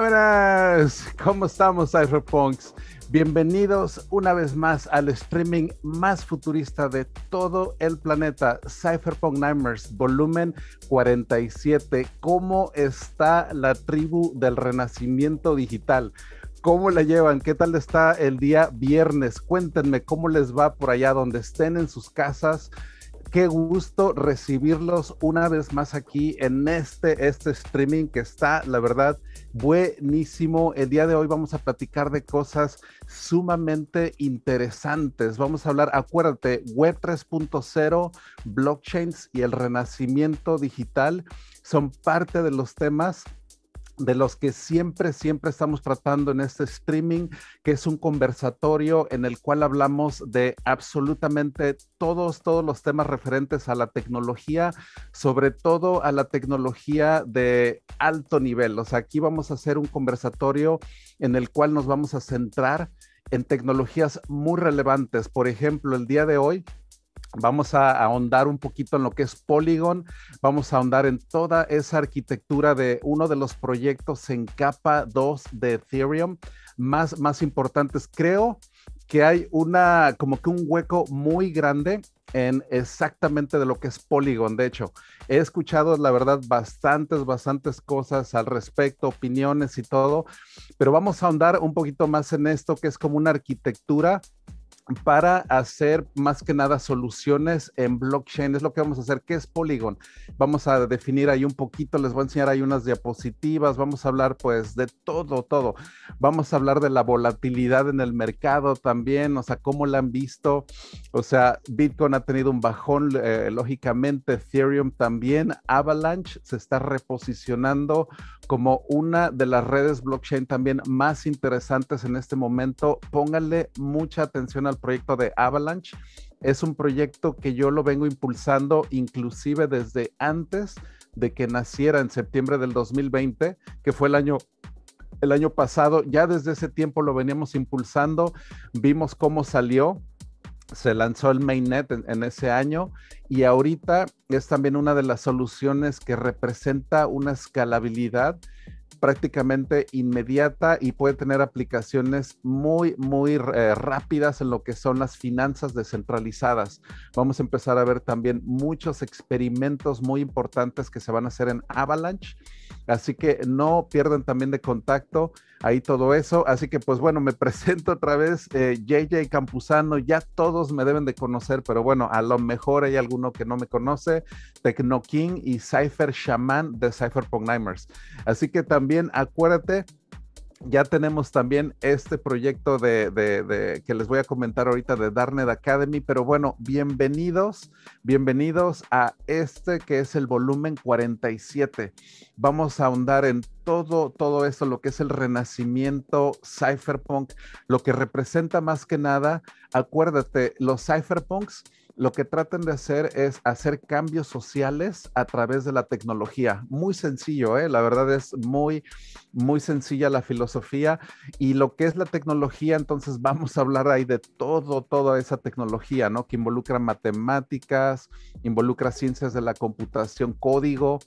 Ver, ¿cómo estamos, Cypherpunks? Bienvenidos una vez más al streaming más futurista de todo el planeta, Cypherpunk Nightmares, volumen 47. ¿Cómo está la tribu del renacimiento digital? ¿Cómo la llevan? ¿Qué tal está el día viernes? Cuéntenme cómo les va por allá donde estén en sus casas qué gusto recibirlos una vez más aquí en este, este streaming que está, la verdad, buenísimo. El día de hoy vamos a platicar de cosas sumamente interesantes. Vamos a hablar, acuérdate, Web 3.0, blockchains y el renacimiento digital son parte de los temas de los que siempre, siempre estamos tratando en este streaming, que es un conversatorio en el cual hablamos de absolutamente todos, todos los temas referentes a la tecnología, sobre todo a la tecnología de alto nivel. O sea, aquí vamos a hacer un conversatorio en el cual nos vamos a centrar en tecnologías muy relevantes. Por ejemplo, el día de hoy Vamos a ahondar un poquito en lo que es Polygon, vamos a ahondar en toda esa arquitectura de uno de los proyectos en capa 2 de Ethereum más, más importantes. Creo que hay una, como que un hueco muy grande en exactamente de lo que es Polygon. De hecho, he escuchado, la verdad, bastantes, bastantes cosas al respecto, opiniones y todo, pero vamos a ahondar un poquito más en esto, que es como una arquitectura para hacer más que nada soluciones en blockchain. Es lo que vamos a hacer. ¿Qué es Polygon? Vamos a definir ahí un poquito, les voy a enseñar ahí unas diapositivas, vamos a hablar pues de todo, todo. Vamos a hablar de la volatilidad en el mercado también, o sea, cómo la han visto. O sea, Bitcoin ha tenido un bajón, eh, lógicamente, Ethereum también. Avalanche se está reposicionando como una de las redes blockchain también más interesantes en este momento. Pónganle mucha atención al proyecto de Avalanche. Es un proyecto que yo lo vengo impulsando inclusive desde antes de que naciera en septiembre del 2020, que fue el año el año pasado, ya desde ese tiempo lo veníamos impulsando, vimos cómo salió, se lanzó el mainnet en, en, ese año y ahorita es también una de las soluciones que representa una escalabilidad prácticamente inmediata y puede tener aplicaciones muy, muy eh, rápidas en lo que son las finanzas descentralizadas. Vamos a empezar a ver también muchos experimentos muy importantes que se van a hacer en Avalanche. Así que no pierdan también de contacto ahí todo eso. Así que pues bueno, me presento otra vez, JJ eh, Campuzano, ya todos me deben de conocer, pero bueno, a lo mejor hay alguno que no me conoce, Tecno King y Cypher Shaman de Cypherpunk Nightmares. Así que también acuérdate, ya tenemos también este proyecto de, que les voy a comentar ahorita de Darnet Academy, pero bueno, bienvenidos, bienvenidos a este que es el volumen 47. Vamos a ahondar en todo, todo esto, lo que es el renacimiento cypherpunk, lo que representa más que nada, acuérdate, los cypherpunks lo que tratan de hacer es hacer cambios sociales a través de la tecnología. Muy sencillo, ¿eh? la verdad es muy, muy sencilla la filosofía y lo que es la tecnología, entonces vamos a hablar ahí de todo, toda esa tecnología, ¿no? Que involucra matemáticas, involucra ciencias de la computación, código,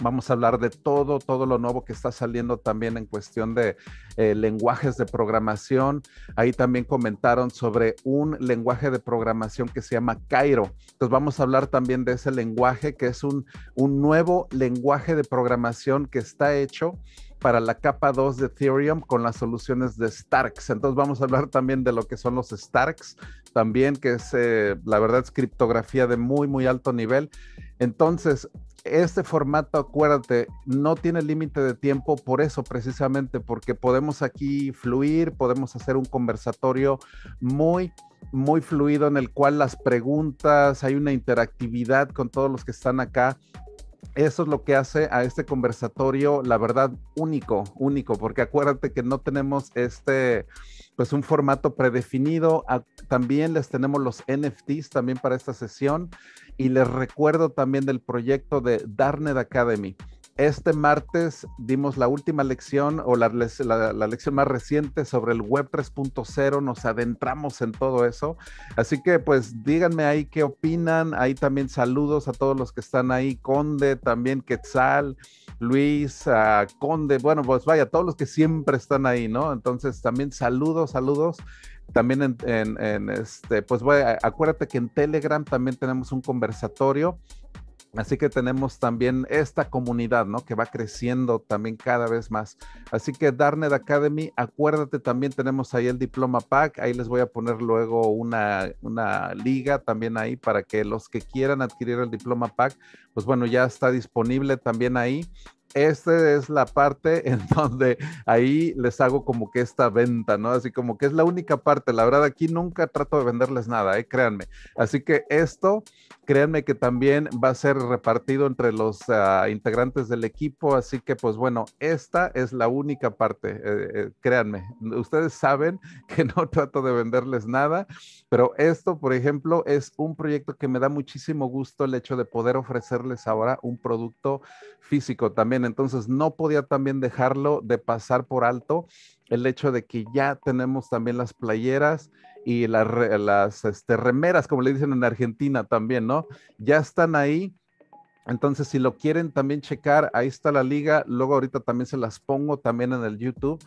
Vamos a hablar de todo, todo lo nuevo que está saliendo también en cuestión de eh, lenguajes de programación. Ahí también comentaron sobre un lenguaje de programación que se llama Cairo. Entonces vamos a hablar también de ese lenguaje que es un, un nuevo lenguaje de programación que está hecho para la capa 2 de Ethereum con las soluciones de Starks. Entonces vamos a hablar también de lo que son los Starks, también que es, eh, la verdad, es criptografía de muy, muy alto nivel. Entonces, este formato, acuérdate, no tiene límite de tiempo por eso precisamente, porque podemos aquí fluir, podemos hacer un conversatorio muy, muy fluido en el cual las preguntas, hay una interactividad con todos los que están acá. Eso es lo que hace a este conversatorio, la verdad, único, único, porque acuérdate que no tenemos este, pues un formato predefinido. También les tenemos los NFTs también para esta sesión y les recuerdo también del proyecto de Darnet Academy. Este martes dimos la última lección o la, lección más reciente sobre el Web 3.0, nos adentramos en todo eso. Así que pues díganme ahí qué opinan. Ahí también saludos a todos los que están ahí, Conde, también Quetzal, Luis, Conde, bueno, pues vaya, todos los que siempre están ahí, ¿no? Entonces también saludos, saludos también en, este, pues acuérdate que en Telegram también tenemos un conversatorio Así que tenemos también esta comunidad, ¿no? Que va creciendo también cada vez más. Así que Darnet Academy, acuérdate, también tenemos ahí el Diploma Pack. Ahí les voy a poner luego una, una liga también ahí para que los que quieran adquirir el Diploma Pack, pues bueno, ya está disponible también ahí esta es la parte en donde ahí les hago como que esta venta, ¿no? Así como que es la única parte. La verdad, aquí nunca trato de venderles nada, ¿eh? créanme. Así que esto, créanme que también va a ser repartido entre los ah, integrantes del equipo. Así que, pues bueno, esta es la única parte, eh, eh, créanme. Ustedes saben que no trato de venderles nada, pero esto, por ejemplo, es un proyecto que me da muchísimo gusto el hecho de poder ofrecerles ahora un producto físico también entonces no podía también dejarlo de pasar por alto el hecho de que ya tenemos también las playeras y las, las este, remeras, como le dicen en Argentina también, ¿no? Ya están ahí entonces, si lo quieren también checar, ahí está la liga. Luego ahorita también se las pongo también en el YouTube.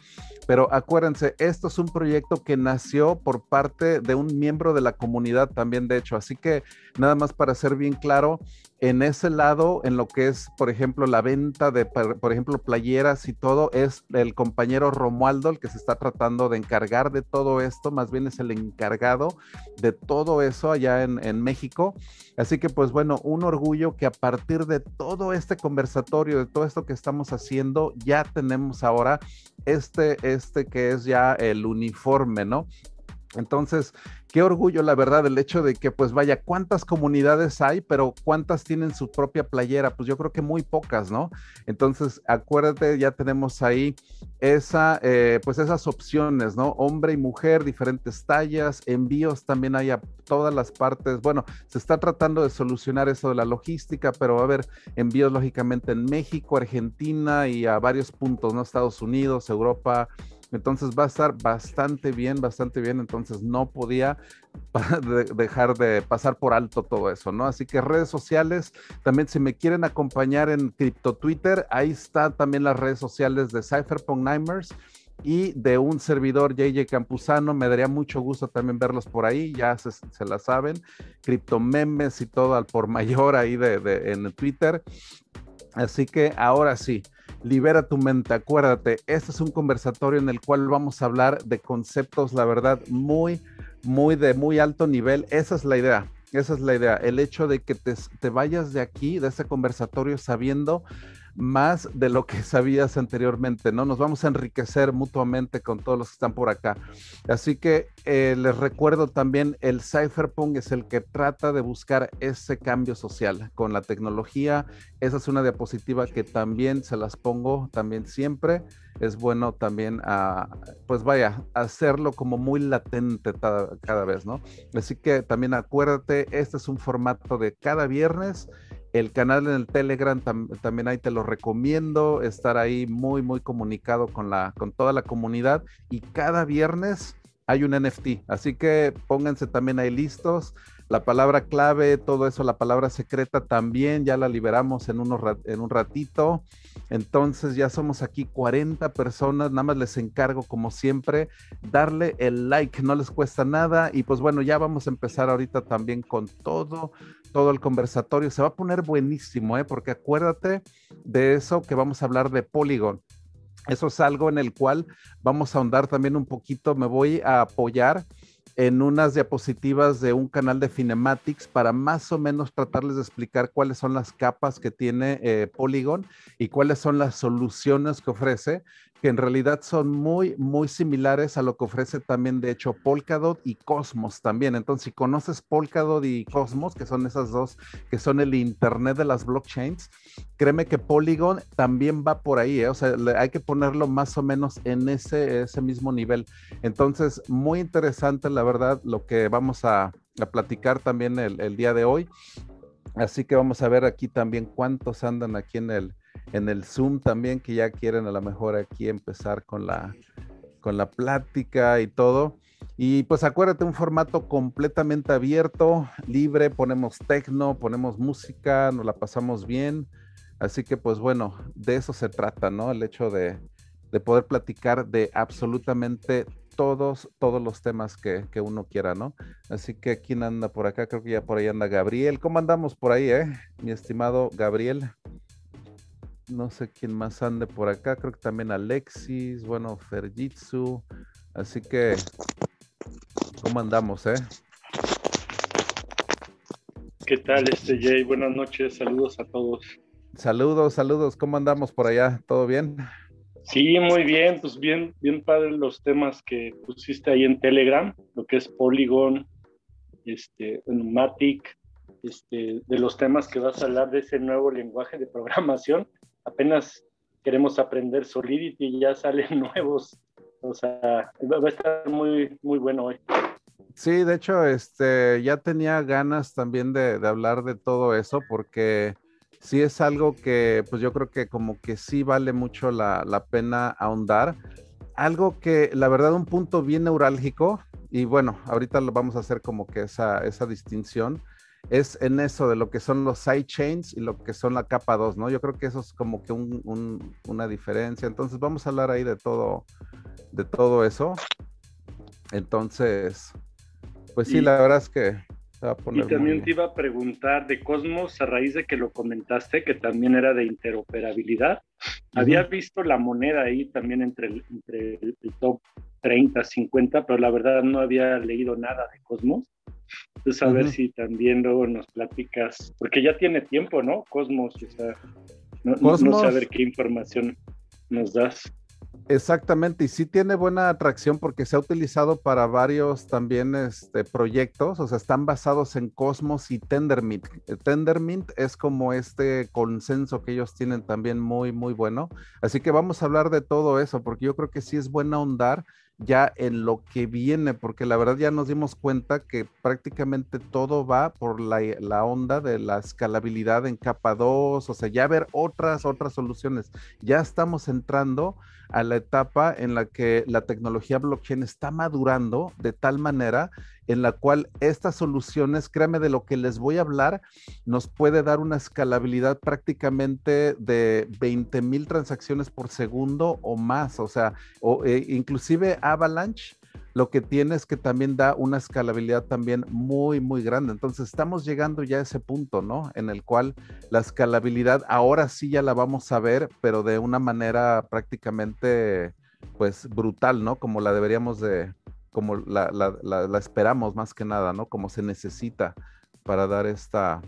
Pero acuérdense, esto es un proyecto que nació por parte de un miembro de la comunidad también, de hecho. Así que nada más para ser bien claro, en ese lado, en lo que es, por ejemplo, la venta de, por ejemplo, playeras y todo, es el compañero Romualdo el que se está tratando de encargar de todo esto. Más bien es el encargado de todo eso allá en, en México. Así que, pues bueno, un orgullo que a partir de todo este conversatorio, de todo esto que estamos haciendo, ya tenemos ahora este, este que es ya el uniforme, ¿no? Entonces, qué orgullo, la verdad, el hecho de que, pues vaya, cuántas comunidades hay, pero cuántas tienen su propia playera, pues yo creo que muy pocas, ¿no? Entonces, acuérdate, ya tenemos ahí esa, eh, pues esas opciones, ¿no? Hombre y mujer, diferentes tallas, envíos también hay a todas las partes. Bueno, se está tratando de solucionar eso de la logística, pero va a haber envíos lógicamente en México, Argentina y a varios puntos, ¿no? Estados Unidos, Europa, entonces va a estar bastante bien, bastante bien. Entonces no podía dejar de pasar por alto todo eso, ¿no? Así que redes sociales, también si me quieren acompañar en Crypto Twitter, ahí está también las redes sociales de Cypherpunk Nimers y de un servidor JJ Campuzano. Me daría mucho gusto también verlos por ahí, ya se, la saben. Criptomemes y todo al por mayor ahí de, en Twitter. Así que ahora sí, libera tu mente, acuérdate, este es un conversatorio en el cual vamos a hablar de conceptos, la verdad, muy, muy de muy alto nivel. Esa es la idea, esa es la idea, el hecho de que te, te vayas de aquí, de este conversatorio, sabiendo más de lo que sabías anteriormente, ¿no? Nos vamos a enriquecer mutuamente con todos los que están por acá. Así que eh, les recuerdo también, el cypherpunk es el que trata de buscar ese cambio social con la tecnología. Esa es una diapositiva que también se las pongo también siempre. Es bueno también, a, pues vaya, hacerlo como muy latente cada vez, ¿no? Así que también acuérdate, este es un formato de cada viernes el canal en el Telegram también ahí te lo recomiendo, estar ahí muy, muy comunicado con, la, con toda la comunidad y cada viernes hay un NFT, así que pónganse también ahí listos. La palabra clave, todo eso, la palabra secreta también ya la liberamos en, en un ratito. Entonces ya somos aquí 40 personas, nada más les encargo como siempre darle el like, no les cuesta nada y pues bueno, ya vamos a empezar ahorita también con todo todo el conversatorio. Se va a poner buenísimo, ¿eh? porque acuérdate de eso que vamos a hablar de Polygon. Eso es algo en el cual vamos a ahondar también un poquito. Me voy a apoyar en unas diapositivas de un canal de Finematics para más o menos tratarles de explicar cuáles son las capas que tiene eh, Polygon y cuáles son las soluciones que ofrece que en realidad son muy, muy similares a lo que ofrece también, de hecho, Polkadot y Cosmos también. Entonces, si conoces Polkadot y Cosmos, que son esas dos, que son el Internet de las blockchains, créeme que Polygon también va por ahí, ¿eh? o sea, hay que ponerlo más o menos en ese, ese mismo nivel. Entonces, muy interesante, la verdad, lo que vamos a, platicar también el, el día de hoy. Así que vamos a ver aquí también cuántos andan aquí en el, en el Zoom también, que ya quieren a lo mejor aquí empezar con la, con la plática y todo. Y pues acuérdate, un formato completamente abierto, libre, ponemos tecno, ponemos música, nos la pasamos bien. Así que pues bueno, de eso se trata, ¿no? El hecho de, de poder platicar de absolutamente todos, todos los temas que, que, uno quiera, ¿no? Así que quién anda por acá, creo que ya por ahí anda Gabriel. ¿Cómo andamos por ahí, eh? Mi estimado Gabriel. No sé quién más ande por acá, creo que también Alexis, bueno, Ferjitsu. Así que, ¿cómo andamos, eh? ¿Qué tal, este Jay? Buenas noches, saludos a todos. Saludos, saludos, ¿cómo andamos por allá? ¿Todo bien? Sí, muy bien, pues bien, bien padre los temas que pusiste ahí en Telegram, lo que es Polygon, este, Matic, este, de los temas que vas a hablar de ese nuevo lenguaje de programación. Apenas queremos aprender Solidity y ya salen nuevos, o sea, va a estar muy, muy bueno hoy. Sí, de hecho, este, ya tenía ganas también de, de hablar de todo eso porque sí es algo que pues yo creo que como que sí vale mucho la, pena ahondar. Algo que la verdad un punto bien neurálgico y bueno, ahorita lo vamos a hacer como que esa, esa distinción es en eso de lo que son los sidechains y lo que son la capa 2, ¿no? Yo creo que eso es como que una diferencia. Entonces vamos a hablar ahí de todo, de todo eso. Entonces, pues sí, la verdad es que y también te iba a preguntar de Cosmos a raíz de que lo comentaste, que también era de interoperabilidad. Había visto la moneda ahí también entre el, entre el, top 30, 50, pero la verdad no había leído nada de Cosmos. Entonces, a ver si también luego nos platicas, porque ya tiene tiempo, ¿no? Cosmos, o sea, no, Cosmos, no saber qué información nos das. Exactamente, y sí tiene buena atracción porque se ha utilizado para varios también este, proyectos, o sea, están basados en Cosmos y Tendermint. Tendermint es como este consenso que ellos tienen también muy, muy bueno. Así que vamos a hablar de todo eso, porque yo creo que sí es buena ahondar ya en lo que viene, porque la verdad ya nos dimos cuenta que prácticamente todo va por la, la, onda de la escalabilidad en capa 2, o sea, ya ver otras, otras soluciones. Ya estamos entrando a la etapa en la que la tecnología blockchain está madurando de tal manera en la cual estas soluciones, créame de lo que les voy a hablar, nos puede dar una escalabilidad prácticamente de 20 mil transacciones por segundo o más, o sea, o, eh, inclusive Avalanche lo que tiene es que también da una escalabilidad también muy, muy grande. Entonces estamos llegando ya a ese punto, ¿no? En el cual la escalabilidad ahora sí ya la vamos a ver, pero de una manera prácticamente, pues, brutal, ¿no? Como la deberíamos de, como la, la, la, esperamos más que nada, ¿no? Como se necesita para dar esta,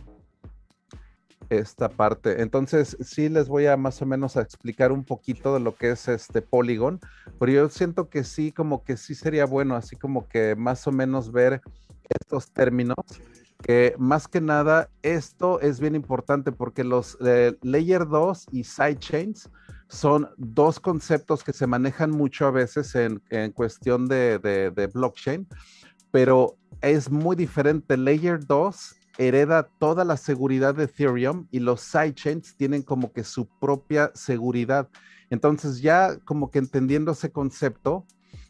esta parte. Entonces, sí les voy a más o menos a explicar un poquito de lo que es este Polygon, pero yo siento que sí, como que sí sería bueno, así como que más o menos ver estos términos, que más que nada esto es bien importante porque los eh, Layer 2 y Sidechains son dos conceptos que se manejan mucho a veces en, cuestión de, de blockchain, pero es muy diferente. Layer 2 hereda toda la seguridad de Ethereum y los sidechains tienen como que su propia seguridad. Entonces ya como que entendiendo ese concepto,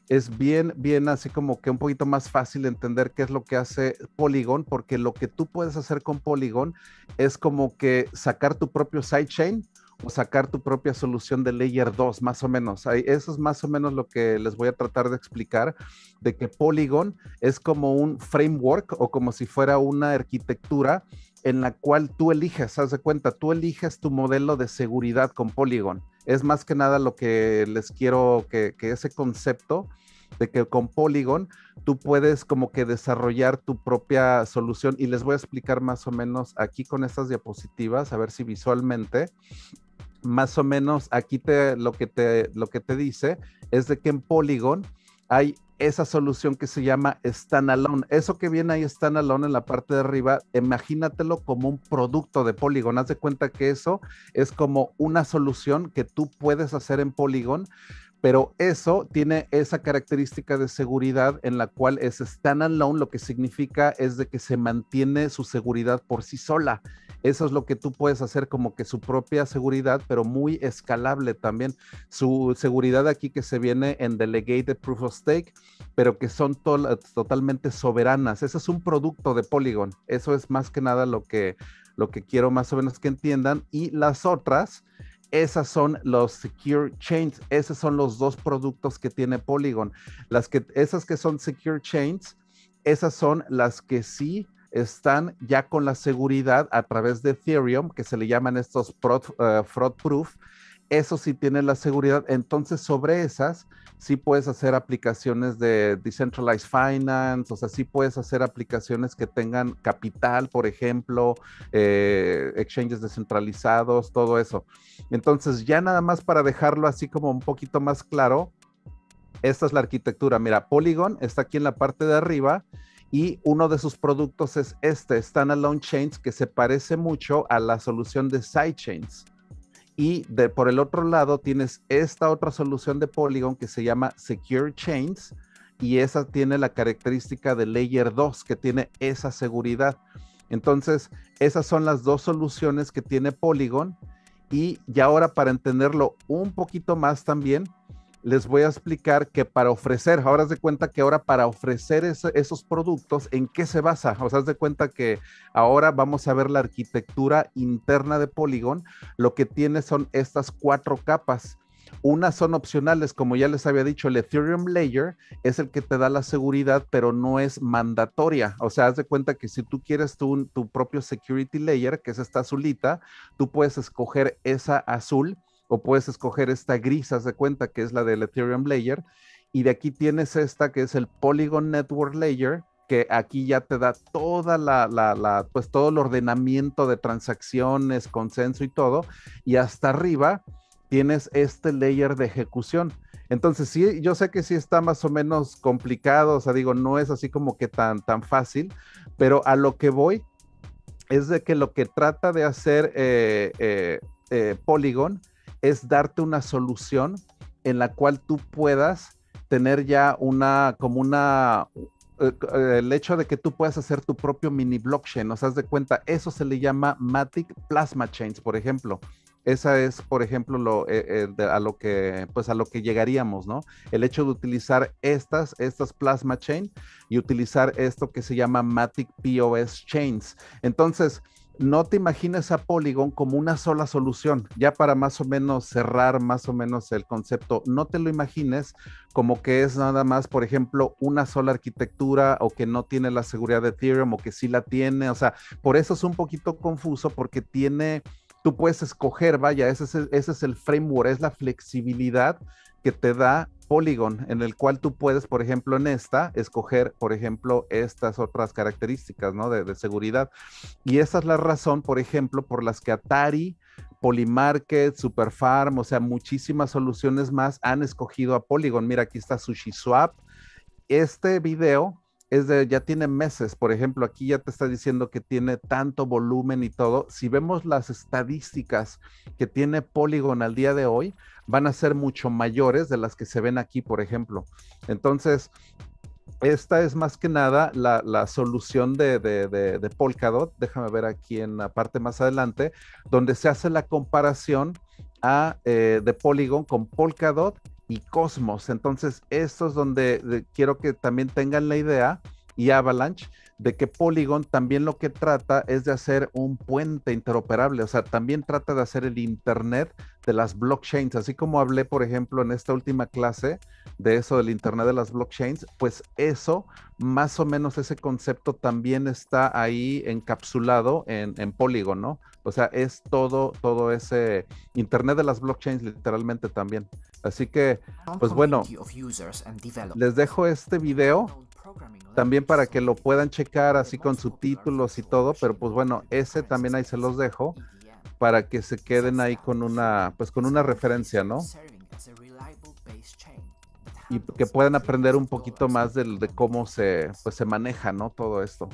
es bien, bien así como que un poquito más fácil entender qué es lo que hace Polygon, porque lo que tú puedes hacer con Polygon es como que sacar tu propio sidechain o sacar tu propia solución de layer 2, más o menos. Eso es más o menos lo que les voy a tratar de explicar, de que Polygon es como un framework o como si fuera una arquitectura en la cual tú eliges, haz de cuenta, tú eliges tu modelo de seguridad con Polygon. Es más que nada lo que les quiero que, que ese concepto de que con Polygon tú puedes como que desarrollar tu propia solución y les voy a explicar más o menos aquí con estas diapositivas, a ver si visualmente más o menos aquí te, lo, que te, lo que te dice es de que en Polygon hay esa solución que se llama standalone. Eso que viene ahí standalone en la parte de arriba, imagínatelo como un producto de Polygon. Haz de cuenta que eso es como una solución que tú puedes hacer en Polygon, pero eso tiene esa característica de seguridad en la cual es standalone, lo que significa es de que se mantiene su seguridad por sí sola. Eso es lo que tú puedes hacer como que su propia seguridad, pero muy escalable también. Su seguridad aquí que se viene en Delegated Proof of Stake, pero que son totalmente soberanas. Ese es un producto de Polygon. Eso es más que nada lo que, lo que quiero más o menos que entiendan. Y las otras esas son los Secure Chains, esos son los dos productos que tiene Polygon. Las que, esas que son Secure Chains, esas son las que sí están ya con la seguridad a través de Ethereum, que se le llaman estos fraud, eh, fraud proof. Eso sí tiene la seguridad. Entonces, sobre esas, sí puedes hacer aplicaciones de decentralized finance, o sea, sí puedes hacer aplicaciones que tengan capital, por ejemplo, eh, exchanges descentralizados, todo eso. Entonces, ya nada más para dejarlo así como un poquito más claro, esta es la arquitectura. Mira, Polygon está aquí en la parte de arriba y uno de sus productos es este, Standalone Chains, que se parece mucho a la solución de Sidechains. Y por el otro lado tienes esta otra solución de Polygon que se llama Secure Chains y esa tiene la característica de Layer 2 que tiene esa seguridad. Entonces, esas son las dos soluciones que tiene Polygon y ya ahora para entenderlo un poquito más también, les voy a explicar que para ofrecer, ahora de cuenta que ahora para ofrecer esos productos, ¿en qué se basa? O sea, haz de cuenta que ahora vamos a ver la arquitectura interna de Polygon. Lo que tiene son estas cuatro capas. Unas son opcionales, como ya les había dicho, el Ethereum Layer es el que te da la seguridad, pero no es mandatoria. O sea, haz de cuenta que si tú quieres tu, tu propio Security Layer, que es esta azulita, tú puedes escoger esa azul o puedes escoger esta gris, haz de cuenta que es la del Ethereum Layer, y de aquí tienes esta que es el Polygon Network Layer, que aquí ya te da toda la, la, pues todo el ordenamiento de transacciones, consenso y todo, y hasta arriba tienes este layer de ejecución. Entonces, sí, yo sé que sí está más o menos complicado, o sea, digo, no es así como que tan, tan fácil, pero a lo que voy es de que lo que trata de hacer eh, eh, eh, Polygon es darte una solución en la cual tú puedas tener ya una, como una, eh, eh, el hecho de que tú puedas hacer tu propio mini blockchain, ¿nos das de cuenta? Eso se le llama Matic Plasma Chains, por ejemplo. Esa es, por ejemplo, lo, eh, a lo que, pues a lo que llegaríamos, ¿no? El hecho de utilizar estas, estas Plasma Chain y utilizar esto que se llama Matic POS Chains. Entonces, no te imagines a Polygon como una sola solución, ya para más o menos cerrar más o menos el concepto, no te lo imagines como que es nada más, por ejemplo, una sola arquitectura o que no tiene la seguridad de Ethereum o que sí la tiene, o sea, por eso es un poquito confuso porque tiene, tú puedes escoger, vaya, ese es ese es el framework, es la flexibilidad que te da Polygon, en el cual tú puedes, por ejemplo, en esta, escoger, por ejemplo, estas otras características, ¿no? De, seguridad. Y esa es la razón, por ejemplo, por las que Atari, Polymarket, Superfarm, o sea, muchísimas soluciones más han escogido a Polygon. Mira, aquí está SushiSwap. Este video es de, ya tiene meses, por ejemplo, aquí ya te está diciendo que tiene tanto volumen y todo. Si vemos las estadísticas que tiene Polygon al día de hoy, van a ser mucho mayores de las que se ven aquí, por ejemplo. Entonces, esta es más que nada la, solución de, de, Polkadot. Déjame ver aquí en la parte más adelante, donde se hace la comparación a, eh, de Polygon con Polkadot y Cosmos. Entonces, esto es donde quiero que también tengan la idea y Avalanche de que Polygon también lo que trata es de hacer un puente interoperable, o sea, también trata de hacer el Internet de las blockchains, así como hablé, por ejemplo, en esta última clase de eso del Internet de las blockchains, pues eso, más o menos ese concepto también está ahí encapsulado en, en Polygon, ¿no? O sea, es todo, todo ese Internet de las blockchains literalmente también. Así que, pues bueno, les dejo este video también para que lo puedan checar así con subtítulos y todo, pero pues bueno, ese también ahí se los dejo para que se queden ahí con una, pues con una referencia, ¿no? Y que puedan aprender un poquito más de, de cómo se, pues se maneja, ¿no? Todo esto.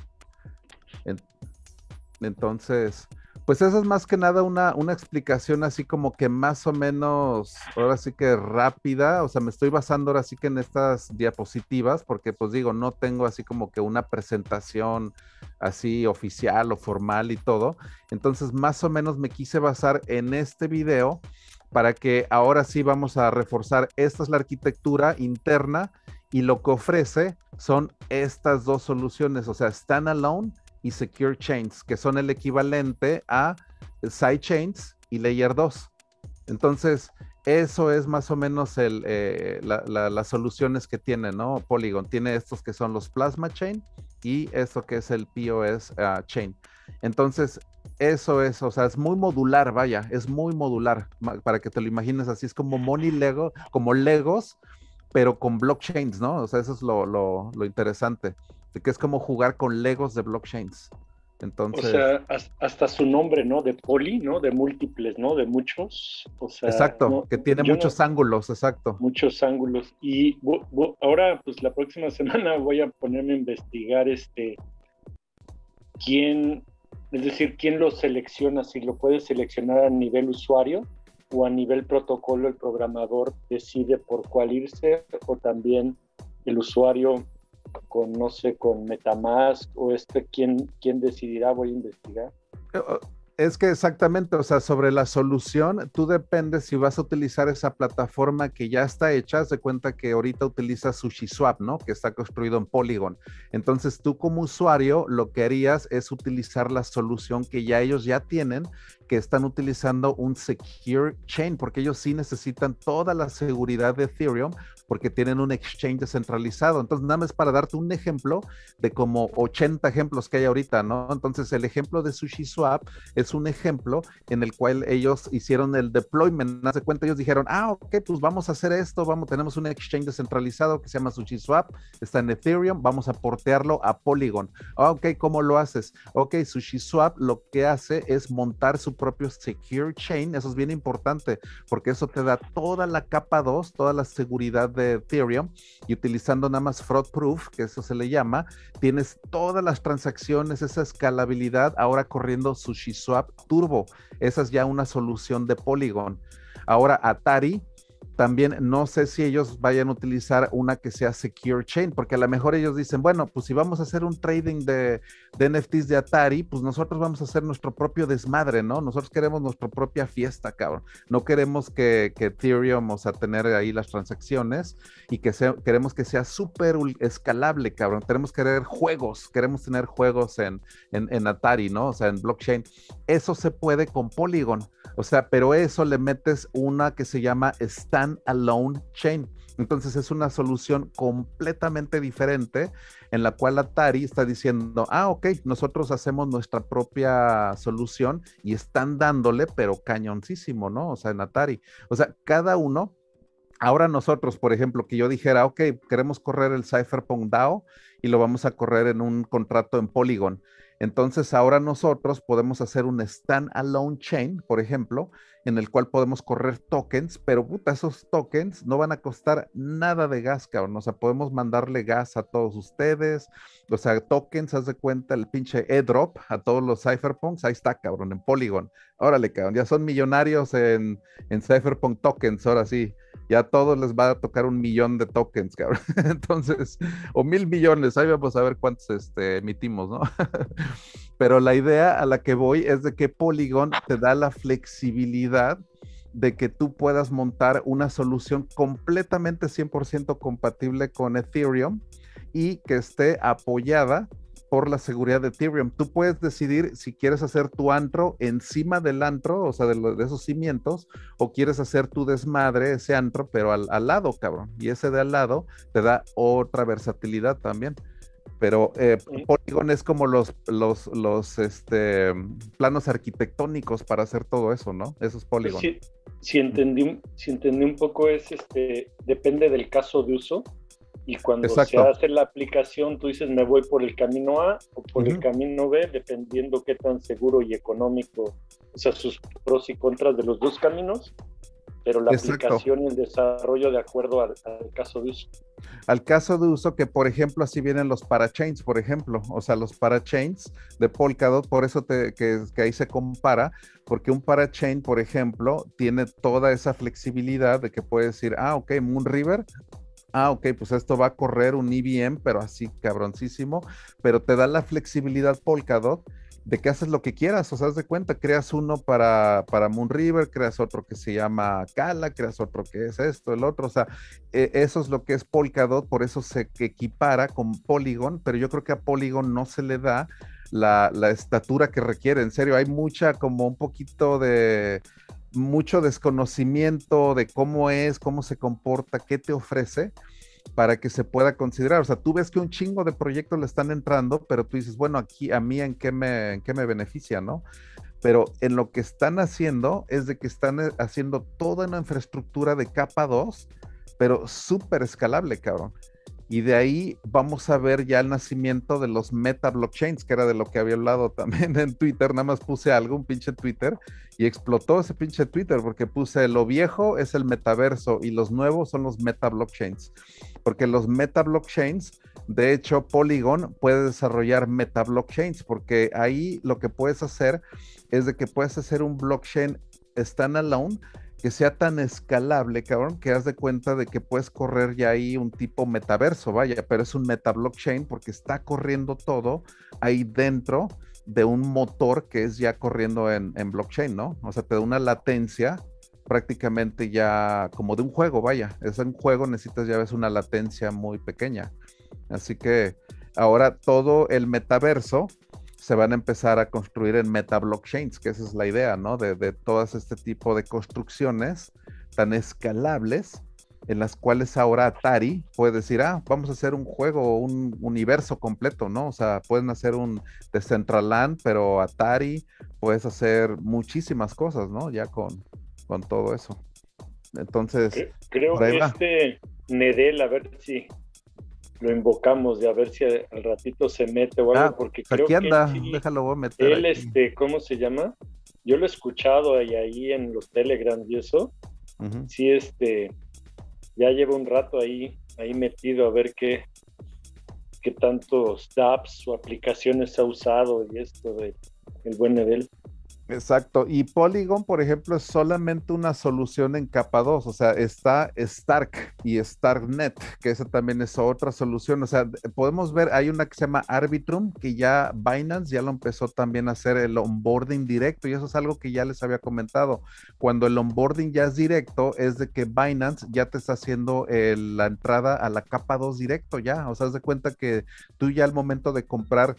entonces, Pues eso es más que nada una, una explicación así como que más o menos, ahora sí que rápida, o sea, me estoy basando ahora sí que en estas diapositivas, porque pues digo, no tengo así como que una presentación así oficial o formal y todo. Entonces, más o menos me quise basar en este video para que ahora sí vamos a reforzar, esta es la arquitectura interna y lo que ofrece son estas dos soluciones, o sea, standalone y Secure Chains, que son el equivalente a Sidechains y Layer 2. Entonces, eso es más o menos el, eh, las soluciones que tiene, ¿no? Polygon tiene estos que son los Plasma Chain y esto que es el POS ah, Chain. Entonces, eso es, o sea, es muy modular, vaya, es muy modular, para que te lo imagines así, es como Money Lego, como Legos, pero con blockchains, ¿no? O sea, eso es lo, lo, lo interesante que es como jugar con Legos de blockchains. Entonces, o sea, hasta su nombre, ¿no? De poli, ¿no? De múltiples, ¿no? De muchos. O sea, exacto, que tiene muchos ángulos, exacto. Muchos ángulos. Y ahora, pues la próxima semana voy a ponerme a investigar este quién, es decir, quién lo selecciona, si lo puede seleccionar a nivel usuario o a nivel protocolo, el programador decide por cuál irse, o también el usuario con, no sé, con Metamask o este, ¿quién, quién decidirá? Voy a investigar. Eh, es que exactamente, o sea, sobre la solución, tú dependes si vas a utilizar esa plataforma que ya está hecha, de cuenta que ahorita utilizas SushiSwap, ¿no? Que está construido en Polygon. Entonces tú como usuario lo que harías es utilizar la solución que ya ellos ya tienen, que están utilizando un secure chain, porque ellos sí necesitan toda la seguridad de Ethereum porque tienen un exchange descentralizado. Entonces, nada más para darte un ejemplo de como 80 ejemplos que hay ahorita, ¿no? Entonces, el ejemplo de SushiSwap es un ejemplo en el cual ellos hicieron el deployment. Haz de cuenta, ellos dijeron, ah, ok, pues vamos a hacer esto, vamos, tenemos un exchange descentralizado que se llama SushiSwap, está en Ethereum, vamos a portearlo a Polygon. Ah, ok, ¿cómo lo haces? Ok, SushiSwap lo que hace es montar su propio secure chain, eso es bien importante, porque eso te da toda la capa 2, toda la seguridad de Ethereum y utilizando nada más fraud proof, que eso se le llama, tienes todas las transacciones, esa escalabilidad ahora corriendo SushiSwap Turbo. Esa es ya una solución de Polygon. Ahora Atari también no sé si ellos vayan a utilizar una que sea secure chain, porque a lo mejor ellos dicen, bueno, pues si vamos a hacer un trading de, de, NFTs de Atari, pues nosotros vamos a hacer nuestro propio desmadre, ¿no? Nosotros queremos nuestra propia fiesta, cabrón. No queremos que, que Ethereum, o sea, tener ahí las transacciones y que sea, queremos que sea súper escalable, cabrón. Tenemos que querer juegos, queremos tener juegos en, en, en Atari, ¿no? O sea, en blockchain. Eso se puede con Polygon. O sea, pero eso le metes una que se llama Stand-Alone Chain. Entonces es una solución completamente diferente en la cual Atari está diciendo, ah, ok, nosotros hacemos nuestra propia solución y están dándole, pero cañoncísimo, ¿no? O sea, en Atari. O sea, cada uno, ahora nosotros, por ejemplo, que yo dijera, ok, queremos correr el Cypherpunk DAO y lo vamos a correr en un contrato en Polygon. Entonces ahora nosotros podemos hacer un stand-alone chain, por ejemplo, en el cual podemos correr tokens, pero puta, esos tokens no van a costar nada de gas, cabrón. O sea, podemos mandarle gas a todos ustedes. O sea, tokens, haz de cuenta el pinche airdrop a todos los cypherpunks. Ahí está, cabrón, en Polygon. Órale, cabrón, ya son millonarios en, en cypherpunk tokens, ahora sí ya a todos les va a tocar un millón de tokens, cabrón. Entonces, o mil millones, ahí vamos a ver cuántos este, emitimos, ¿no? Pero la idea a la que voy es de que Polygon te da la flexibilidad de que tú puedas montar una solución completamente 100% compatible con Ethereum y que esté apoyada por la seguridad de Ethereum. Tú puedes decidir si quieres hacer tu antro encima del antro, o sea, de, esos cimientos, o quieres hacer tu desmadre, ese antro, pero al, lado, cabrón. Y ese de al lado te da otra versatilidad también. Pero eh, Polygon es como los, los, los este, planos arquitectónicos para hacer todo eso, ¿no? Eso es Polygon. Sí, si, entendí, si entendí un poco es, este, depende del caso de uso y cuando se hace la aplicación, tú dices, me voy por el camino A o por el camino B, dependiendo qué tan seguro y económico, o sea, sus pros y contras de los dos caminos. Pero la aplicación y el desarrollo de acuerdo al, caso de uso. Al caso de uso que, por ejemplo, así vienen los parachains, por ejemplo, o sea, los parachains de Polkadot, por eso te, que, que ahí se compara, porque un parachain, por ejemplo, tiene toda esa flexibilidad de que puedes decir, ah, ok, Moonriver, ah, ok, pues esto va a correr un IBM, e pero así cabroncísimo, pero te da la flexibilidad Polkadot de que haces lo que quieras, o sea, de cuenta, creas uno para, para Moonriver, creas otro que se llama Kala, creas otro que es esto, el otro, o sea, e, eso es lo que es Polkadot, por eso se equipara con Polygon, pero yo creo que a Polygon no se le da la, la estatura que requiere, en serio, hay mucha, como un poquito de, mucho desconocimiento de cómo es, cómo se comporta, qué te ofrece para que se pueda considerar. O sea, tú ves que un chingo de proyectos le están entrando, pero tú dices, bueno, aquí a mí en qué me, en qué me beneficia, ¿no? Pero en lo que están haciendo es de que están eh, haciendo toda una infraestructura de capa 2, pero súper escalable, cabrón. Y de ahí vamos a ver ya el nacimiento de los meta blockchains, que era de lo que había hablado también en Twitter. Nada más puse algo, un pinche Twitter, y explotó ese pinche Twitter porque puse lo viejo es el metaverso y los nuevos son los meta blockchains. Porque los meta blockchains, de hecho, Polygon puede desarrollar meta blockchains, porque ahí lo que puedes hacer es de que puedes hacer un blockchain standalone que sea tan escalable, cabrón, que haz de cuenta de que puedes correr ya ahí un tipo metaverso, vaya, pero es un meta blockchain porque está corriendo todo ahí dentro de un motor que es ya corriendo en, blockchain, ¿no? O sea, te da una latencia prácticamente ya como de un juego, vaya, es un juego, necesitas ya ves una latencia muy pequeña. Así que ahora todo el metaverso se van a empezar a construir en meta blockchains, que esa es la idea, ¿no? De, de todas este tipo de construcciones tan escalables en las cuales ahora Atari puede decir, ah, vamos a hacer un juego, un universo completo, ¿no? O sea, pueden hacer un Decentraland, pero Atari, puedes hacer muchísimas cosas, ¿no? Ya con, con todo eso. Entonces, creo que este Nedel, a ver si lo invocamos de a ver si al ratito se mete o algo, ah, porque creo aquí anda, déjalo voy a meter. Él, este, ¿cómo se llama? Yo lo he escuchado ahí, ahí en los Telegram y eso. Sí, este, ya llevo un rato ahí, ahí metido a ver qué, qué tantos apps o aplicaciones ha usado y esto de el buen nivel. Exacto. Y Polygon, por ejemplo, es solamente una solución en capa 2. O sea, está Stark y StarkNet, que esa también es otra solución. O sea, podemos ver, hay una que se llama Arbitrum, que ya Binance ya lo empezó también a hacer el onboarding directo. Y eso es algo que ya les había comentado. Cuando el onboarding ya es directo, es de que Binance ya te está haciendo la entrada a la capa 2 directo ya. O sea, haz de cuenta que tú ya al momento de comprar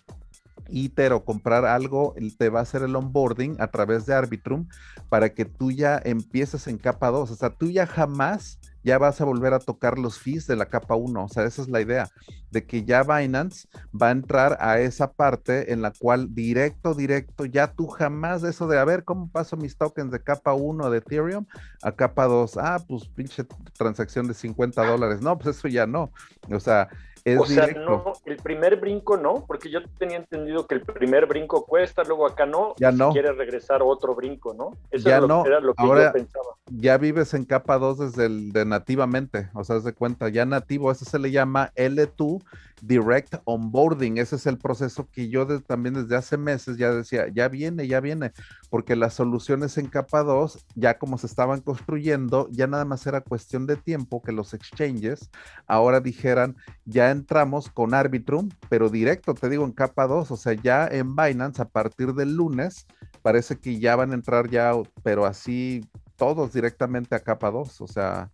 ITER comprar algo, te va a hacer el onboarding a través de Arbitrum para que tú ya empieces en capa 2. O sea, tú ya jamás ya vas a volver a tocar los fees de la capa 1. O sea, esa es la idea, de que ya Binance va a entrar a esa parte en la cual directo, directo, ya tú jamás eso de, a ver, ¿cómo paso mis tokens de capa 1 de Ethereum a capa 2? Ah, pues pinche transacción de 50 dólares. No, pues eso ya no. O sea, o sea, no, el primer brinco no, porque yo tenía entendido que el primer brinco cuesta, luego acá no, ya no. quiere regresar otro brinco, ¿no? Eso ya no. era lo que yo pensaba. Ya vives en capa 2 desde el de nativamente, o sea, haz de cuenta, ya nativo, eso se le llama L2 Direct Onboarding, ese es el proceso que yo también desde hace meses ya decía, ya viene, ya viene, porque las soluciones en capa 2, ya como se estaban construyendo, ya nada más era cuestión de tiempo que los exchanges ahora dijeran, ya entramos con Arbitrum, pero directo, te digo, en capa 2, o sea, ya en Binance a partir del lunes, parece que ya van a entrar ya, pero así todos directamente a capa 2, o sea,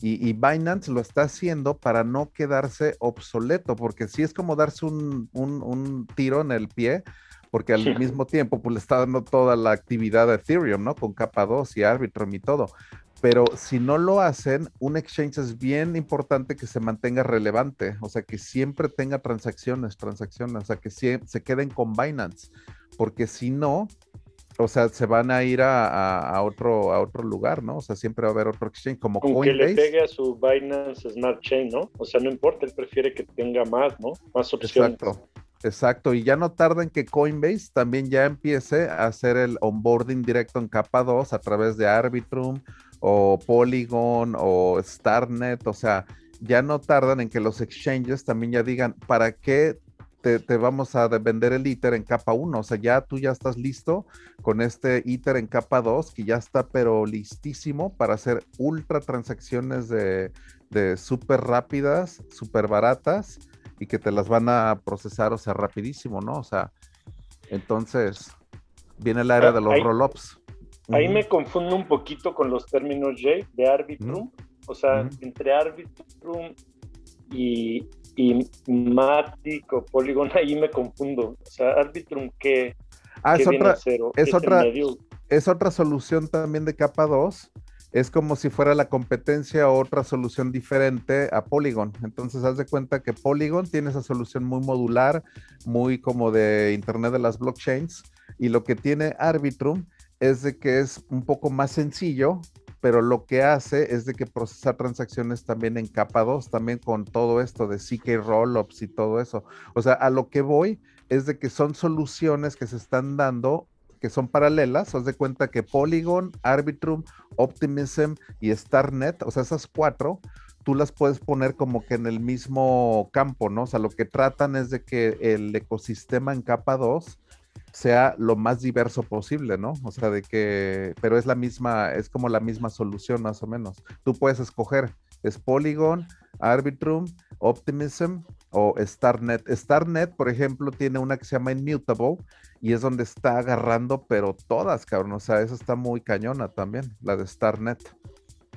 y, Binance lo está haciendo para no quedarse obsoleto, porque si es como darse un, un tiro en el pie, porque al mismo tiempo pues le está dando toda la actividad de Ethereum, ¿no? Con capa 2 y Arbitrum y todo. Pero si no lo hacen, un exchange es bien importante que se mantenga relevante, o sea, que siempre tenga transacciones, transacciones, o sea, que se queden con Binance, porque si no, o sea, se van a ir a, otro, a otro lugar, ¿no? O sea, siempre va a haber otro exchange como Coinbase. que le pegue a su Binance Smart Chain, ¿no? O sea, no importa, él prefiere que tenga más, ¿no? Más opciones. Exacto. Exacto, y ya no tarda en que Coinbase también ya empiece a hacer el onboarding directo en capa 2 a través de Arbitrum o Polygon o Starnet, o sea, ya no tardan en que los exchanges también ya digan, ¿para qué te, vamos a vender el ITER en capa 1? O sea, ya tú ya estás listo con este ITER en capa 2, que ya está pero listísimo para hacer ultra transacciones de, de súper rápidas, súper baratas y que te las van a procesar, o sea, rapidísimo, ¿no? O sea, entonces viene el área de los roll-ups. Ahí me confundo un poquito con los términos J de Arbitrum. O sea, entre Arbitrum y, y Matic o Polygon, ahí me confundo. O sea, Arbitrum, ¿qué, ah, es, otra, es, otra, es otra solución también de capa 2 es como si fuera la competencia o otra solución diferente a Polygon. Entonces, haz de cuenta que Polygon tiene esa solución muy modular, muy como de Internet de las blockchains, y lo que tiene Arbitrum es de que es un poco más sencillo, pero lo que hace es de que procesa transacciones también en capa 2, también con todo esto de CK rollups y todo eso. O sea, a lo que voy es de que son soluciones que se están dando que son paralelas, haz de cuenta que Polygon, Arbitrum, Optimism y StarNet, o sea, esas cuatro, tú las puedes poner como que en el mismo campo, ¿no? O sea, lo que tratan es de que el ecosistema en capa 2 sea lo más diverso posible, ¿no? O sea, de que, pero es la misma, es como la misma solución más o menos. Tú puedes escoger, es Polygon, Arbitrum, Optimism o StarNet. StarNet, por ejemplo, tiene una que se llama Immutable y es donde está agarrando, pero todas, cabrón. O sea, eso está muy cañona también, la de StarNet.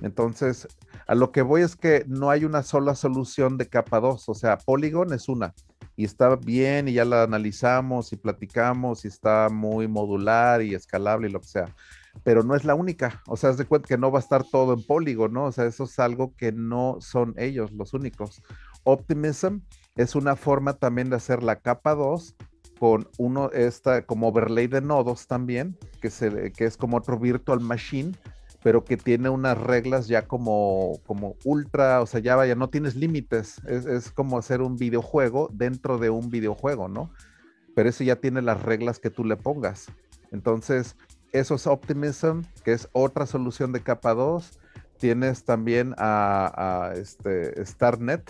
Entonces, a lo que voy es que no hay una sola solución de capa 2. O sea, Polygon es una y está bien y ya la analizamos y platicamos y está muy modular y escalable y lo que sea. Pero no es la única. O sea, es de cuenta que no va a estar todo en Polygon, ¿no? O sea, eso es algo que no son ellos los únicos. Optimism es una forma también de hacer la capa 2 con uno, esta como overlay de nodos también, que, se, que es como otro virtual machine, pero que tiene unas reglas ya como, como ultra, o sea, ya vaya, no tienes límites, es, como hacer un videojuego dentro de un videojuego, ¿no? Pero ese ya tiene las reglas que tú le pongas. Entonces, eso es Optimism, que es otra solución de capa 2. Tienes también a, a este StarNet,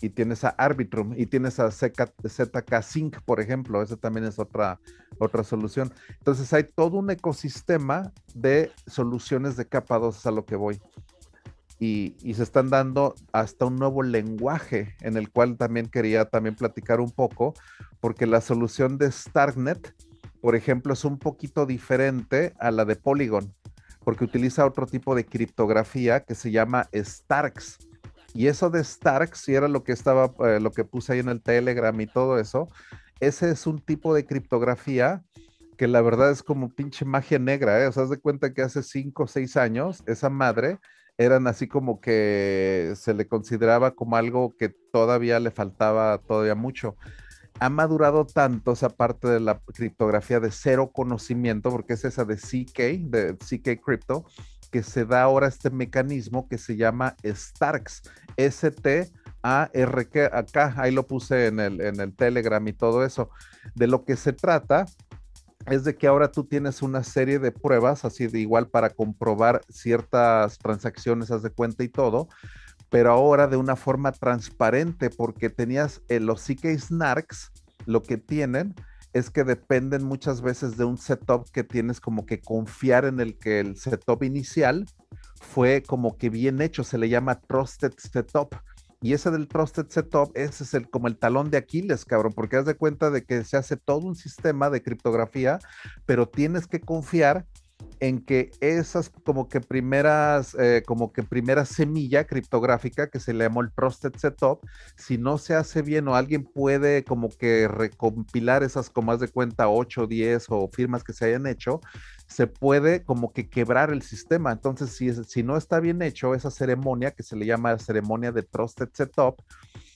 y tienes a Arbitrum y tienes a ZK Sync, por ejemplo, esa también es otra, otra solución. Entonces hay todo un ecosistema de soluciones de capa 2, a lo que voy. Y, y, se están dando hasta un nuevo lenguaje en el cual también quería también platicar un poco, porque la solución de Starknet, por ejemplo, es un poquito diferente a la de Polygon, porque utiliza otro tipo de criptografía que se llama Starks y eso de Stark, si era lo que estaba, eh, lo que puse ahí en el Telegram y todo eso, ese es un tipo de criptografía que la verdad es como pinche magia negra, ¿eh? O sea, haz de cuenta que hace cinco o seis años, esa madre eran así como que se le consideraba como algo que todavía le faltaba todavía mucho. Ha madurado tanto esa parte de la criptografía de cero conocimiento, porque es esa de CK, de CK Crypto, que se da ahora este mecanismo que se llama Starks, S-T-A-R-K, acá, ahí lo puse en el, en el Telegram y todo eso. De lo que se trata es de que ahora tú tienes una serie de pruebas, así de igual para comprobar ciertas transacciones, haz de cuenta y todo, pero ahora de una forma transparente, porque tenías eh, los CK Snarks, lo que tienen es que dependen muchas veces de un setup que tienes como que confiar en el que el setup inicial fue como que bien hecho, se le llama trusted setup. Y ese del trusted setup, ese es el, como el talón de Aquiles, cabrón, porque haz de cuenta de que se hace todo un sistema de criptografía, pero tienes que confiar en que esas como que primeras, eh, como que primera semilla criptográfica que se le llamó el Trusted Setup, si no se hace bien o alguien puede como que recompilar esas como más de cuenta 8, 10 o firmas que se hayan hecho, se puede como que quebrar el sistema. Entonces, si, si no está bien hecho esa ceremonia que se le llama ceremonia de Trusted Setup,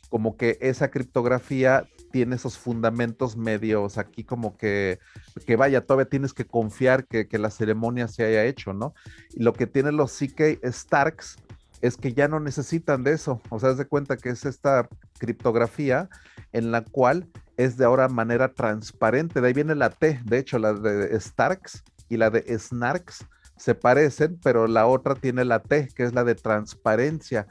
como que esa criptografía tiene esos fundamentos medios aquí como que, que vaya, todavía tienes que confiar que, que la ceremonia se haya hecho, ¿no? Y lo que tienen los CK Starks es que ya no necesitan de eso, o sea, haz de cuenta que es esta criptografía en la cual es de ahora manera transparente, de ahí viene la T, de hecho, la de Starks y la de Snarks se parecen, pero la otra tiene la T, que es la de transparencia.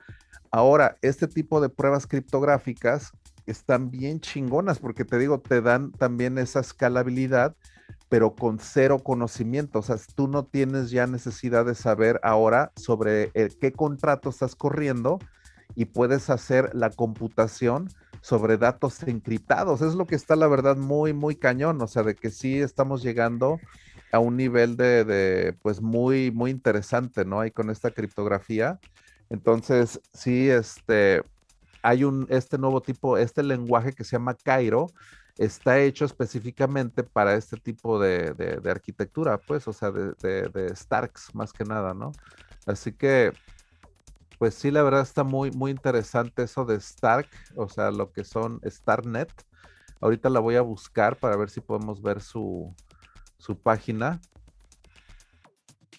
Ahora, este tipo de pruebas criptográficas están bien chingonas porque te digo, te dan también esa escalabilidad, pero con cero conocimiento. O sea, tú no tienes ya necesidad de saber ahora sobre eh, qué contrato estás corriendo y puedes hacer la computación sobre datos encriptados. Es lo que está, la verdad, muy, muy cañón. O sea, de que sí estamos llegando a un nivel de, de pues muy, muy interesante, ¿no? Ahí con esta criptografía. Entonces, sí, este, hay un, este nuevo tipo, este lenguaje que se llama Cairo, está hecho específicamente para este tipo de, de, arquitectura, pues, o sea, de, de, Starks más que nada, ¿no? Así que, pues sí, la verdad está muy, muy interesante eso de Stark, o sea, lo que son StarNet. Ahorita la voy a buscar para ver si podemos ver su, su página.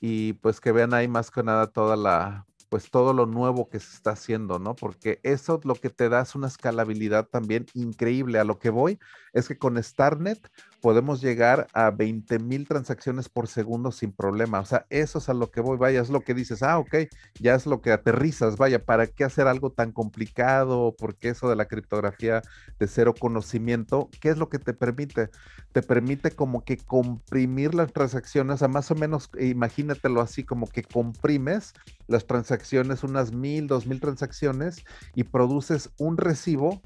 Y pues que vean ahí más que nada toda la, pues todo lo nuevo que se está haciendo, ¿no? Porque eso lo que te da es una escalabilidad también increíble. A lo que voy es que con StarNet podemos llegar a 20 mil transacciones por segundo sin problema. O sea, eso es a lo que voy, vaya, es lo que dices, ah, ok, ya es lo que aterrizas, vaya, ¿para qué hacer algo tan complicado? Porque eso de la criptografía de cero conocimiento, ¿qué es lo que te permite? Te permite como que comprimir las transacciones, o sea, más o menos, imagínatelo así, como que comprimes las transacciones, unas mil, dos mil transacciones y produces un recibo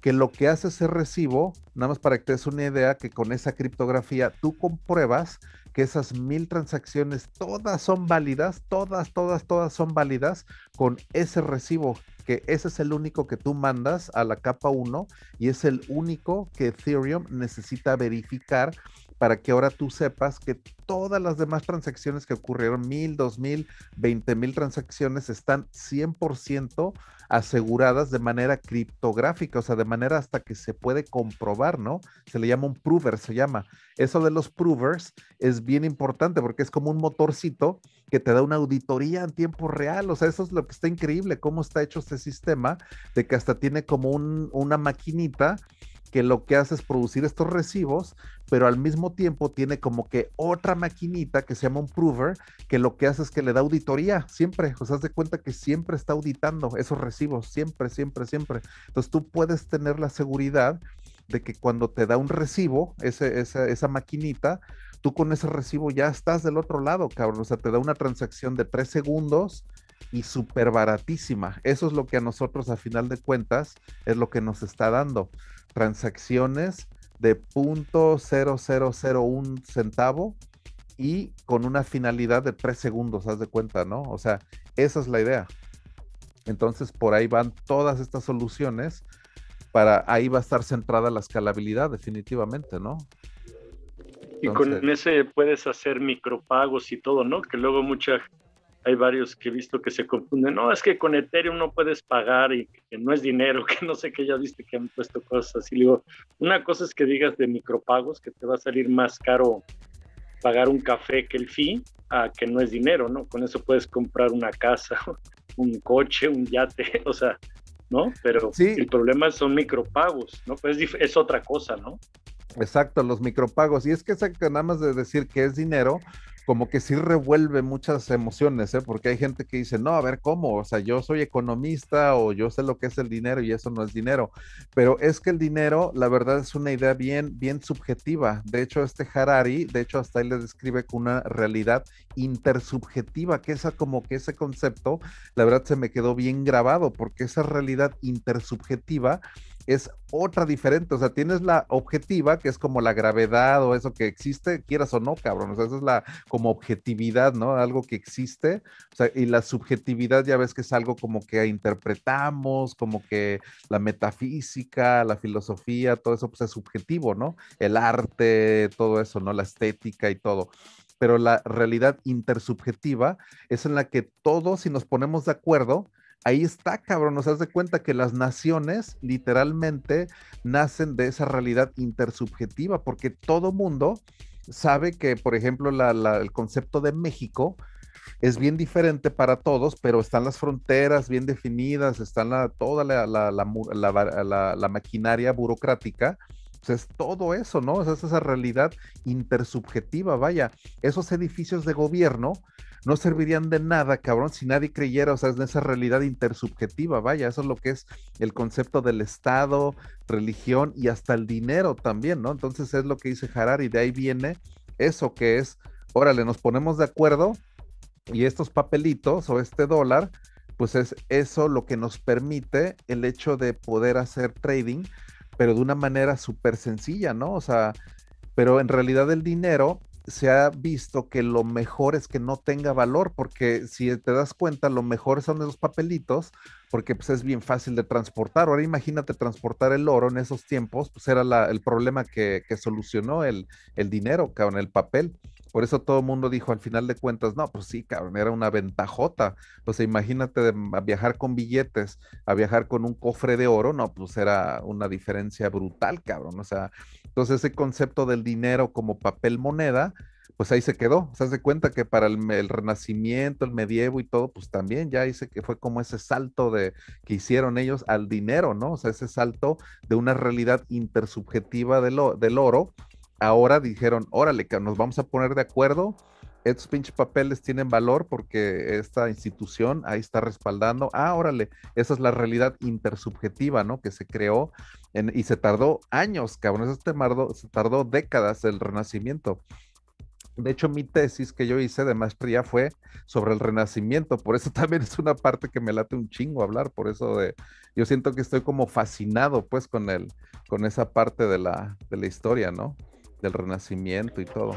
que lo que hace ese recibo, nada más para que te des una idea, que con esa criptografía tú compruebas que esas mil transacciones todas son válidas, todas, todas, todas son válidas con ese recibo, que ese es el único que tú mandas a la capa 1 y es el único que Ethereum necesita verificar para que ahora tú sepas que todas las demás transacciones que ocurrieron, mil, dos mil, veinte mil transacciones, están 100% aseguradas de manera criptográfica, o sea, de manera hasta que se puede comprobar, ¿no? Se le llama un prover, se llama. Eso de los provers es bien importante porque es como un motorcito que te da una auditoría en tiempo real, o sea, eso es lo que está increíble, cómo está hecho este sistema, de que hasta tiene como un, una maquinita que lo que hace es producir estos recibos, pero al mismo tiempo tiene como que otra maquinita que se llama un prover, que lo que hace es que le da auditoría siempre, o sea, haz de cuenta que siempre está auditando esos recibos, siempre, siempre, siempre. Entonces tú puedes tener la seguridad de que cuando te da un recibo, ese, esa, esa maquinita, tú con ese recibo ya estás del otro lado, cabrón, o sea, te da una transacción de tres segundos y súper baratísima. Eso es lo que a nosotros, a final de cuentas, es lo que nos está dando transacciones de .0001 centavo y con una finalidad de tres segundos, haz de cuenta, ¿no? O sea, esa es la idea. Entonces, por ahí van todas estas soluciones para ahí va a estar centrada la escalabilidad, definitivamente, ¿no? y con ese puedes hacer micropagos y todo, ¿no? Que luego mucha hay varios que he visto que se confunden. No, es que con Ethereum no puedes pagar y que no es dinero, que no sé qué, ya viste que han puesto cosas así. Digo, una cosa es que digas de micropagos, que te va a salir más caro pagar un café que el fee, a que no es dinero, ¿no? Con eso puedes comprar una casa, un coche, un yate, o sea, ¿no? Pero el problema son micropagos, ¿no? Pues es, otra cosa, ¿no? Exacto, los micropagos. Y es que nada más de decir que es dinero, como que sí revuelve muchas emociones, ¿eh? porque hay gente que dice, no, a ver, ¿cómo? O sea, yo soy economista o yo sé lo que es el dinero y eso no es dinero, pero es que el dinero, la verdad, es una idea bien, bien subjetiva. De hecho, este Harari, de hecho, hasta él le describe con una realidad intersubjetiva, que esa como que ese concepto, la verdad, se me quedó bien grabado, porque esa realidad intersubjetiva es otra diferente. O sea, tienes la objetiva, que es como la gravedad o eso que existe, quieras o no, cabrón. O sea, esa es la como objetividad, ¿no? Algo que existe. O sea, y la subjetividad ya ves que es algo como que interpretamos, como que la metafísica, la filosofía, todo eso pues es subjetivo, ¿no? El arte, todo eso, ¿no? La estética y todo pero la realidad intersubjetiva es en la que todos, si nos ponemos de acuerdo, ahí está, cabrón. Nos das de cuenta que las naciones literalmente nacen de esa realidad intersubjetiva, porque todo mundo sabe que, por ejemplo, el concepto de México es bien diferente para todos, pero están las fronteras bien definidas, están toda la, la, maquinaria burocrática pues, es todo eso, ¿no? es esa realidad intersubjetiva, vaya, esos edificios de gobierno no servirían de nada, cabrón, si nadie creyera, o sea, en esa realidad intersubjetiva, vaya, eso es lo que es el concepto del Estado, religión y hasta el dinero también, ¿no? Entonces es lo que dice Harari, de ahí viene eso que es, órale, nos ponemos de acuerdo y estos papelitos o este dólar, pues es eso lo que nos permite el hecho de poder hacer trading, pero de una manera súper sencilla, ¿no? O sea, pero en realidad el dinero se ha visto que lo mejor es que no tenga valor, porque si te das cuenta, lo mejor son esos papelitos, porque pues es bien fácil de transportar. Ahora imagínate transportar el oro en esos tiempos, pues era el problema que, solucionó el, el dinero, cabrón, el papel. Por eso todo el mundo dijo al final de cuentas, no, pues sí, cabrón, era una ventajota. O sea, imagínate de, viajar con billetes a viajar con un cofre de oro, no, pues era una diferencia brutal, cabrón. O sea, entonces ese concepto del dinero como papel moneda, pues ahí se quedó. Se hace cuenta que para el, Renacimiento, el medievo y todo, pues también ya dice que fue como ese salto de que hicieron ellos al dinero, ¿no? O sea, ese salto de una realidad intersubjetiva del, del oro ahora dijeron, órale, que nos vamos a poner de acuerdo. Estos pinches papeles tienen valor porque esta institución ahí está respaldando. Ah, órale, esa es la realidad intersubjetiva, ¿no? Que se creó y se tardó años, cabrón. Eso se tardó, se tardó décadas el renacimiento. De hecho, mi tesis que yo hice de maestría fue sobre el renacimiento, por eso también es una parte que me late un chingo hablar, por eso de, yo siento que estoy como fascinado pues con el, con esa parte de la, de la historia, ¿no? del renacimiento y todo.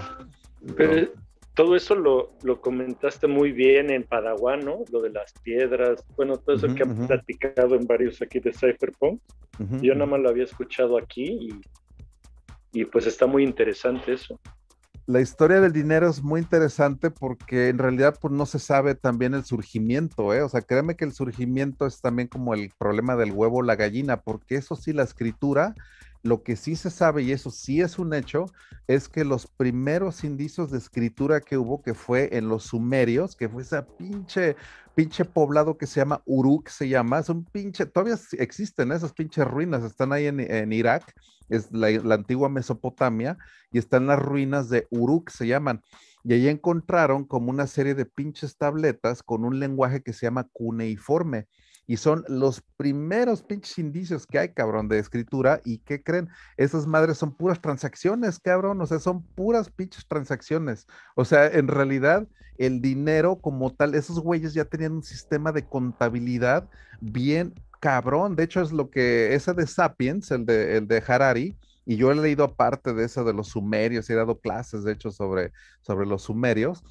Pero todo eso lo, lo, comentaste muy bien en Padawan, ¿no? Lo de las piedras, bueno, todo eso que han platicado en varios aquí de Cypherpunk. Yo nada más lo había escuchado aquí y, y pues está muy interesante eso la historia del dinero es muy interesante porque en realidad pues no se sabe también el surgimiento, ¿eh? O sea, créeme que el surgimiento es también como el problema del huevo o la gallina, porque eso sí, la escritura lo que sí se sabe, y eso sí es un hecho, es que los primeros indicios de escritura que hubo, que fue en los sumerios, que fue ese pinche, pinche poblado que se llama Uruk, se llama, es un pinche, todavía existen esas pinches ruinas, están ahí en, Irak, es la, la, antigua Mesopotamia, y están las ruinas de Uruk, se llaman. Y ahí encontraron como una serie de pinches tabletas con un lenguaje que se llama cuneiforme y son los primeros pinches indicios que hay, cabrón, de escritura. ¿Y qué creen? Esas madres son puras transacciones, cabrón, o sea, son puras pinches transacciones. O sea, en realidad, el dinero como tal, esos güeyes ya tenían un sistema de contabilidad bien cabrón. De hecho, es lo que ese de Sapiens, el de, el de Harari, y yo he leído aparte de eso de los sumerios, he dado clases, de hecho, sobre, sobre los sumerios,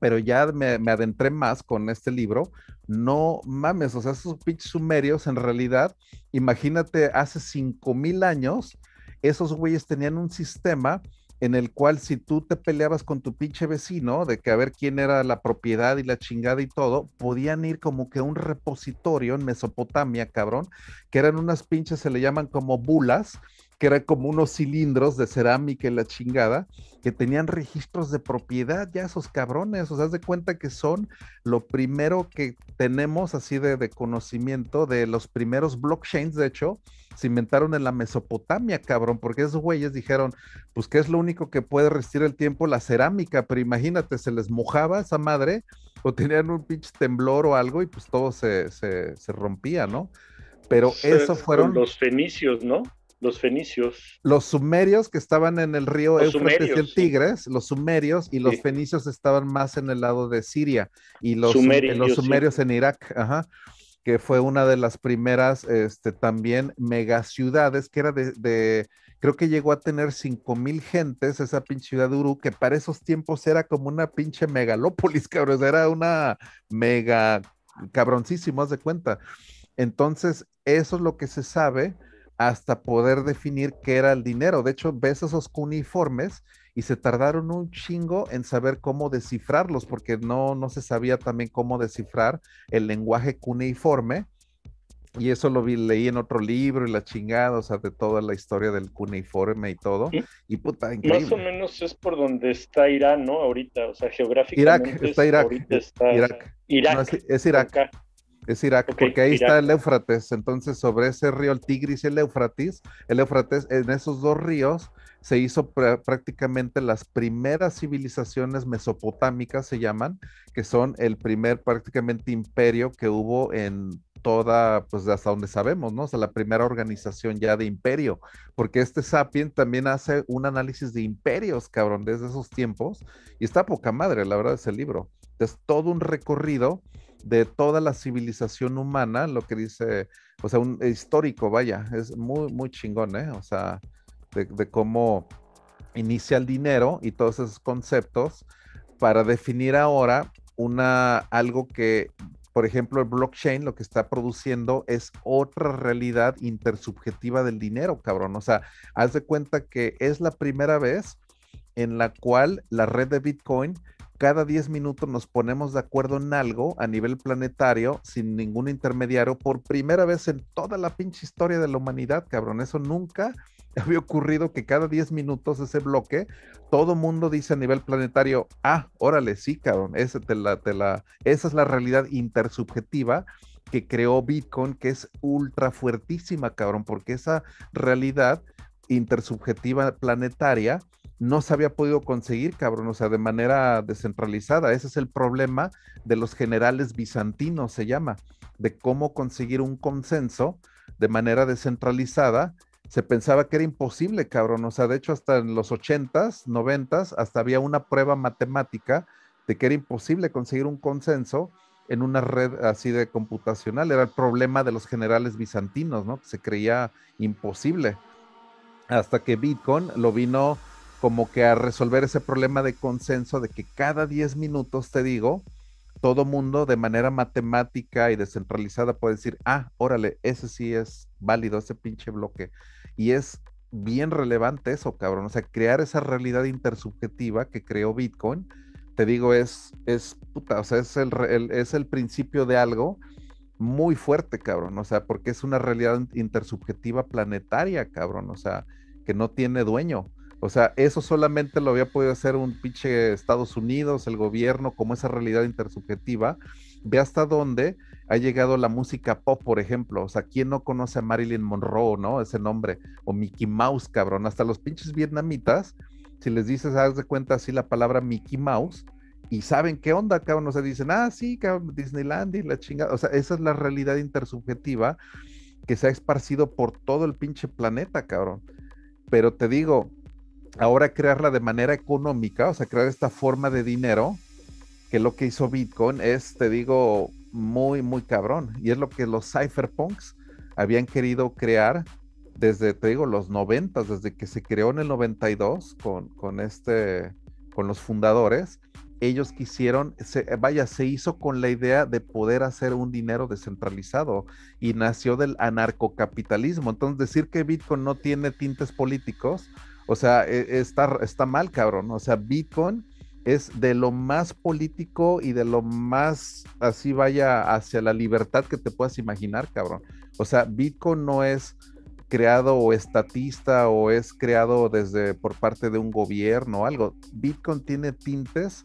pero ya me, adentré más con este libro. No mames, o sea, esos pinches sumerios en realidad, imagínate, hace cinco mil años, esos güeyes tenían un sistema en el cual si tú te peleabas con tu pinche vecino, de que a ver quién era la propiedad y la chingada y todo, podían ir como que a un repositorio en Mesopotamia, cabrón, que eran unas pinches, se le llaman como bulas, que eran como unos cilindros de cerámica y la chingada, que tenían registros de propiedad, ya esos cabrones, o sea, haz de cuenta que son lo primero que tenemos así de, de conocimiento de los primeros blockchains, de hecho, se inventaron en la Mesopotamia, cabrón, porque esos güeyes dijeron, pues que es lo único que puede resistir el tiempo, la cerámica, pero imagínate, se les mojaba esa madre, o tenían un pinche temblor o algo, y pues todo se, se, se rompía, ¿no? Pero eso fueron... Los fenicios, ¿no? Los fenicios. Los sumerios que estaban en el río Éufrates y el Tigres, los sumerios, y los fenicios estaban más en el lado de Siria, y los sumerios, los sumerios en Irak, ajá, que fue una de las primeras este, también megaciudades, que era de, creo que llegó a tener cinco mil gentes, esa pinche ciudad de Uru, que para esos tiempos era como una pinche megalópolis, cabrón, era una mega cabroncísimo, haz de cuenta. Entonces, eso es lo que se sabe hasta poder definir qué era el dinero. De hecho, ves esos cuneiformes y se tardaron un chingo en saber cómo descifrarlos, porque no, no se sabía también cómo descifrar el lenguaje cuneiforme. Y eso lo vi, leí en otro libro y la chingada, o sea, de toda la historia del cuneiforme y todo. Y puta, increíble. Más o menos es por donde está Irán, ¿no? Ahorita, o sea, geográficamente. Irak, está Irak. Está Irak. Irak. es, Irak. Es Irak, porque ahí está el Éufrates. Entonces, sobre ese río, el Tigris y el Éufrates, el Éufrates, en esos dos ríos se hizo prácticamente las primeras civilizaciones mesopotámicas, se llaman, que son el primer prácticamente imperio que hubo en toda, pues hasta donde sabemos, ¿no? O sea, la primera organización ya de imperio, porque este Sapien también hace un análisis de imperios, cabrón, desde esos tiempos, y está poca madre, la verdad, ese libro. Es todo un recorrido de toda la civilización humana, lo que dice, o sea, un histórico, vaya, es muy, muy chingón, ¿eh? O sea, de, cómo inicia el dinero y todos esos conceptos para definir ahora una, algo que, por ejemplo, el blockchain lo que está produciendo es otra realidad intersubjetiva del dinero, cabrón. O sea, haz de cuenta que es la primera vez en la cual la red de Bitcoin cada 10 minutos nos ponemos de acuerdo en algo a nivel planetario sin ningún intermediario por primera vez en toda la pinche historia de la humanidad, cabrón. Eso nunca había ocurrido que cada 10 minutos ese bloque, todo mundo dice a nivel planetario, ah, órale, sí, cabrón, ese te la, te la, esa es la realidad intersubjetiva que creó Bitcoin, que es ultra fuertísima, cabrón, porque esa realidad intersubjetiva planetaria no se había podido conseguir, cabrón, o sea, de manera descentralizada. Ese es el problema de los generales bizantinos, se llama, de cómo conseguir un consenso de manera descentralizada. Se pensaba que era imposible, cabrón, o sea, de hecho hasta en los ochentas, noventas, hasta había una prueba matemática de que era imposible conseguir un consenso en una red así de computacional. Era el problema de los generales bizantinos, ¿no? Que se creía imposible. Hasta que Bitcoin lo vino como que a resolver ese problema de consenso de que cada 10 minutos, te digo, todo mundo de manera matemática y descentralizada puede decir, ah, órale, ese sí es válido, ese pinche bloque. Y es bien relevante eso, cabrón. O sea, crear esa realidad intersubjetiva que creó Bitcoin, te digo, es, es puta, o sea, es el, es el principio de algo muy fuerte, cabrón. O sea, porque es una realidad intersubjetiva planetaria, cabrón. O sea, que no tiene dueño. O sea, eso solamente lo había podido hacer un pinche Estados Unidos, el gobierno, como esa realidad intersubjetiva. Ve hasta dónde ha llegado la música pop, por ejemplo. O sea, ¿quién no conoce a Marilyn Monroe, no? Ese nombre. O Mickey Mouse, cabrón. Hasta los pinches vietnamitas, si les dices, haz de cuenta así la palabra Mickey Mouse, y saben qué onda, cabrón. O sea, dicen, ah, sí, cabrón, Disneyland y la chingada. O sea, esa es la realidad intersubjetiva que se ha esparcido por todo el pinche planeta, cabrón. Pero te digo, ahora crearla de manera económica, o sea, crear esta forma de dinero, que lo que hizo Bitcoin es, te digo, muy, muy cabrón. Y es lo que los cypherpunks habían querido crear desde, te digo, los 90, desde que se creó en el 92 con, con este, con los fundadores. Ellos quisieron, vaya, se hizo con la idea de poder hacer un dinero descentralizado y nació del anarcocapitalismo. Entonces, decir que Bitcoin no tiene tintes políticos, o sea, e, está, está mal, cabrón. O sea, Bitcoin es de lo más político y de lo más así vaya hacia la libertad que te puedas imaginar, cabrón. O sea, Bitcoin no es creado o estatista o es creado desde por parte de un gobierno o algo. Bitcoin tiene tintes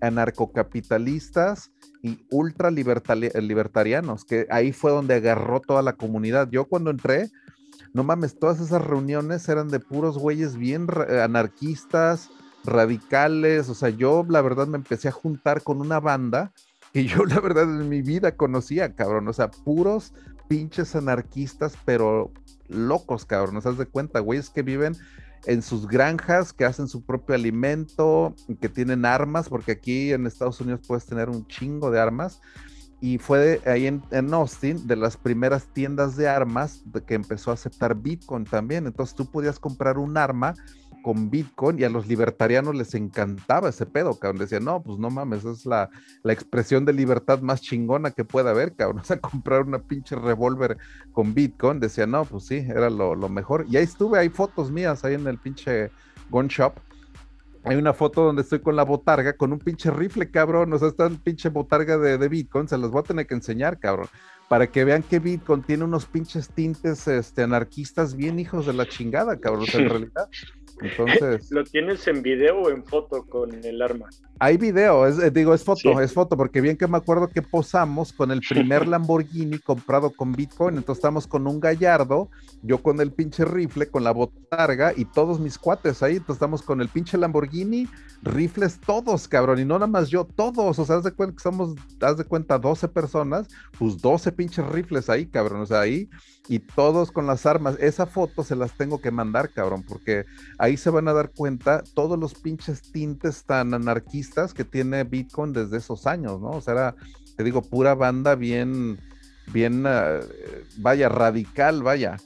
anarcocapitalistas y ultra libertarianos, que ahí fue donde agarró toda la comunidad. Yo cuando entré, no mames, todas esas reuniones eran de puros güeyes bien anarquistas, radicales, o sea, yo la verdad me empecé a juntar con una banda que yo la verdad en mi vida conocía, cabrón, o sea, puros pinches anarquistas, pero locos, cabrón, ¿no das de cuenta, güeyes que viven en sus granjas, que hacen su propio alimento, que tienen armas, porque aquí en Estados Unidos puedes tener un chingo de armas, y fue ahí en, Austin de las primeras tiendas de armas de que empezó a aceptar Bitcoin también. Entonces tú podías comprar un arma con Bitcoin y a los libertarianos les encantaba ese pedo, cabrón. Decían, no, pues no mames, es la, la expresión de libertad más chingona que pueda haber, cabrón. O sea, comprar una pinche revólver con Bitcoin. Decían, no, pues sí, era lo, lo mejor. Y ahí estuve, hay fotos mías ahí en el pinche gun shop hay una foto donde estoy con la botarga, con un pinche rifle, cabrón. O sea, esta pinche botarga de, de, Bitcoin, se las voy a tener que enseñar, cabrón. Para que vean que Bitcoin tiene unos pinches tintes este, anarquistas bien hijos de la chingada, cabrón. O sea, en realidad Entonces. ¿Lo tienes en video o en foto con el arma? Hay video, es, eh, digo, es foto, es foto, porque bien que me acuerdo que posamos con el primer Lamborghini comprado con Bitcoin, entonces estamos con un gallardo, yo con el pinche rifle, con la botarga y todos mis cuates ahí, entonces estamos con el pinche Lamborghini, rifles todos, cabrón, y no nada más yo, todos, o sea, haz de cuenta que somos, haz de cuenta, 12 personas, pues 12 pinches rifles ahí, cabrón, o sea, ahí, y todos con las armas, esa foto se las tengo que mandar, cabrón, porque ahí se van a dar cuenta todos los pinches tintes tan anarquistas que tiene Bitcoin desde esos años, ¿no? O sea, era, te digo, pura banda bien, bien, ah, vaya, radical, vaya.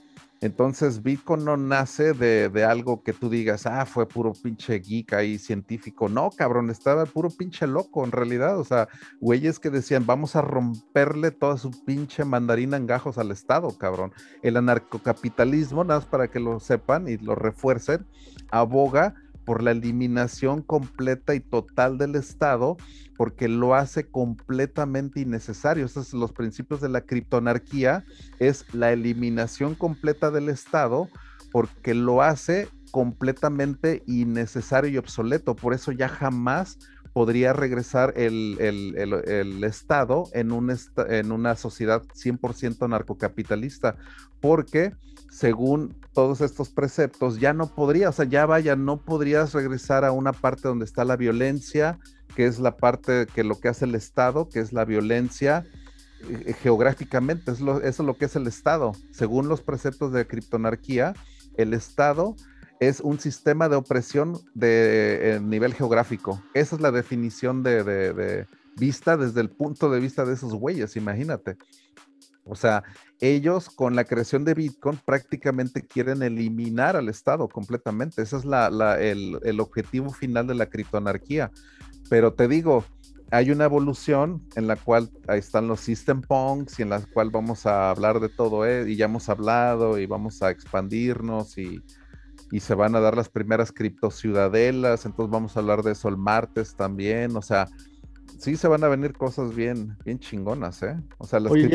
Entonces, Bitcoin no nace de, algo que tú digas, ah, fue puro pinche geek ahí científico. No, cabrón, estaba puro pinche loco en realidad. O sea, güeyes que decían, vamos a romperle toda su pinche mandarina en gajos al Estado, cabrón. El anarcocapitalismo, nada más para que lo sepan y lo refuercen, aboga por la eliminación completa y total del Estado, porque lo hace completamente innecesario. Esos son los principios de la criptonarquía, es la eliminación completa del Estado, porque lo hace completamente innecesario y obsoleto. Por eso ya jamás podría regresar el, Estado en, un en una sociedad 100% narcocapitalista, porque según todos estos preceptos, ya no podría, o sea, ya vaya, no podrías regresar a una parte donde está la violencia, que es la parte que lo que hace el Estado, que es la violencia eh, geográficamente, es lo, eso es lo que es el Estado. Según los preceptos de criptonarquía, el Estado es un sistema de opresión de nivel geográfico. Esa es la definición de, de vista desde el punto de vista de esos güeyes, imagínate. O sea, ellos con la creación de Bitcoin prácticamente quieren eliminar al Estado completamente. Ese es el, objetivo final de la criptoanarquía. Pero te digo, hay una evolución en la cual ahí están los system punks y en la cual vamos a hablar de todo eh, y ya hemos hablado y vamos a expandirnos y, y se van a dar las primeras criptociudadelas, entonces vamos a hablar de eso el martes también, o sea, sí se van a venir cosas bien, bien chingonas, ¿eh? O sea, las Oye,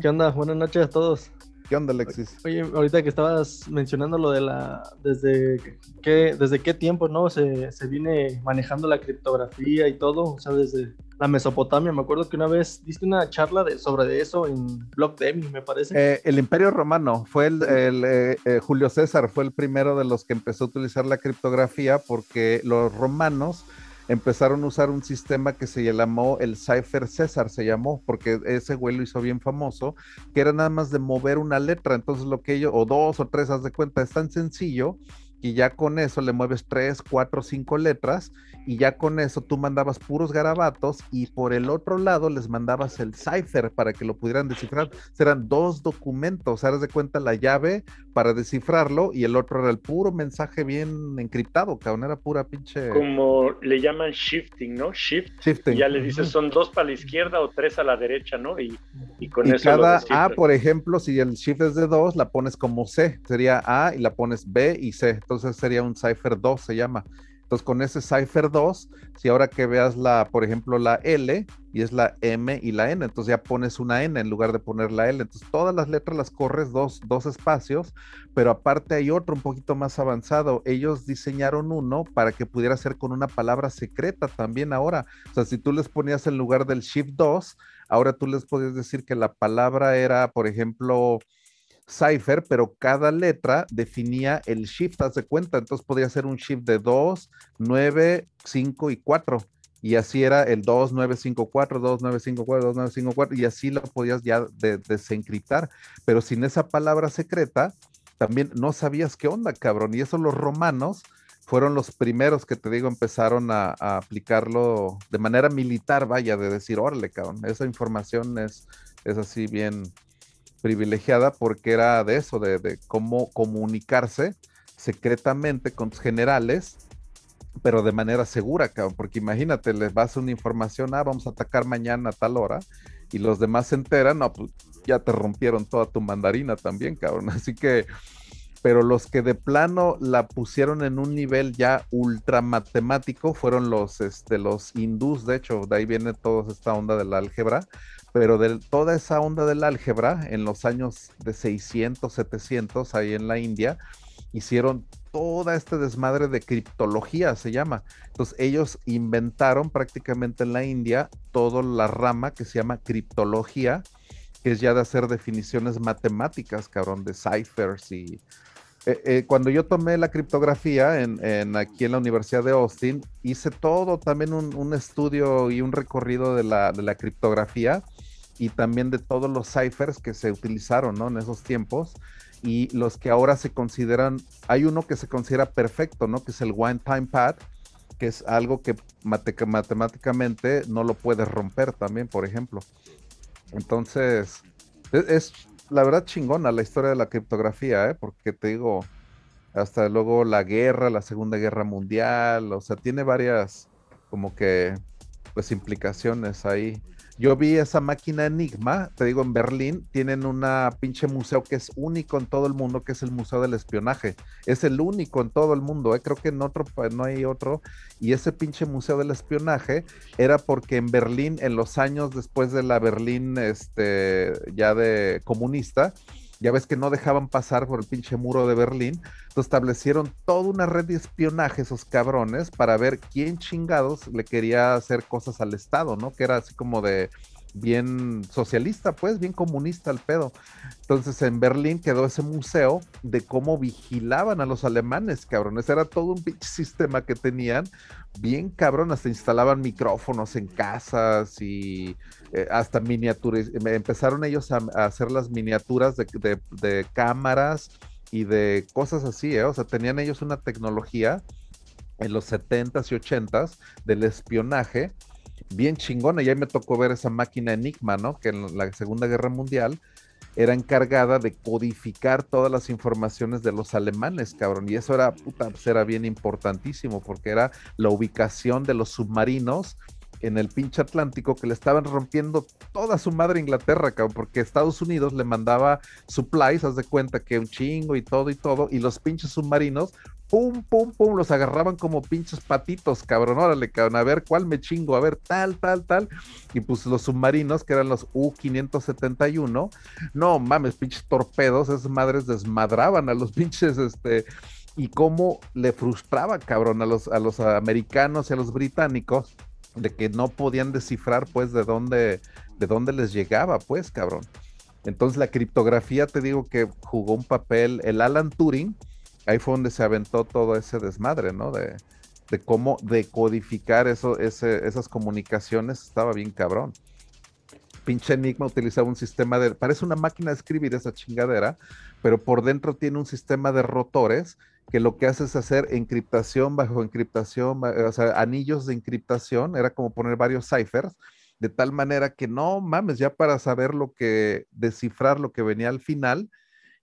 ¿Qué onda? Buenas noches a todos. ¿Qué onda, Alexis? Oye, ahorita que estabas mencionando lo de la. ¿Desde qué, desde qué tiempo, no? Se, se viene manejando la criptografía y todo. O sea, desde la Mesopotamia. Me acuerdo que una vez diste una charla de, sobre eso en Blog Demi, me parece. Eh, el Imperio Romano fue el. Eh, eh, Julio César fue el primero de los que empezó a utilizar la criptografía porque los romanos empezaron a usar un sistema que se llamó el Cypher César, se llamó, porque ese güey lo hizo bien famoso, que era nada más de mover una letra, entonces lo que ellos, o dos o tres, haz de cuenta, es tan sencillo y ya con eso le mueves tres, cuatro, cinco letras y ya con eso tú mandabas puros garabatos y por el otro lado les mandabas el cipher para que lo pudieran descifrar. Serán dos documentos, sabes de cuenta la llave para descifrarlo y el otro era el puro mensaje bien encriptado, cabrón, era pura pinche... Como le llaman shifting, ¿no? Shift. Shifting. Y ya le dices son dos para la izquierda o tres a la derecha, ¿no? Y, y con eso... Cada A, por ejemplo, si el shift es de dos, la pones como C, sería A y la pones B y C entonces sería un Cypher 2, se llama. Entonces, con ese Cypher 2, si ahora que veas la, por ejemplo, la L y es la M y la N, entonces ya pones una N en lugar de poner la L. Entonces, todas las letras las corres dos, dos espacios, pero aparte hay otro un poquito más avanzado. Ellos diseñaron uno para que pudiera ser con una palabra secreta también ahora. O sea, si tú les ponías en lugar del Shift 2, ahora tú les podías decir que la palabra era, por ejemplo, cipher, pero cada letra definía el shift, haz de cuenta. Entonces podría ser un shift de 2, 9, 5 y 4. Y así era el 2, 9, 5, 4, 2, 9, 5, 4, 2, 9, 5, 4. Y así lo podías ya desencriptar. Pero sin esa palabra secreta, también no sabías qué onda, cabrón. Y eso los romanos fueron los primeros que te digo empezaron a, a aplicarlo de manera militar, vaya, de decir, órale, cabrón, esa información es, es así bien, privilegiada porque era de eso, de, cómo comunicarse secretamente con tus generales, pero de manera segura, cabrón, porque imagínate, les vas una información, ah, vamos a atacar mañana a tal hora, y los demás se enteran, no, pues ya te rompieron toda tu mandarina también, cabrón, así que, pero los que de plano la pusieron en un nivel ya ultra matemático fueron los, este, los hindús, de hecho, de ahí viene toda esta onda del álgebra, pero de toda esa onda del álgebra, en los años de 600, 700, ahí en la India, hicieron toda este desmadre de criptología, se llama. Entonces ellos inventaron prácticamente en la India toda la rama que se llama criptología, que es ya de hacer definiciones matemáticas, cabrón, de ciphers y... Eh, eh, cuando yo tomé la criptografía en, aquí en la Universidad de Austin, hice todo también un, estudio y un recorrido de la, de la criptografía y también de todos los ciphers que se utilizaron ¿no? en esos tiempos y los que ahora se consideran, hay uno que se considera perfecto, ¿no? Que es el One Time Pad, que es algo que matemáticamente no lo puedes romper también, por ejemplo. Entonces, e-, es, la verdad chingona la historia de la criptografía, ¿eh? Porque te digo, hasta luego la guerra, la Segunda Guerra Mundial, o sea, tiene varias como que pues implicaciones ahí. Yo vi esa máquina Enigma, te digo, en Berlín tienen una pinche museo que es único en todo el mundo, que es el Museo del Espionaje. Es el único en todo el mundo, ¿eh? creo que en otro no hay otro. Y ese pinche Museo del Espionaje era porque en Berlín, en los años después de la Berlín este, ya de comunista, ya ves que no dejaban pasar por el pinche muro de Berlín, entonces establecieron toda una red de espionaje esos cabrones para ver quién chingados le quería hacer cosas al Estado, ¿no? Que era así como de bien socialista, pues, bien comunista el pedo. Entonces en Berlín quedó ese museo de cómo vigilaban a los alemanes, cabrones. Era todo un pinche sistema que tenían, bien cabrón, hasta instalaban micrófonos en casas y eh, hasta miniaturas. Empezaron ellos a, hacer las miniaturas de, cámaras y de cosas así, ¿eh? O sea, tenían ellos una tecnología en los 70s y 80s del espionaje bien chingona. Y ahí me tocó ver esa máquina Enigma, ¿no? Que en la Segunda Guerra Mundial era encargada de codificar todas las informaciones de los alemanes, cabrón. Y eso era, puta, pues era bien importantísimo porque era la ubicación de los submarinos en el pinche Atlántico que le estaban rompiendo toda su madre Inglaterra, cabrón, porque Estados Unidos le mandaba supplies, haz de cuenta que un chingo y todo y todo, y los pinches submarinos pum, pum, pum, los agarraban como pinches patitos, cabrón, órale, cabrón, a ver cuál me chingo, a ver tal, tal, tal. Y pues los submarinos, que eran los U-571, no mames, pinches torpedos, esas madres desmadraban a los pinches, este, y cómo le frustraba, cabrón, a los, a los americanos y a los británicos, de que no podían descifrar, pues, de dónde, de dónde les llegaba, pues, cabrón. Entonces la criptografía, te digo que jugó un papel, el Alan Turing, ahí fue donde se aventó todo ese desmadre, ¿no? De, cómo decodificar eso, esas comunicaciones, estaba bien cabrón. Pinche Enigma utilizaba un sistema de, parece una máquina de escribir esa chingadera, pero por dentro tiene un sistema de rotores que lo que hace es hacer encriptación bajo encriptación, o sea, anillos de encriptación, era como poner varios ciphers, de tal manera que no mames, ya para saber lo que, descifrar lo que venía al final,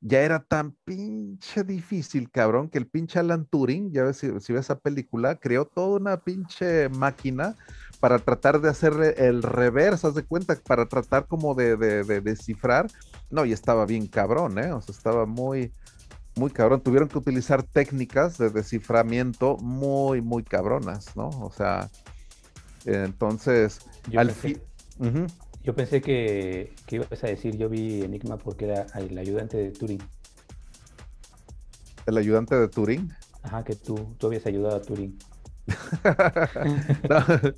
ya era tan pinche difícil, cabrón, que el pinche Alan Turing, ya ves si, ves esa película, creó toda una pinche máquina para tratar de hacerle el reverse, haz de cuenta, para tratar como de, descifrar. No, y estaba bien cabrón, ¿eh? O sea, estaba muy, muy cabrón. Tuvieron que utilizar técnicas de desciframiento muy, muy cabronas, ¿no? O sea, entonces, al. Yo pensé que, ibas a decir, yo vi Enigma porque era el ayudante de Turing. ¿El ayudante de Turing? Ajá, que tú, tú habías ayudado a Turing.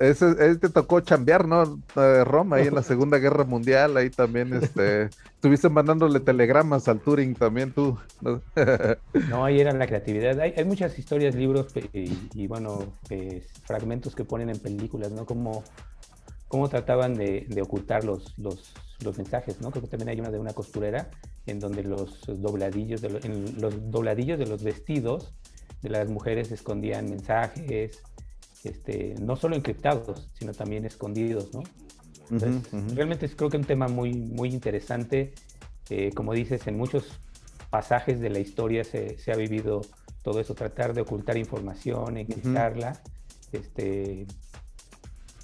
ese, te tocó chambear, ¿no? Roma, ahí en la Segunda Guerra Mundial, ahí también este, estuviste mandándole telegramas al Turing también tú. no, ahí era la creatividad. Hay, muchas historias, libros y, bueno, eh, fragmentos que ponen en películas, ¿no? Como cómo trataban de, ocultar los, los, mensajes, ¿no? Creo que también hay una de una costurera en donde los dobladillos de, los dobladillos de los vestidos de las mujeres escondían mensajes, este, no solo encriptados, sino también escondidos, ¿no? Realmente creo que es un tema muy, muy interesante. Eh, como dices, en muchos pasajes de la historia se, ha vivido todo eso, tratar de ocultar información, encriptarla. este,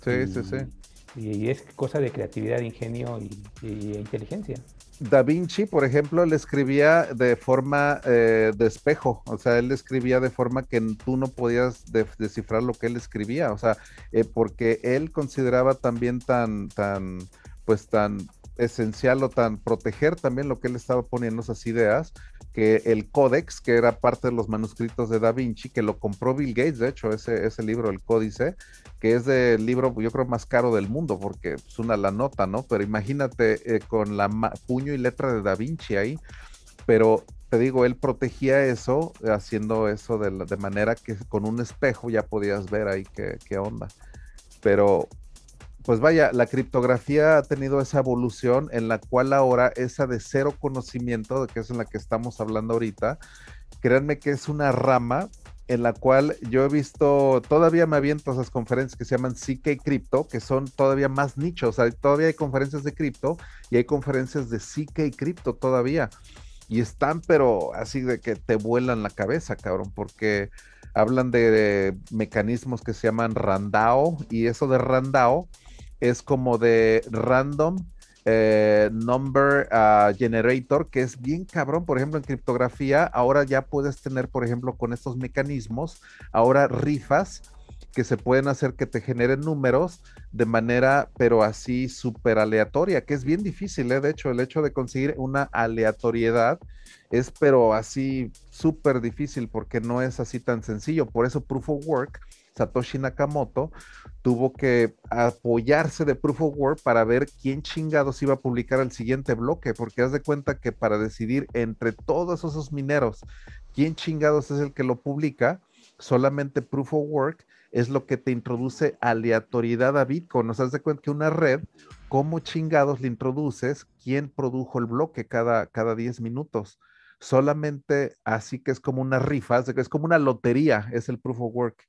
sí, sí, sí y es cosa de creatividad, ingenio y, inteligencia. Da Vinci, por ejemplo, él escribía de forma eh, de espejo, o sea, él escribía de forma que tú no podías descifrar lo que él escribía, o sea, eh, porque él consideraba también tan, tan, pues tan esencial o tan proteger también lo que él estaba poniendo esas ideas, que el códex, que era parte de los manuscritos de Da Vinci, que lo compró Bill Gates, de hecho, ese, ese libro, el códice, que es el libro, yo creo, más caro del mundo, porque es una la nota, ¿no? Pero imagínate eh, con la puño y letra de Da Vinci ahí, pero te digo, él protegía eso, haciendo eso de, de manera que con un espejo ya podías ver ahí qué, qué onda. Pero pues vaya, la criptografía ha tenido esa evolución en la cual ahora esa de cero conocimiento, que es en la que estamos hablando ahorita, créanme que es una rama en la cual yo he visto, todavía me aviento esas conferencias que se llaman CK Crypto, que son todavía más nichos, o sea, todavía hay conferencias de cripto y hay conferencias de CK Crypto todavía. Y están, pero así de que te vuelan la cabeza, cabrón, porque hablan de, mecanismos que se llaman Randao y eso de Randao es como de random eh, number ah, generator, que es bien cabrón, por ejemplo, en criptografía, ahora ya puedes tener, por ejemplo, con estos mecanismos, ahora rifas que se pueden hacer que te generen números de manera, pero así súper aleatoria, que es bien difícil, ¿eh? de hecho, el hecho de conseguir una aleatoriedad es, pero así súper difícil, porque no es así tan sencillo, por eso Proof of Work Satoshi Nakamoto tuvo que apoyarse de Proof of Work para ver quién chingados iba a publicar el siguiente bloque, porque haz de cuenta que para decidir entre todos esos mineros quién chingados es el que lo publica, solamente Proof of Work es lo que te introduce aleatoriedad a Bitcoin. Nos das de cuenta que una red, ¿cómo chingados le introduces quién produjo el bloque cada, cada 10 minutos? Solamente así que es como una rifa, es como una lotería, es el Proof of Work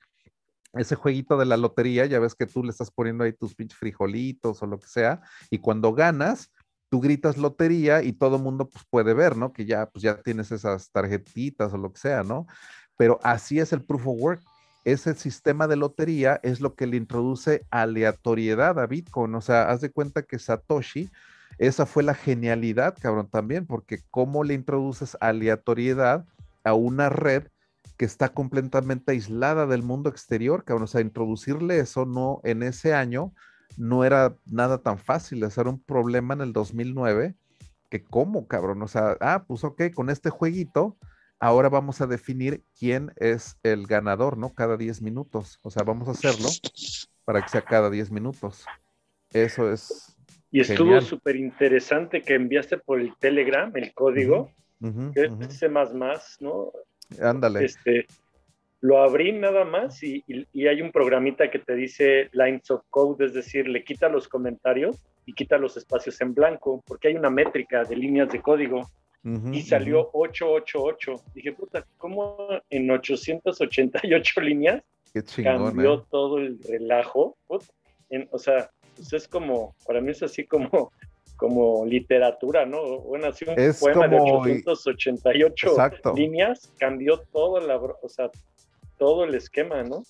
ese jueguito de la lotería, ya ves que tú le estás poniendo ahí tus pinches frijolitos o lo que sea, y cuando ganas, tú gritas lotería y todo el mundo pues puede ver, ¿no? Que ya pues ya tienes esas tarjetitas o lo que sea, ¿no? Pero así es el proof of work. Ese sistema de lotería es lo que le introduce aleatoriedad a Bitcoin. O sea, haz de cuenta que Satoshi, esa fue la genialidad, cabrón, también, porque cómo le introduces aleatoriedad a una red que está completamente aislada del mundo exterior, cabrón. O sea, introducirle eso no en ese año no era nada tan fácil. Hacer un problema en el 2009 que cómo, cabrón. O sea, ah, pues ok, con este jueguito, ahora vamos a definir quién es el ganador, ¿no? Cada 10 minutos. O sea, vamos a hacerlo para que sea cada 10 minutos. Eso es. Y estuvo súper interesante que enviaste por el Telegram el código, ese más más, ¿no? Ándale. Este, lo abrí nada más y, hay un programita que te dice lines of code, es decir, le quita los comentarios y quita los espacios en blanco, porque hay una métrica de líneas de código. y salió 888. Dije, puta, ¿cómo en 888 líneas cambió ¿eh? todo el relajo? o sea, pues es como, para mí es así como como literatura, ¿no? Bueno, así un poema de 888 líneas cambió todo, la, o sea, todo el esquema, ¿no?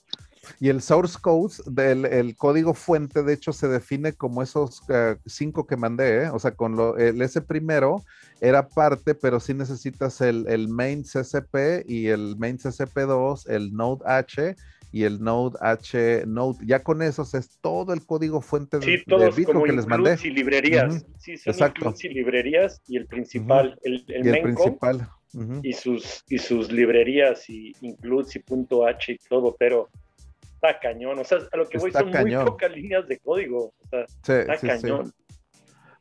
Y el source code del el código fuente, de hecho, se define como esos eh, cinco que mandé, ¿eh? o sea, con lo, el, ese primero era parte, pero sí necesitas el, el main CCP y el main CCP2, el node H y el Node H Node. Ya con esos es todo el código fuente de, sí, todos Bitcoin que les mandé. y librerías. Sí, son Exacto. y librerías y el principal, el, el, y principal. y, sus, y sus librerías y includes y punto H y todo, pero está cañón. O sea, a lo que voy son muy pocas líneas de código. O sea, está cañón.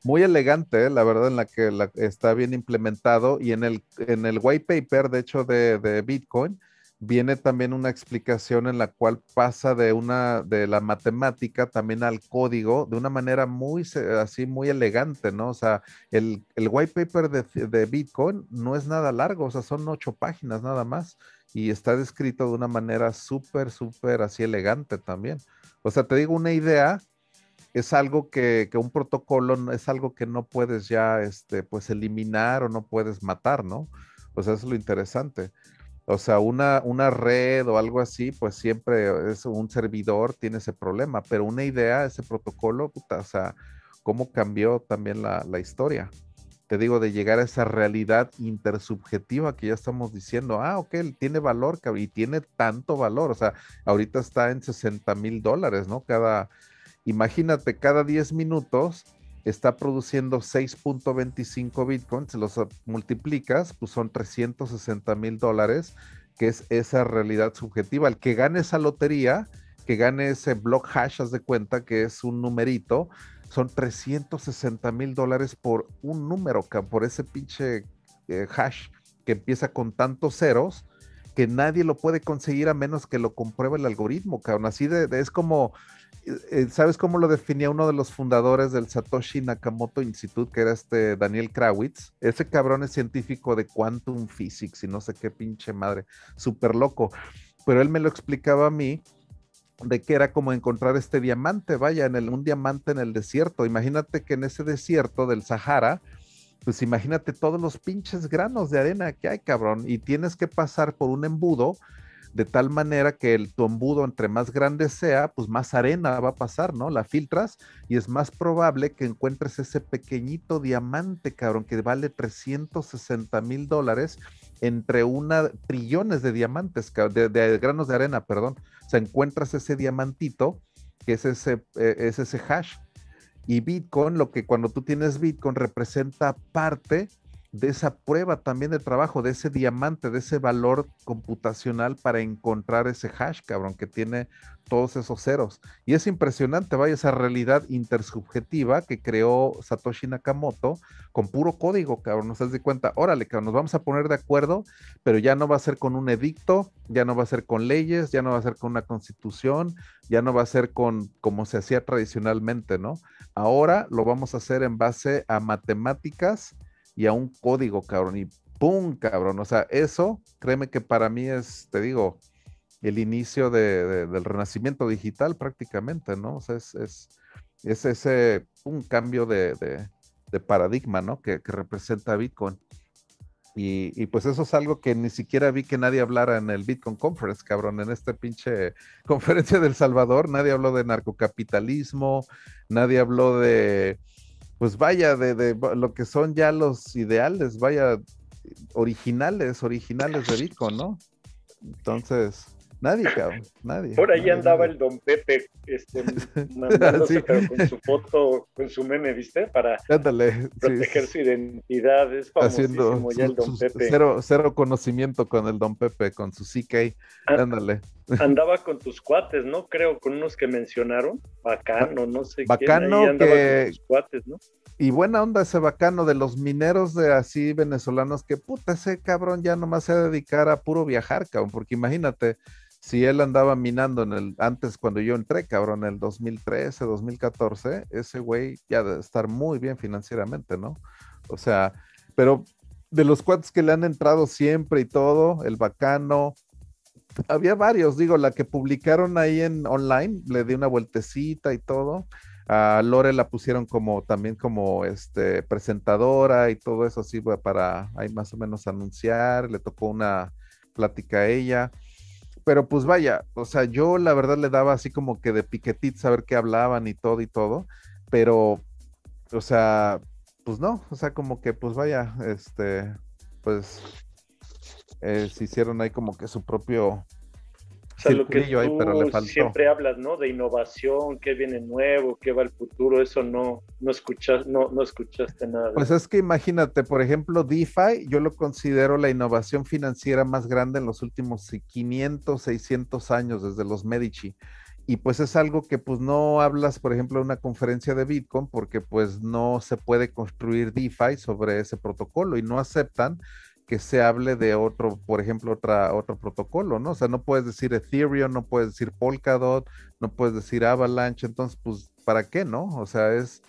Muy elegante, ¿eh? la verdad, en la que está bien implementado y en el, en el white paper, de hecho, de, de Bitcoin, viene también una explicación en la cual pasa de una de la matemática también al código de una manera muy así muy elegante, ¿no? O sea, el, el white paper de, de, Bitcoin no es nada largo, o sea, son ocho páginas nada más y está descrito de una manera súper, súper así elegante también. O sea, te digo una idea. Es algo que, que un protocolo es algo que no puedes ya, este, pues eliminar o no puedes matar, ¿no? Pues eso es lo interesante. O sea, una, una red o algo así, pues siempre es un servidor, tiene ese problema, pero una idea, ese protocolo, o sea, cómo cambió también la, historia. Te digo, de llegar a esa realidad intersubjetiva que ya estamos diciendo, ah, ok, tiene valor y tiene tanto valor, o sea, ahorita está en 60 mil dólares, ¿no? Cada, imagínate, cada 10 minutos está produciendo 6.25 bitcoins, los multiplicas, pues son 360 mil dólares, que es esa realidad subjetiva. El que gane esa lotería, que gane ese block hash, haz de cuenta que es un numerito, son 360 mil dólares por un número, por ese pinche eh, hash que empieza con tantos ceros que nadie lo puede conseguir a menos que lo compruebe el algoritmo, cabrón. Así de, es como, ¿sabes cómo lo definía uno de los fundadores del Satoshi Nakamoto Institute, que era este Daniel Krawitz? Ese cabrón es científico de quantum physics y no sé qué pinche madre, súper loco. Pero él me lo explicaba a mí de que era como encontrar este diamante, vaya, en un diamante en el desierto. Imagínate que en ese desierto del Sahara, pues imagínate todos los pinches granos de arena que hay, cabrón, y tienes que pasar por un embudo de tal manera que el, tu embudo entre más grande sea, pues más arena va a pasar, ¿no? La filtras y es más probable que encuentres ese pequeñito diamante, cabrón, que vale 360 mil dólares entre una trillones de diamantes, de, de, granos de arena, perdón. O sea, encuentras ese diamantito, que es ese, eh, es ese hash y Bitcoin, lo que cuando tú tienes Bitcoin representa parte de esa prueba también de trabajo, de ese diamante, de ese valor computacional para encontrar ese hash, cabrón, que tiene todos esos ceros. Y es impresionante, vaya, esa realidad intersubjetiva que creó Satoshi Nakamoto con puro código, cabrón. Nos das de cuenta, órale, cabrón, nos vamos a poner de acuerdo, pero ya no va a ser con un edicto, ya no va a ser con leyes, ya no va a ser con una constitución, ya no va a ser con como se hacía tradicionalmente, ¿no? Ahora lo vamos a hacer en base a matemáticas y a un código, cabrón, y ¡pum! cabrón. O sea, eso, créeme que para mí es, te digo, el inicio del renacimiento digital prácticamente, ¿no? O sea, es, es, ese un cambio de, paradigma, ¿no? Que, representa Bitcoin. Y, y, pues eso es algo que ni siquiera vi que nadie hablara en el Bitcoin Conference, cabrón, en esta pinche conferencia del Salvador, nadie habló de narcocapitalismo, nadie habló de, pues vaya, de, de, lo que son ya los ideales, vaya, originales, originales de Bitcoin, ¿no? Entonces, nadie, cabrón, nadie. Por ahí andaba el don Pepe, este, mandándose con su foto, con su meme, ¿viste? Para proteger su identidad, es famosísimo Haciendo ya el don Pepe. Cero, cero, conocimiento con el don Pepe, con su CK, ándale. Andaba con tus cuates, ¿no? Creo, con unos que mencionaron, bacano, no sé bacano quién, que... con tus cuates, ¿no? Y buena onda ese bacano de los mineros de así venezolanos que puta, ese cabrón ya nomás se dedicar a puro viajar, cabrón, porque imagínate, si él andaba minando en el, antes cuando yo entré, cabrón, en el 2013, 2014, ese güey ya debe estar muy bien financieramente, ¿no? O sea, pero de los cuates que le han entrado siempre y todo, el bacano, había varios, digo, la que publicaron ahí en online, le di una vueltecita y todo. A Lore la pusieron como también como este presentadora y todo eso así para ahí más o menos anunciar, le tocó una plática a ella. Pero pues vaya, o sea, yo la verdad le daba así como que de piquetit saber qué hablaban y todo y todo, pero o sea, pues no, o sea, como que pues vaya, este, pues eh, se hicieron ahí como que su propio o sea, lo que tú siempre hablas, ¿no? De innovación, qué viene nuevo, qué va el futuro, eso no, no, escuchas, no, no escuchaste nada. Pues es que imagínate, por ejemplo, DeFi, yo lo considero la innovación financiera más grande en los últimos 500, 600 años, desde los Medici. Y pues es algo que pues no hablas, por ejemplo, en una conferencia de Bitcoin, porque pues no se puede construir DeFi sobre ese protocolo y no aceptan que se hable de otro, por ejemplo, otra, otro protocolo, ¿no? O sea, no puedes decir Ethereum, no puedes decir Polkadot, no puedes decir Avalanche, entonces, pues, ¿para qué, no? O sea, es,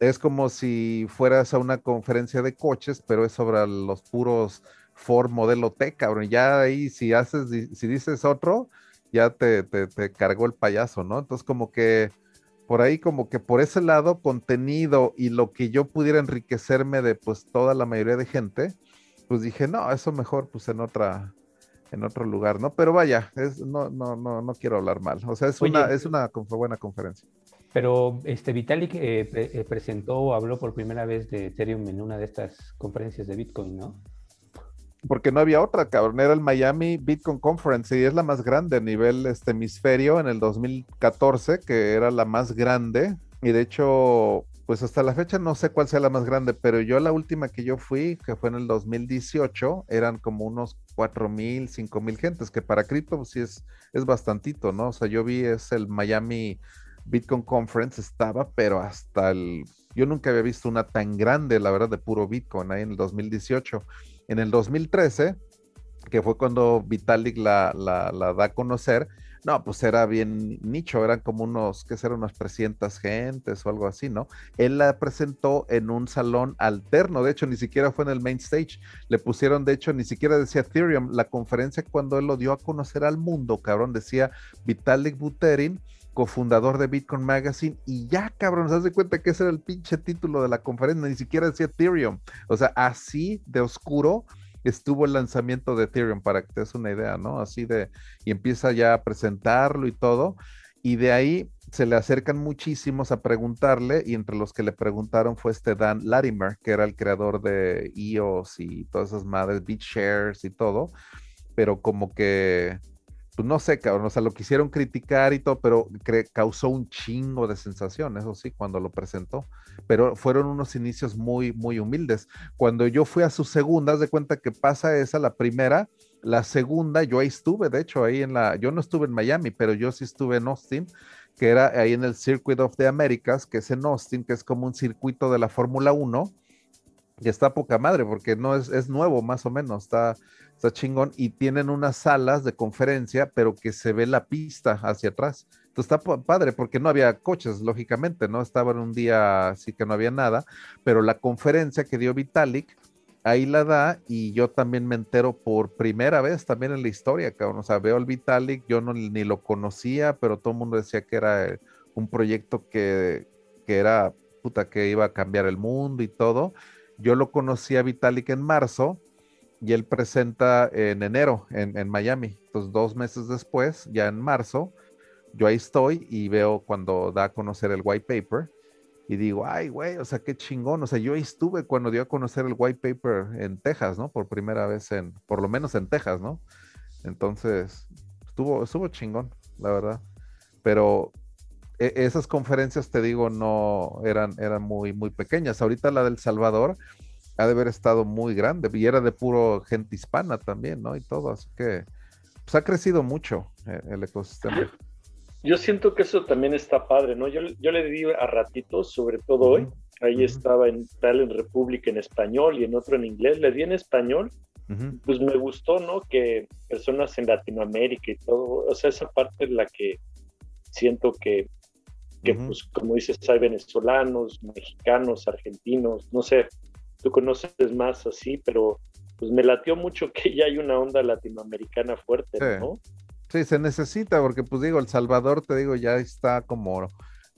es como si fueras a una conferencia de coches, pero es sobre los puros Ford modelo T, cabrón. Ya ahí, si haces, si dices otro, ya te, te, te cargó el payaso, ¿no? Entonces, como que por ahí como que por ese lado contenido y lo que yo pudiera enriquecerme de pues toda la mayoría de gente, pues dije, no, eso mejor pues en otra, en otro lugar, ¿no? Pero vaya, es, no, no, no, no quiero hablar mal. O sea, es una, es una buena conferencia. Pero este Vitalik eh, eh, presentó o habló por primera vez de Ethereum en una de estas conferencias de Bitcoin, ¿no? Porque no había otra, cabrón. Era el Miami Bitcoin Conference y es la más grande a nivel este hemisferio en el 2014, que era la más grande. Y de hecho, Pues hasta la fecha no sé cuál sea la más grande, pero yo la última que yo fui, que fue en el 2018, eran como unos cuatro mil, cinco mil gentes, que para cripto pues, sí es, es bastantito, ¿no? O sea, yo vi es el Miami Bitcoin Conference, estaba, pero hasta el, yo nunca había visto una tan grande, la verdad, de puro Bitcoin ahí en el 2018. En el 2013, que fue cuando Vitalik la, la, la da a conocer, no, pues era bien nicho, eran como unos, ¿qué? Unas 300 gentes o algo así, ¿no? Él la presentó en un salón alterno, de hecho, ni siquiera fue en el main stage, le pusieron, de hecho, ni siquiera decía Ethereum, la conferencia cuando él lo dio a conocer al mundo, cabrón, decía Vitalik Buterin, cofundador de Bitcoin Magazine, y ya, cabrón, se hace cuenta que ese era el pinche título de la conferencia, ni siquiera decía Ethereum, o sea, así de oscuro estuvo el lanzamiento de Ethereum, para que te des una idea, ¿no? Así de, y empieza ya a presentarlo y todo, y de ahí se le acercan muchísimos a preguntarle, y entre los que le preguntaron fue este Dan Latimer, que era el creador de EOS y todas esas madres, BitShares y todo, pero como que pues no sé, cabrón, o sea, lo quisieron criticar y todo, pero causó un chingo de sensación, eso sí, cuando lo presentó. Pero fueron unos inicios muy, muy humildes. Cuando yo fui a su segunda, haz de cuenta que pasa esa, la primera, la segunda, yo ahí estuve, de hecho, ahí en la, yo no estuve en Miami, pero yo sí estuve en Austin, que era ahí en el Circuit of the Americas, que es en Austin, que es como un circuito de la Fórmula 1, y está poca madre, porque no es, es nuevo, más o menos, está está chingón y tienen unas salas de conferencia, pero que se ve la pista hacia atrás. Entonces está padre porque no había coches, lógicamente, ¿no? Estaba un día así que no había nada, pero la conferencia que dio Vitalik, ahí la da y yo también me entero por primera vez también en la historia, cabrón. O sea, veo al Vitalik, yo no, ni lo conocía, pero todo el mundo decía que era eh, un proyecto que, que era, puta, que iba a cambiar el mundo y todo. Yo lo conocí a Vitalik en marzo y él presenta en enero en, Miami. Entonces, dos meses después, ya en marzo, yo ahí estoy y veo cuando da a conocer el white paper y digo, ay, güey, o sea, qué chingón. O sea, yo ahí estuve cuando dio a conocer el white paper en Texas, ¿no? Por primera vez en, por lo menos en Texas, ¿no? Entonces, estuvo, estuvo chingón, la verdad. Pero e, esas conferencias, te digo, no eran, eran muy, muy pequeñas. Ahorita la del Salvador, ha de haber estado muy grande y era de puro gente hispana también, ¿no? Y todo, así que pues ha crecido mucho eh, el ecosistema. Yo siento que eso también está padre, ¿no? Yo, yo le di a ratitos, sobre todo hoy, ahí estaba en tal en República en español y en otro en inglés, le di en español, pues me gustó, ¿no? Que personas en Latinoamérica y todo, o sea, esa parte es la que siento que, que pues como dices, hay venezolanos, mexicanos, argentinos, no sé, tú conoces más así, pero pues me latió mucho que ya hay una onda latinoamericana fuerte, ¿no? Sí, se necesita, porque pues digo, El Salvador, te digo, ya está como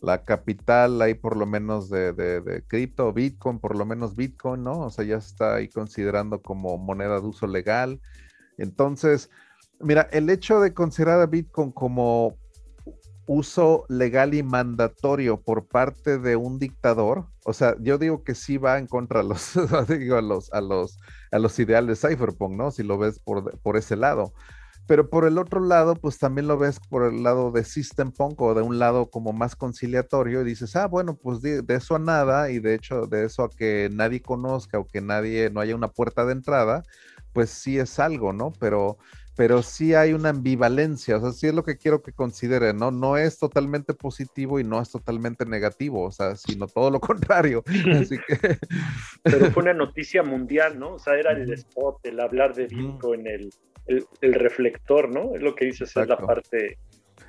la capital ahí por lo menos de, de, cripto, Bitcoin, por lo menos Bitcoin, ¿no? O sea, ya está ahí considerando como moneda de uso legal. Entonces, mira, el hecho de considerar a Bitcoin como uso legal y mandatorio por parte de un dictador, o sea, yo digo que sí va en contra de los, digo, a los, a los, a los ideales de Cypherpunk, ¿no? Si lo ves por, por ese lado. Pero por el otro lado, pues también lo ves por el lado de System Punk o de un lado como más conciliatorio y dices, ah, bueno, pues de, de, eso a nada y de hecho de eso a que nadie conozca o que nadie, no haya una puerta de entrada, pues sí es algo, ¿no? Pero pero sí hay una ambivalencia, o sea, sí es lo que quiero que consideren, ¿no? No es totalmente positivo y no es totalmente negativo, o sea, sino todo lo contrario. Así que... Pero fue una noticia mundial, ¿no? O sea, era el spot, el hablar de Bitcoin, el, el, el reflector, ¿no? Es lo que dices, es la parte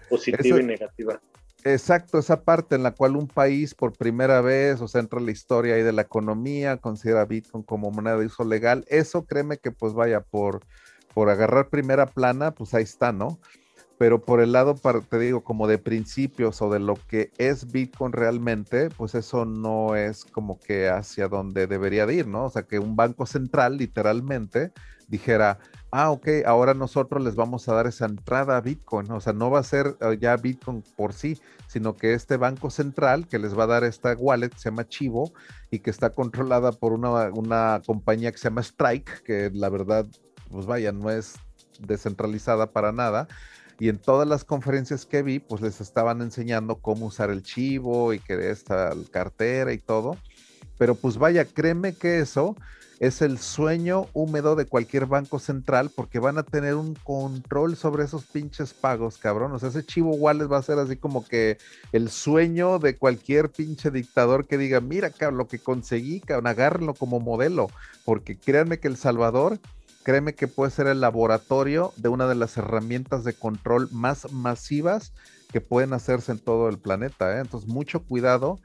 positiva y negativa. Exacto, esa parte en la cual un país por primera vez, o sea, entra la historia ahí de la economía, considera Bitcoin como moneda de uso legal, eso créeme que pues vaya por por agarrar primera plana, pues ahí está, ¿no? Pero por el lado, te digo, como de principios o de lo que es Bitcoin realmente, pues eso no es como que hacia donde debería de ir, ¿no? O sea, que un banco central literalmente dijera, ah, ok, ahora nosotros les vamos a dar esa entrada a Bitcoin. O sea, no va a ser eh, ya Bitcoin por sí, sino que este banco central que les va a dar esta wallet se llama Chivo y que está controlada por una, una compañía que se llama Strike, que la verdad pues vaya, no es descentralizada para nada. y en todas las conferencias que vi, pues les estaban enseñando cómo usar el chivo y que esta cartera y todo. Pero pues vaya, créeme que eso es el sueño húmedo de cualquier banco central porque van a tener un control sobre esos pinches pagos, cabrón. O sea, ese chivo wallet va a ser así como que el sueño de cualquier pinche dictador que diga, mira, cabrón, lo que conseguí, cabrón, agárrenlo como modelo. Porque créanme que El Salvador créeme que puede ser el laboratorio de una de las herramientas de control más masivas que pueden hacerse en todo el planeta. ¿eh? Entonces, mucho cuidado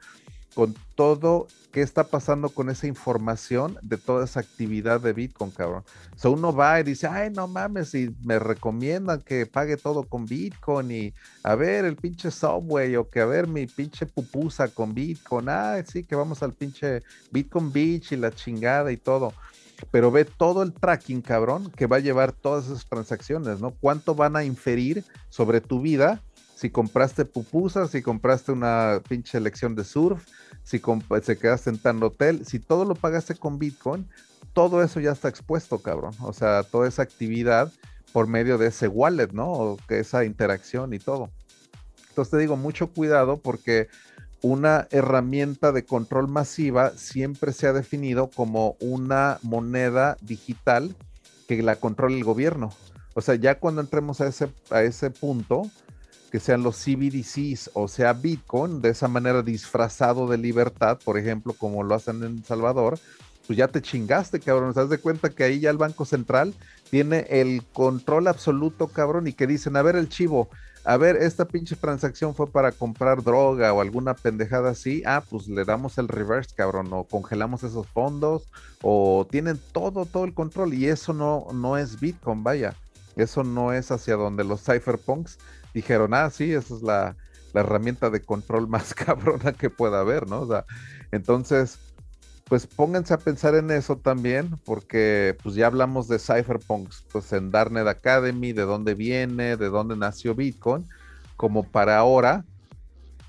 con todo qué está pasando con esa información de toda esa actividad de Bitcoin, cabrón. O sea, uno va y dice, ay, no mames, y me recomiendan que pague todo con Bitcoin y a ver el pinche Subway o que a ver mi pinche pupusa con Bitcoin. Ah, sí, que vamos al pinche Bitcoin Beach y la chingada y todo pero ve todo el tracking, cabrón, que va a llevar todas esas transacciones, ¿no? ¿Cuánto van a inferir sobre tu vida si compraste pupusas, si compraste una pinche lección de surf, si se quedaste en tan hotel, si todo lo pagaste con Bitcoin, todo eso ya está expuesto, cabrón. O sea, toda esa actividad por medio de ese wallet, ¿no? O que esa interacción y todo. Entonces te digo, mucho cuidado porque una herramienta de control masiva siempre se ha definido como una moneda digital que la controla el gobierno. O sea, ya cuando entremos a ese, a ese punto, que sean los CBDCs o sea Bitcoin, de esa manera disfrazado de libertad, por ejemplo, como lo hacen en El Salvador, pues ya te chingaste, cabrón. ¿Te das de cuenta que ahí ya el Banco Central tiene el control absoluto, cabrón? Y que dicen, a ver, el chivo, a ver, esta pinche transacción fue para comprar droga o alguna pendejada así, ah, pues le damos el reverse, cabrón, o congelamos esos fondos, o tienen todo, todo el control, y eso no, no es Bitcoin, vaya, eso no es hacia donde los cypherpunks dijeron, ah, sí, esa es la, la herramienta de control más cabrona que pueda haber, ¿no? O sea, entonces, pues pónganse a pensar en eso también, porque pues ya hablamos de cypherpunks, pues en Darnet Academy, de dónde viene, de dónde nació Bitcoin, como para ahora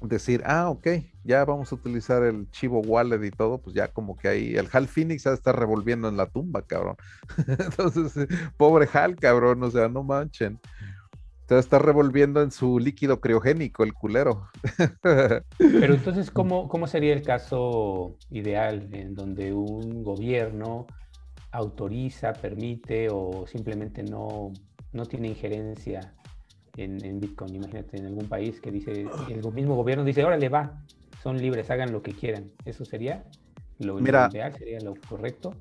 decir, ah, ok, ya vamos a utilizar el Chivo Wallet y todo, pues ya como que ahí el Hal Phoenix ya está revolviendo en la tumba, cabrón. Entonces, pobre Hal, cabrón, o sea, no manchen está revolviendo en su líquido criogénico el culero. Pero entonces, ¿cómo, ¿cómo sería el caso ideal en donde un gobierno autoriza, permite o simplemente no, no tiene injerencia en, Bitcoin? Imagínate, en algún país que dice, el mismo gobierno dice, órale, va, son libres, hagan lo que quieran. ¿Eso sería lo ideal? ¿Sería lo correcto?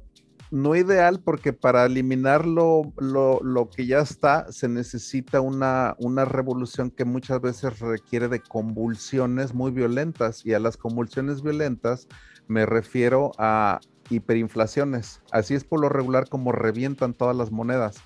No ideal porque para eliminar lo, que ya está se necesita una, una, revolución que muchas veces requiere de convulsiones muy violentas y a las convulsiones violentas me refiero a hiperinflaciones. Así es por lo regular como revientan todas las monedas.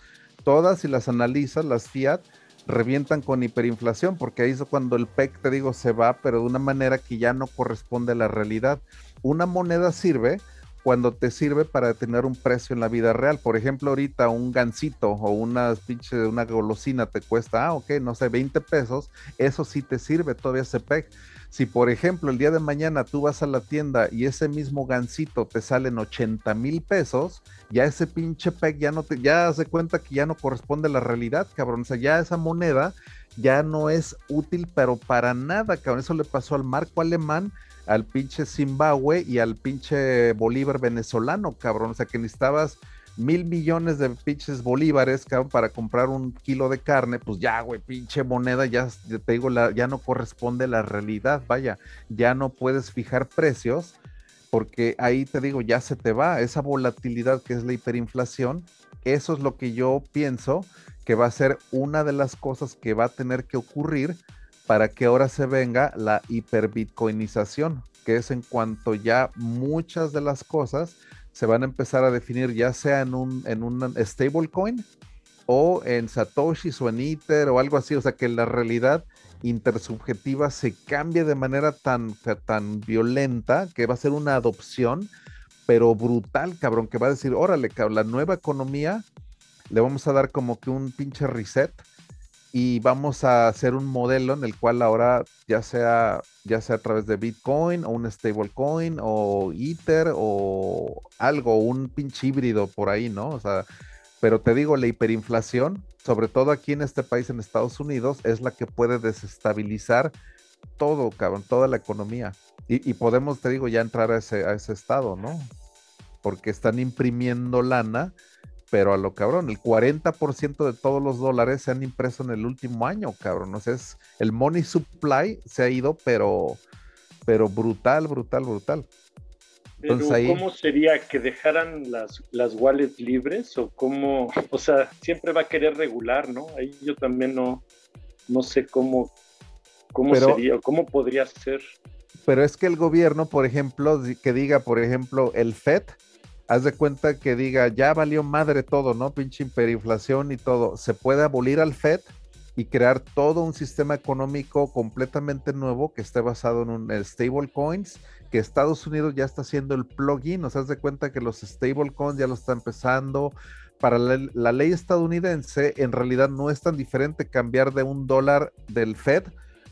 Todas si las analizas, las fiat, revientan con hiperinflación porque ahí es cuando el PEC, te digo, se va, pero de una manera que ya no corresponde a la realidad. Una moneda sirve cuando te sirve para tener un precio en la vida real. Por ejemplo, ahorita un gansito o una pinche, una golosina te cuesta, ah, ok, no sé, 20 pesos, eso sí te sirve, todavía se pega. Si por ejemplo el día de mañana tú vas a la tienda y ese mismo gansito te sale en 80 mil pesos, ya ese pinche PEG ya no te, ya se cuenta que ya no corresponde a la realidad, cabrón. O sea, ya esa moneda ya no es útil, pero para nada, cabrón. Eso le pasó al marco alemán al pinche Zimbabue y al pinche Bolívar venezolano, cabrón. O sea que necesitabas mil millones de pinches bolívares, cabrón, para comprar un kilo de carne, pues ya, güey, pinche moneda, ya te digo, ya no corresponde a la realidad, vaya, ya no puedes fijar precios, porque ahí te digo, ya se te va esa volatilidad que es la hiperinflación, eso es lo que yo pienso que va a ser una de las cosas que va a tener que ocurrir para que ahora se venga la hiperbitcoinización, que es en cuanto ya muchas de las cosas se van a empezar a definir ya sea en un, en un stablecoin o en Satoshi o en Ether o algo así, o sea que la realidad intersubjetiva se cambie de manera tan, tan violenta que va a ser una adopción, pero brutal, cabrón, que va a decir, órale, cabrón, la nueva economía le vamos a dar como que un pinche reset y vamos a hacer un modelo en el cual ahora ya sea ya sea a través de Bitcoin o un stablecoin o Ether o algo, un pinche híbrido por ahí, ¿no? O sea, pero te digo, la hiperinflación sobre todo aquí en este país, en Estados Unidos, es la que puede desestabilizar todo, cabrón, toda la economía. Y, podemos, te digo, ya entrar a ese, a ese estado, ¿no? Porque están imprimiendo lana, pero a lo cabrón, el 40% de todos los dólares se han impreso en el último año, cabrón. O sea, es, el money supply se ha ido, pero, pero brutal, brutal, brutal. Pero ¿cómo sería que dejaran las, las wallets libres o cómo, o sea, siempre va a querer regular, ¿no? Ahí yo también no, no sé cómo, cómo sería o cómo podría ser. Pero es que el gobierno, por ejemplo, que diga, por ejemplo, el FED, haz de cuenta que diga, ya valió madre todo, ¿no? Pinche hiperinflación y todo. Se puede abolir al FED y crear todo un sistema económico completamente nuevo que esté basado en un stable coins que Estados Unidos ya está haciendo el plugin, nos das de cuenta que los stablecoins ya lo está empezando. Para la, ley estadounidense, en realidad no es tan diferente cambiar de un dólar del Fed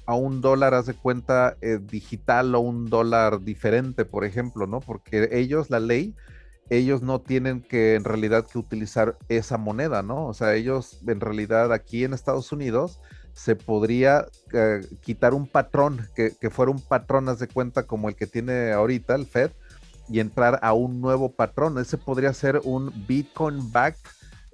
a un dólar, haz de cuenta, eh, digital o un dólar diferente, por ejemplo, ¿no? Porque ellos, la ley, ellos no tienen que en realidad que utilizar esa moneda, ¿no? O sea, ellos en realidad aquí en Estados Unidos se podría eh, quitar un patrón, que, fuera un patrón, de cuenta, como el que tiene ahorita el Fed, y entrar a un nuevo patrón. Ese podría ser un Bitcoin backed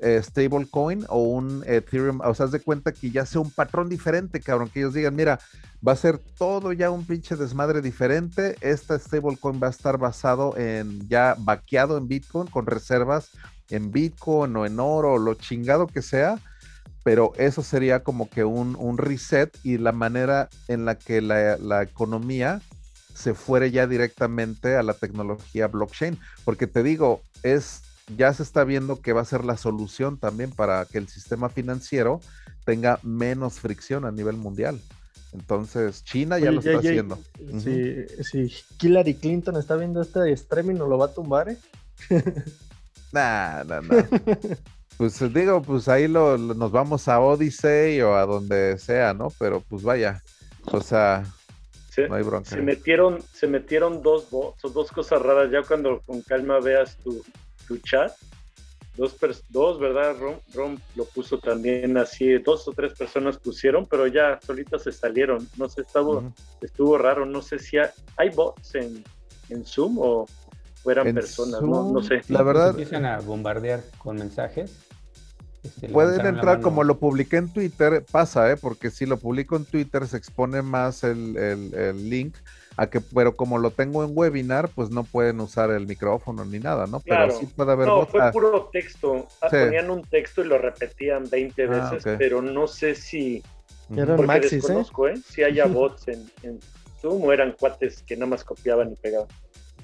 eh, stablecoin o un Ethereum. O sea, haz de cuenta que ya sea un patrón diferente, cabrón, que ellos digan, mira, va a ser todo ya un pinche desmadre diferente. Esta stablecoin va a estar basado en ya vaqueado en Bitcoin, con reservas en Bitcoin o en oro lo chingado que sea pero eso sería como que un, reset y la manera en la que la, economía se fuere ya directamente a la tecnología blockchain, porque te digo, es ya se está viendo que va a ser la solución también para que el sistema financiero tenga menos fricción a nivel mundial. Entonces, China ya lo está haciendo. Si, Hillary Clinton está viendo este streaming, ¿no lo va a tumbar? Eh? nah, nah, nah. Pues digo, pues ahí lo, nos vamos a Odyssey o a donde sea, ¿no? Pero pues vaya, o sea, no hay bronca. Se metieron, se metieron dos dos cosas raras. Ya cuando con calma veas tu, tu chat, dos, dos ¿verdad? Rom, lo puso también así, dos o tres personas pusieron, pero ya solitas se salieron. No sé, estuvo, estuvo raro. No sé si hay, bots en, en Zoom o fueran personas, no, no, sé. La verdad. Empiezan a bombardear con mensajes este, Pueden entrar como lo publiqué en Twitter, pasa, ¿eh? porque si lo publico en Twitter se expone más el, link a que, pero como lo tengo en webinar, pues no pueden usar el micrófono ni nada, ¿no? Pero sí puede haber No, fue puro texto. Ah, ponían un texto y lo repetían 20 ah, veces, pero no sé si. Eran maxis, ¿eh? desconozco, ¿eh? Si haya bots en, en Zoom o eran cuates que nada más copiaban y pegaban.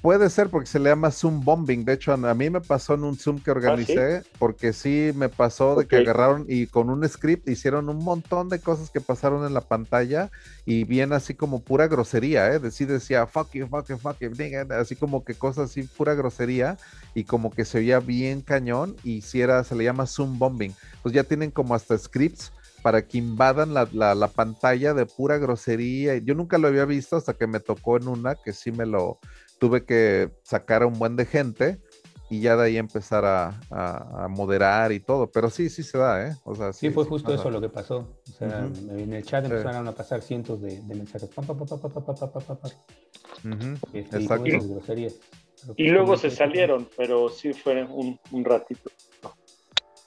Puede ser porque se le llama Zoom Bombing. De hecho, a mí me pasó en un Zoom que ¿Ah, organicé, porque sí me pasó de que agarraron y con un script hicieron un montón de cosas que pasaron en la pantalla y bien así como pura grosería, ¿eh? Sí decía fuck you, fuck you, fuck you, así como que cosas así, pura grosería y como que se oía bien cañón y si era, se le llama Zoom Bombing. Pues ya tienen como hasta scripts para que invadan la, la, la, pantalla de pura grosería. Yo nunca lo había visto hasta que me tocó en una que sí me lo, tuve que sacar a un buen de gente y ya de ahí empezar a, moderar y todo. Pero sí, sí se da, ¿eh? O sea, sí, fue justo eso lo que pasó. O sea, en el chat empezaron a pasar cientos de, mensajes. y, luego se salieron, pero sí fue un, un ratito.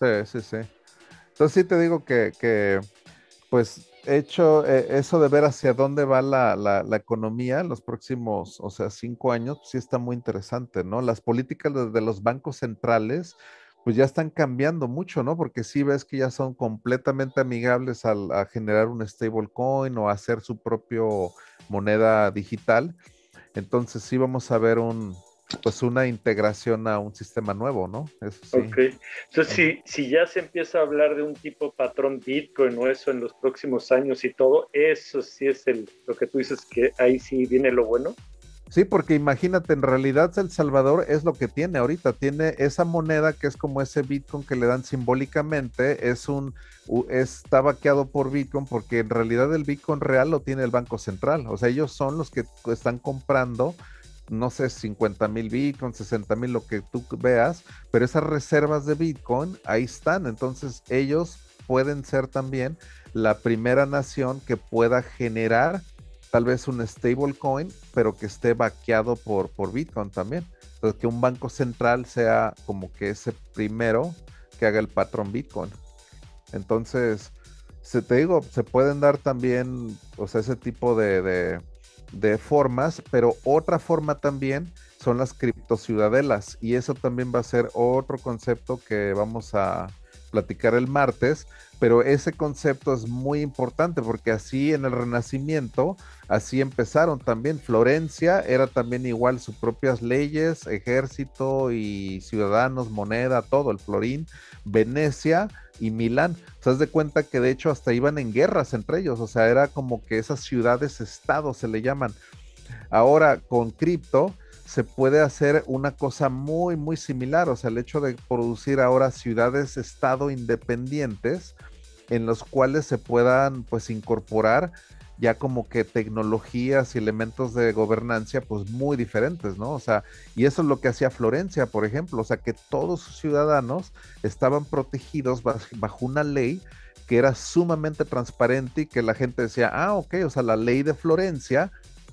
Sí, sí, sí. Entonces sí te digo que, que pues hecho eh, eso de ver hacia dónde va la, la, economía en los próximos, o sea, cinco años, sí está muy interesante, ¿no? Las políticas de, los bancos centrales, pues ya están cambiando mucho, ¿no? Porque sí ves que ya son completamente amigables al, a generar un stablecoin o hacer su propio moneda digital. Entonces sí vamos a ver un, pues una integración a un sistema nuevo, ¿no? Ok. Entonces, si, si ya se empieza a hablar de un tipo patrón Bitcoin o eso en los próximos años y todo, eso sí es el, lo que tú dices que ahí sí viene lo bueno. Sí, porque imagínate, en realidad El Salvador es lo que tiene ahorita, tiene esa moneda que es como ese Bitcoin que le dan simbólicamente, es un, está vaqueado por Bitcoin porque en realidad el Bitcoin real lo tiene el Banco Central, o sea, ellos son los que están comprando no sé, 50 mil Bitcoin, 60 mil, lo que tú veas, pero esas reservas de Bitcoin ahí están. Entonces ellos pueden ser también la primera nación que pueda generar tal vez un stablecoin, pero que esté vaqueado por, por Bitcoin también. Entonces, que un banco central sea como que ese primero que haga el patrón Bitcoin. Entonces, se te digo, se pueden dar también, o sea, ese tipo de, de, formas, pero otra forma también son las criptociudadelas y eso también va a ser otro concepto que vamos a platicar el martes, pero ese concepto es muy importante porque así en el Renacimiento, así empezaron también. Florencia era también igual sus propias leyes, ejército y ciudadanos, moneda, todo, el florín. Venecia y Milán. Se das de cuenta que de hecho hasta iban en guerras entre ellos, o sea, era como que esas ciudades-estados se le llaman. Ahora con cripto se puede hacer una cosa muy, muy similar, o sea, el hecho de producir ahora ciudades-estado independientes en los cuales se puedan pues incorporar ya como que tecnologías y elementos de gobernancia pues muy diferentes, ¿no? O sea, y eso es lo que hacía Florencia, por ejemplo, o sea, que todos sus ciudadanos estaban protegidos bajo una ley que era sumamente transparente y que la gente decía, ah, ok, o sea, la ley de Florencia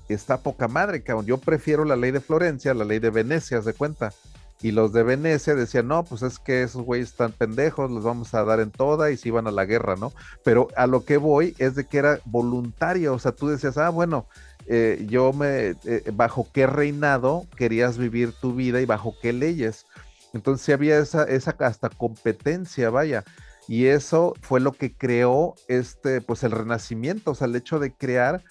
está poca madre, cabrón. Yo prefiero la ley de Florencia la ley de Venecia, de cuenta. Y los de Venecia decían, no, pues es que esos güeyes están pendejos, los vamos a dar en toda y se iban a la guerra, ¿no? Pero a lo que voy es de que era voluntario, o sea, tú decías, ah, bueno, eh, yo me, eh, bajo qué reinado querías vivir tu vida y bajo qué leyes. Entonces había esa, esa hasta competencia, vaya. Y eso fue lo que creó este, pues el renacimiento, o sea, el hecho de crear,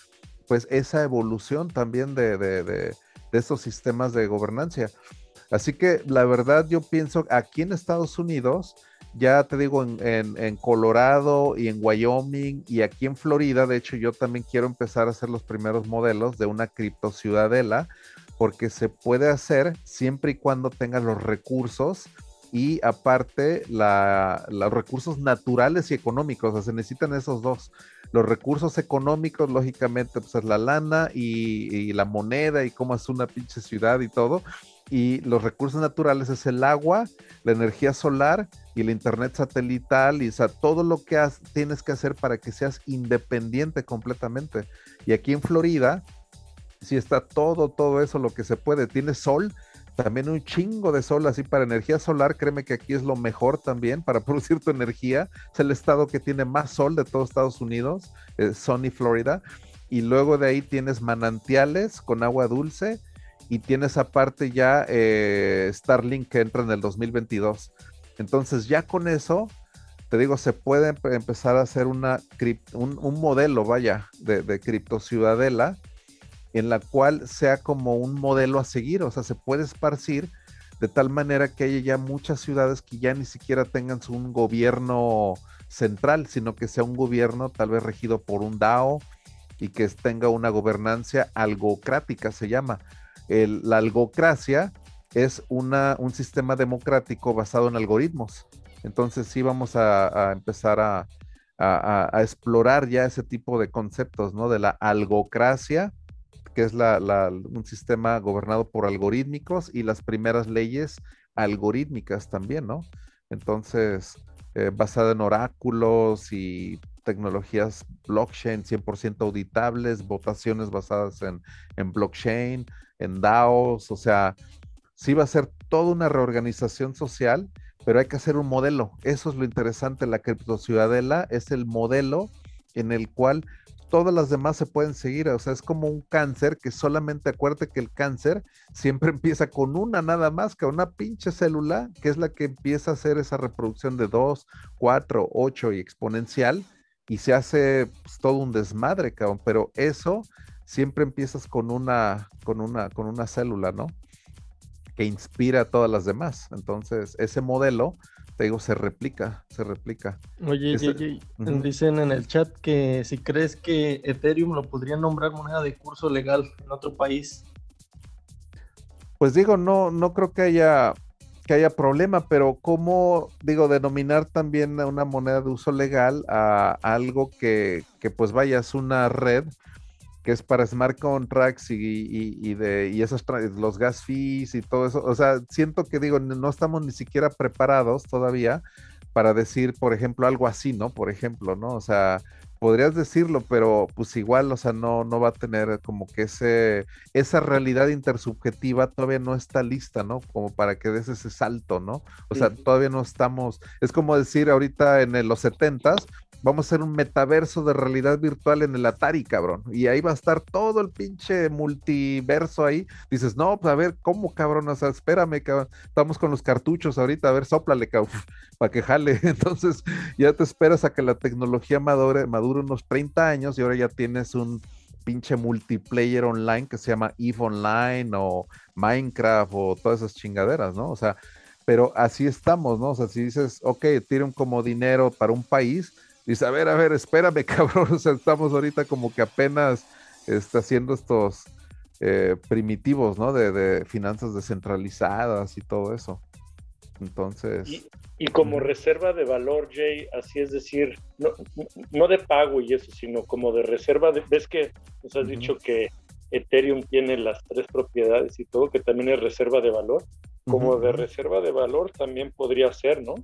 pues esa evolución también de, de, de, estos sistemas de gobernancia. Así que la verdad yo pienso aquí en Estados Unidos, ya te digo, en, Colorado y en Wyoming y aquí en Florida, de hecho yo también quiero empezar a hacer los primeros modelos de una cripto ciudadela, porque se puede hacer siempre y cuando tengas los recursos y aparte los recursos naturales y económicos, o sea, se necesitan esos dos. Los recursos económicos, lógicamente, pues es la lana y, la moneda y cómo es una pinche ciudad y todo, y los recursos naturales es el agua, la energía solar y el internet satelital y o sea, todo lo que tienes que hacer para que seas independiente completamente. Y aquí en Florida, si está todo, todo eso lo que se puede. Tiene sol, también un chingo de sol así para energía solar. Créeme que aquí es lo mejor también para producir tu energía. Es el estado que tiene más sol de todos Estados Unidos, es Sunny Florida. Y luego de ahí tienes manantiales con agua dulce y tienes aparte ya eh, Starlink que entra en el 2022. Entonces ya con eso, te digo, se puede empezar a hacer una un, modelo, vaya, de, de cripto ciudadela en la cual sea como un modelo a seguir, o sea, se puede esparcir de tal manera que haya ya muchas ciudades que ya ni siquiera tengan un gobierno central, sino que sea un gobierno tal vez regido por un DAO y que tenga una gobernancia algocrática, se llama, la algocracia es una, un sistema democrático basado en algoritmos. Entonces sí vamos a, empezar a, explorar ya ese tipo de conceptos, ¿no? De la algocracia, que es un sistema gobernado por algorítmicos y las primeras leyes algorítmicas también, ¿no? Entonces, eh, basada en oráculos y tecnologías blockchain 100% auditables, votaciones basadas en, en blockchain, en DAOs, o sea, sí va a ser toda una reorganización social, pero hay que hacer un modelo. Eso es lo interesante, la criptociudadela es el modelo en el cual todas las demás se pueden seguir, o sea, es como un cáncer que solamente acuérdate que el cáncer siempre empieza con una nada más, que una pinche célula, que es la que empieza a hacer esa reproducción de 2, 4, 8 y exponencial, y se hace pues, todo un desmadre, cabrón, pero eso siempre empiezas con una, con una, con una célula, ¿no? Que inspira a todas las demás. Entonces, ese modelo, te digo, se replica, se replica. Oye, dicen en el chat que si crees que Ethereum lo podría nombrar moneda de curso legal en otro país. Pues digo, no, no creo que haya que haya problema, pero ¿cómo, digo, denominar también a una moneda de uso legal a algo que, que pues vaya, es una red que es para smart contracts y, y, de, y esos los gas fees y todo eso. O sea, siento que digo, no estamos ni siquiera preparados todavía para decir, por ejemplo, algo así, ¿no? Por ejemplo, ¿no? O sea, podrías decirlo, pero pues igual, o sea, no, no va a tener como que ese, esa realidad intersubjetiva todavía no está lista, ¿no? Como para que des ese salto, ¿no? O sea, todavía no estamos, es como decir ahorita en los setentas, vamos a hacer un metaverso de realidad virtual en el Atari, cabrón. Y ahí va a estar todo el pinche multiverso ahí. Dices, no, pues a ver, ¿cómo, cabrón? O sea, espérame, cabrón. Estamos con los cartuchos ahorita, a ver, soplale, cabrón, para que jale. Entonces, ya te esperas a que la tecnología madure, madure unos 30 años y ahora ya tienes un pinche multiplayer online que se llama EVE Online o Minecraft o todas esas chingaderas, ¿no? O sea, pero así estamos, ¿no? O sea, si dices, ok, tiren como dinero para un país, Dice, a ver, a ver, espérame, cabrón. O sea, estamos ahorita como que apenas está haciendo estos eh, primitivos, ¿no? De, finanzas descentralizadas y todo eso. Entonces. Y, como reserva de valor, Jay, así es decir, no, no de pago y eso, sino como de reserva. De, ¿Ves que nos has dicho que Ethereum tiene las tres propiedades y todo, que también es reserva de valor? Como de reserva de valor también podría ser, ¿no?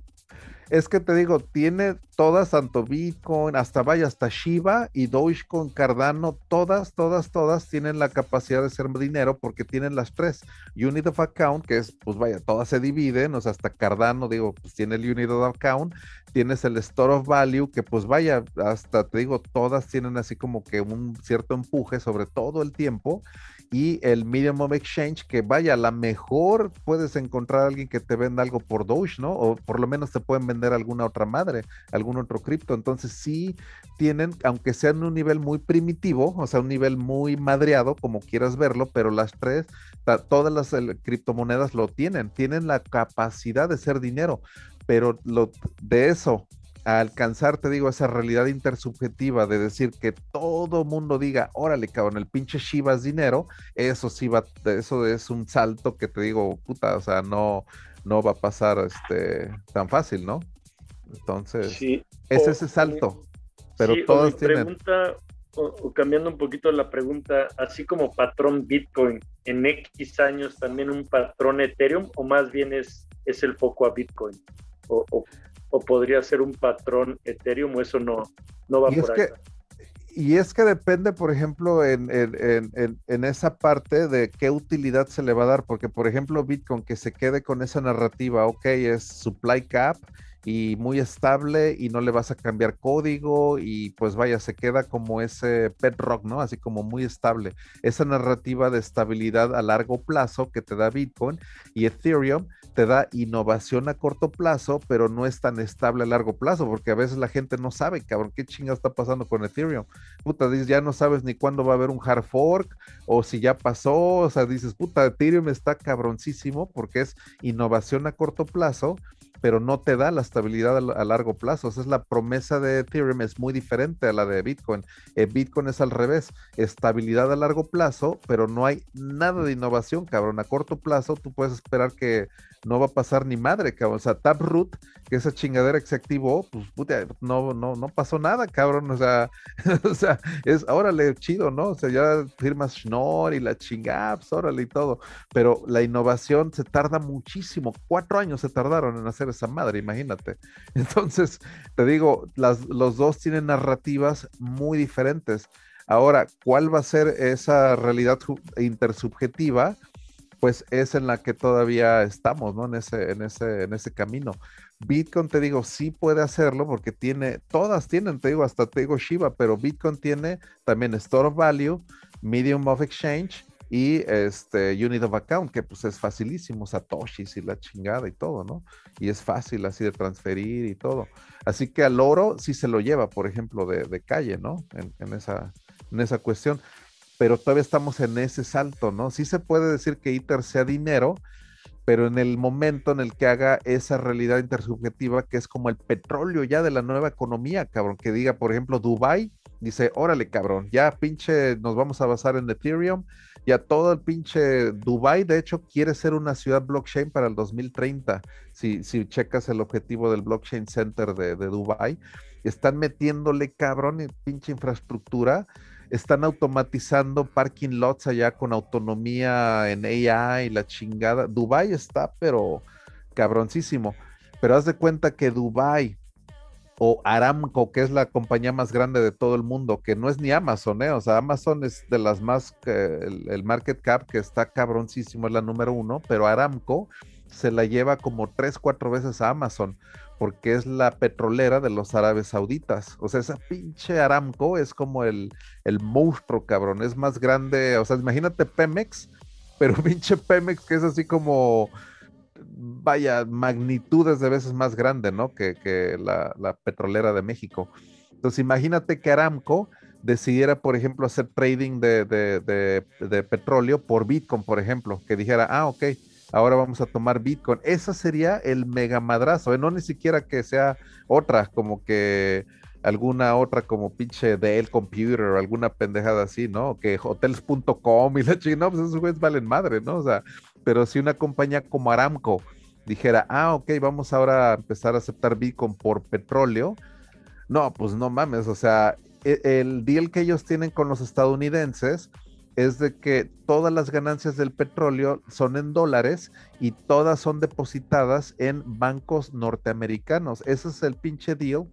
Es que te digo, tiene todas, tanto Bitcoin, hasta vaya, hasta Shiba y Dogecoin, Cardano, todas, todas, todas tienen la capacidad de ser dinero porque tienen las tres. Unit of Account, que es, pues vaya, todas se dividen, o sea, hasta Cardano, digo, pues tiene el Unit of Account, tienes el Store of Value, que pues vaya, hasta te digo, todas tienen así como que un cierto empuje sobre todo el tiempo y el Medium of Exchange, que vaya, a la mejor puedes encontrar a alguien que te venda algo por Doge, ¿no? O por lo menos te pueden vender alguna otra madre, algún otro cripto. Entonces sí tienen, aunque sea en un nivel muy primitivo, o sea, un nivel muy madreado, como quieras verlo, pero las tres, todas las criptomonedas lo tienen, tienen la capacidad de ser dinero, pero lo, de eso alcanzar, te digo, esa realidad intersubjetiva de decir que todo mundo diga, órale, cabrón, el pinche Shiba es dinero, eso sí va, eso es un salto que te digo, puta, o sea, no, no va a pasar este tan fácil, ¿no? Entonces, sí. es ese salto. Pero todos tienen. Pregunta, o, cambiando un poquito la pregunta, así como patrón Bitcoin, en X años también un patrón Ethereum, o más bien es, es el foco a Bitcoin? O, o podría ser un patrón Ethereum o eso no, no va por ahí. y es que depende, por ejemplo, en, en, esa parte de qué utilidad se le va a dar, porque, por ejemplo, Bitcoin que se quede con esa narrativa, ok, es supply cap y muy estable y no le vas a cambiar código y pues vaya, se queda como ese rock ¿no? Así como muy estable. Esa narrativa de estabilidad a largo plazo que te da Bitcoin y Ethereum te da innovación a corto plazo, pero no es tan estable a largo plazo, porque a veces la gente no sabe, cabrón, qué chinga está pasando con Ethereum. Puta, dices, ya no sabes ni cuándo va a haber un hard fork, o si ya pasó, o sea, dices, puta, Ethereum está cabroncísimo porque es innovación a corto plazo, pero no te da la estabilidad a, largo plazo. Esa es la promesa de Ethereum, es muy diferente a la de Bitcoin. Eh, Bitcoin es al revés, estabilidad a largo plazo, pero no hay nada de innovación, cabrón. A corto plazo tú puedes esperar que no va a pasar ni madre, cabrón. O sea, Taproot, que esa chingadera que se activó, pues puta, no, no, no pasó nada, cabrón. O sea, o sea, es, órale, chido, ¿no? O sea, ya firmas Schnorr y la chingaps, órale y todo. Pero la innovación se tarda muchísimo. Cuatro años se tardaron en hacer esa madre, imagínate. Entonces, te digo, las, los dos tienen narrativas muy diferentes. Ahora, ¿cuál va a ser esa realidad intersubjetiva? Pues es en la que todavía estamos, ¿no? En ese, en ese, en ese camino. Bitcoin, te digo, sí puede hacerlo porque tiene, todas tienen, te digo, hasta te digo Shiba, pero Bitcoin tiene también Store of Value, Medium of Exchange y este Unit of Account, que pues es facilísimo, Satoshis y la chingada y todo, ¿no? Y es fácil así de transferir y todo. Así que al oro sí se lo lleva, por ejemplo, de, calle, ¿no? En, esa, en esa cuestión. Pero todavía estamos en ese salto, ¿no? Sí se puede decir que ITER sea dinero, pero en el momento en el que haga esa realidad intersubjetiva, que es como el petróleo ya de la nueva economía, cabrón, que diga, por ejemplo, Dubai dice, órale, cabrón, ya pinche nos vamos a basar en Ethereum ya todo el pinche Dubai, de hecho, quiere ser una ciudad blockchain para el 2030. Si, si checas el objetivo del Blockchain Center de, de Dubai, están metiéndole cabrón en pinche infraestructura. Están automatizando parking lots allá con autonomía en AI y la chingada. Dubai está, pero cabroncísimo. pero haz de cuenta que Dubai o Aramco, que es la compañía más grande de todo el mundo, que no es ni Amazon, ¿eh? o sea, Amazon es de las más, el, market cap que está cabroncísimo, es la número uno, pero Aramco se la lleva como tres, cuatro veces a Amazon, porque es la petrolera de los árabes sauditas. O sea, esa pinche Aramco es como el, el monstruo, cabrón, es más grande, o sea, imagínate Pemex, pero pinche Pemex que es así como vaya, magnitudes de veces más grande, ¿no? Que, la, petrolera de México. Entonces, imagínate que Aramco decidiera, por ejemplo, hacer trading de, petróleo por Bitcoin, por ejemplo, que dijera, ah, ok, ahora vamos a tomar Bitcoin. Esa sería el mega madrazo, ¿eh? no ni siquiera que sea otra, como que alguna otra como pinche Dell Computer o alguna pendejada así, ¿no? Que hotels.com y la chingada, no, pues esos güeyes valen madre, ¿no? O sea, pero si una compañía como Aramco dijera, ah, ok, vamos ahora a empezar a aceptar Bitcoin por petróleo, no, pues no mames, o sea, e, el deal que ellos tienen con los estadounidenses es de que todas las ganancias del petróleo son en dólares y todas son depositadas en bancos norteamericanos. Ese es el pinche deal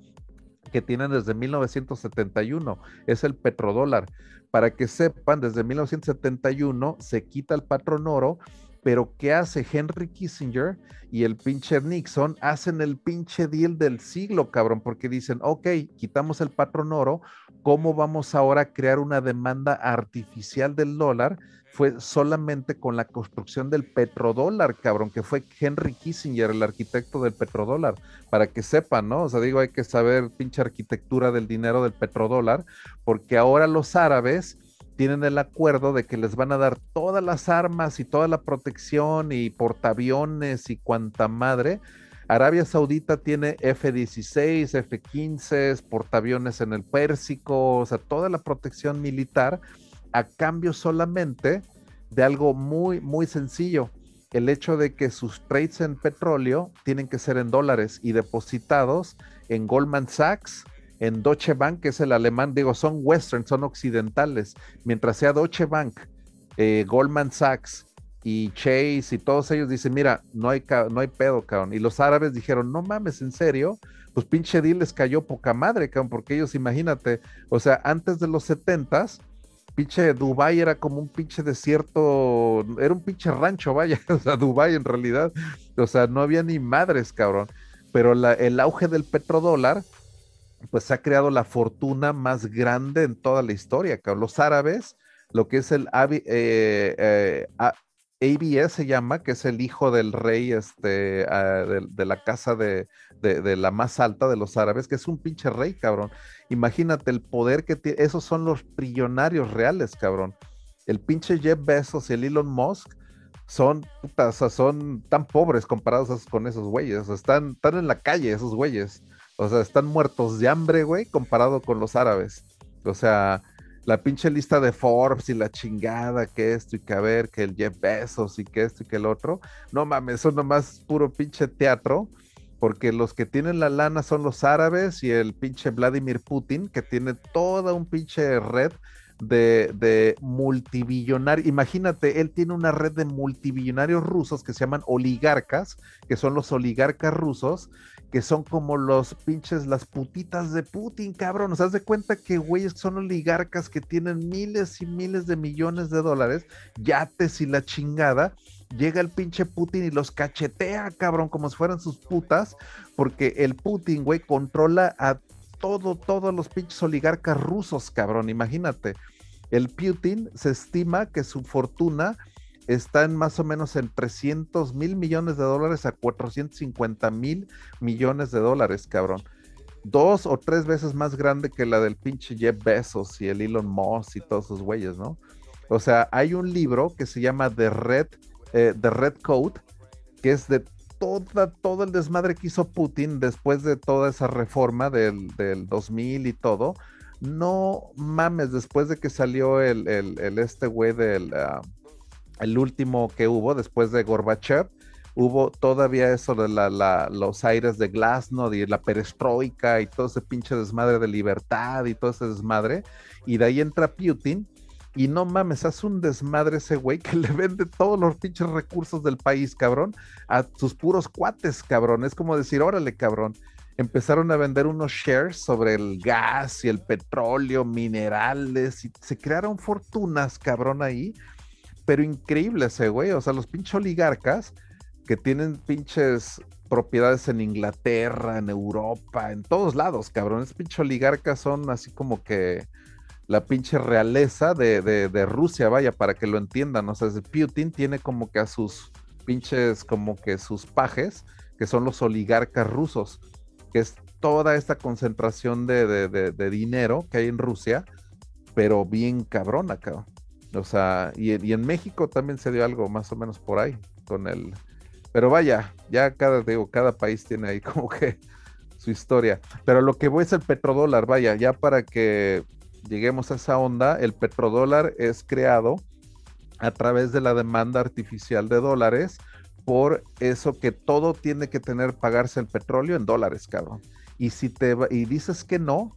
que tienen desde 1971, es el petrodólar. Para que sepan, desde 1971 se quita el patrón oro pero ¿qué hace Henry Kissinger y el pinche Nixon? Hacen el pinche deal del siglo, cabrón, porque dicen, ok, quitamos el patrón oro, ¿cómo vamos ahora a crear una demanda artificial del dólar? Fue solamente con la construcción del petrodólar, cabrón, que fue Henry Kissinger, el arquitecto del petrodólar, para que sepan, ¿no? O sea, digo, hay que saber pinche arquitectura del dinero del petrodólar, porque ahora los árabes tienen el acuerdo de que les van a dar todas las armas y toda la protección y portaaviones y cuanta madre. Arabia Saudita tiene F-16, F-15, portaaviones en el Pérsico, o sea, toda la protección militar a cambio solamente de algo muy, muy sencillo. El hecho de que sus trades en petróleo tienen que ser en dólares y depositados en Goldman Sachs, en Deutsche Bank, que es el alemán, digo, son western, son occidentales, mientras sea Deutsche Bank, eh, Goldman Sachs y Chase y todos ellos dicen, mira, no hay, no hay pedo, cabrón. Y los árabes dijeron, no mames, en serio, pues pinche deal les cayó poca madre, cabrón, porque ellos, imagínate, o sea, antes de los setentas, pinche Dubai era como un pinche desierto, era un pinche rancho, vaya, o sea, Dubai en realidad, o sea, no había ni madres, cabrón. Pero el auge del petrodólar, pues ha creado la fortuna más grande en toda la historia. Los árabes, lo que es el ABS eh, eh, se llama, que es el hijo del rey este, ah, de, la casa de, la más alta de los árabes, que es un pinche rey, cabrón. Imagínate el poder que tiene, esos son los trillonarios reales, cabrón. El pinche Jeff Bezos y el Elon Musk son, son tan pobres comparados con esos güeyes, están, están en la calle esos güeyes. O sea, están muertos de hambre, güey, comparado con los árabes. O sea, la pinche lista de Forbes y la chingada que esto y que a ver, que el Jeff Bezos y que esto y que el otro. No mames, son nomás puro pinche teatro, porque los que tienen la lana son los árabes y el pinche Vladimir Putin, que tiene toda un pinche red de, de multibillonarios. Imagínate, él tiene una red de multibillonarios rusos que se llaman oligarcas, que son los oligarcas rusos, que son como los pinches, las putitas de Putin, cabrón. ¿Nos das de cuenta que güeyes son oligarcas que tienen miles y miles de millones de dólares, yates y la chingada? Llega el pinche Putin y los cachetea, cabrón, como si fueran sus putas, porque el Putin, güey, controla a todo, todos los pinches oligarcas rusos, cabrón, imagínate. El Putin se estima que su fortuna está más o menos en 300 mil millones de dólares a 450 mil millones de dólares, cabrón. Dos o tres veces más grande que la del pinche Jeff Bezos y el Elon Musk y todos esos güeyes, ¿no? O sea, hay un libro que se llama The Red, eh, The Red Code, que es de toda, todo el desmadre que hizo Putin después de toda esa reforma del, del 2000 y todo. No mames, después de que salió el, el, este güey del, ah, el último que hubo después de Gorbachev, hubo todavía eso de los aires de Glasnost y la perestroika y todo ese pinche desmadre de libertad y todo ese desmadre. Y de ahí entra Putin Y no mames, hace un desmadre ese güey que le vende todos los pinches recursos del país, cabrón, a sus puros cuates, cabrón. Es como decir, órale, cabrón. Empezaron a vender unos shares sobre el gas y el petróleo, minerales, y se crearon fortunas, cabrón, ahí. Pero increíble ese güey, o sea, los pinches oligarcas que tienen pinches propiedades en Inglaterra, en Europa, en todos lados, cabrón. Esos pinches oligarcas son así como que la pinche realeza de, Rusia, vaya, para que lo entiendan. O sea, Putin tiene como que a sus pinches, como que sus pajes, que son los oligarcas rusos, que es toda esta concentración de, dinero que hay en Rusia, pero bien cabrona, cabrón. O sea, y, en México también se dio algo más o menos por ahí, con el... Pero vaya, ya cada, digo, cada país tiene ahí como que su historia. Pero lo que voy es el petrodólar, vaya, ya para que lleguemos a esa onda, el petrodólar es creado a través de la demanda artificial de dólares por eso que todo tiene que tener pagarse el petróleo en dólares, cabrón. Y si te y dices que no,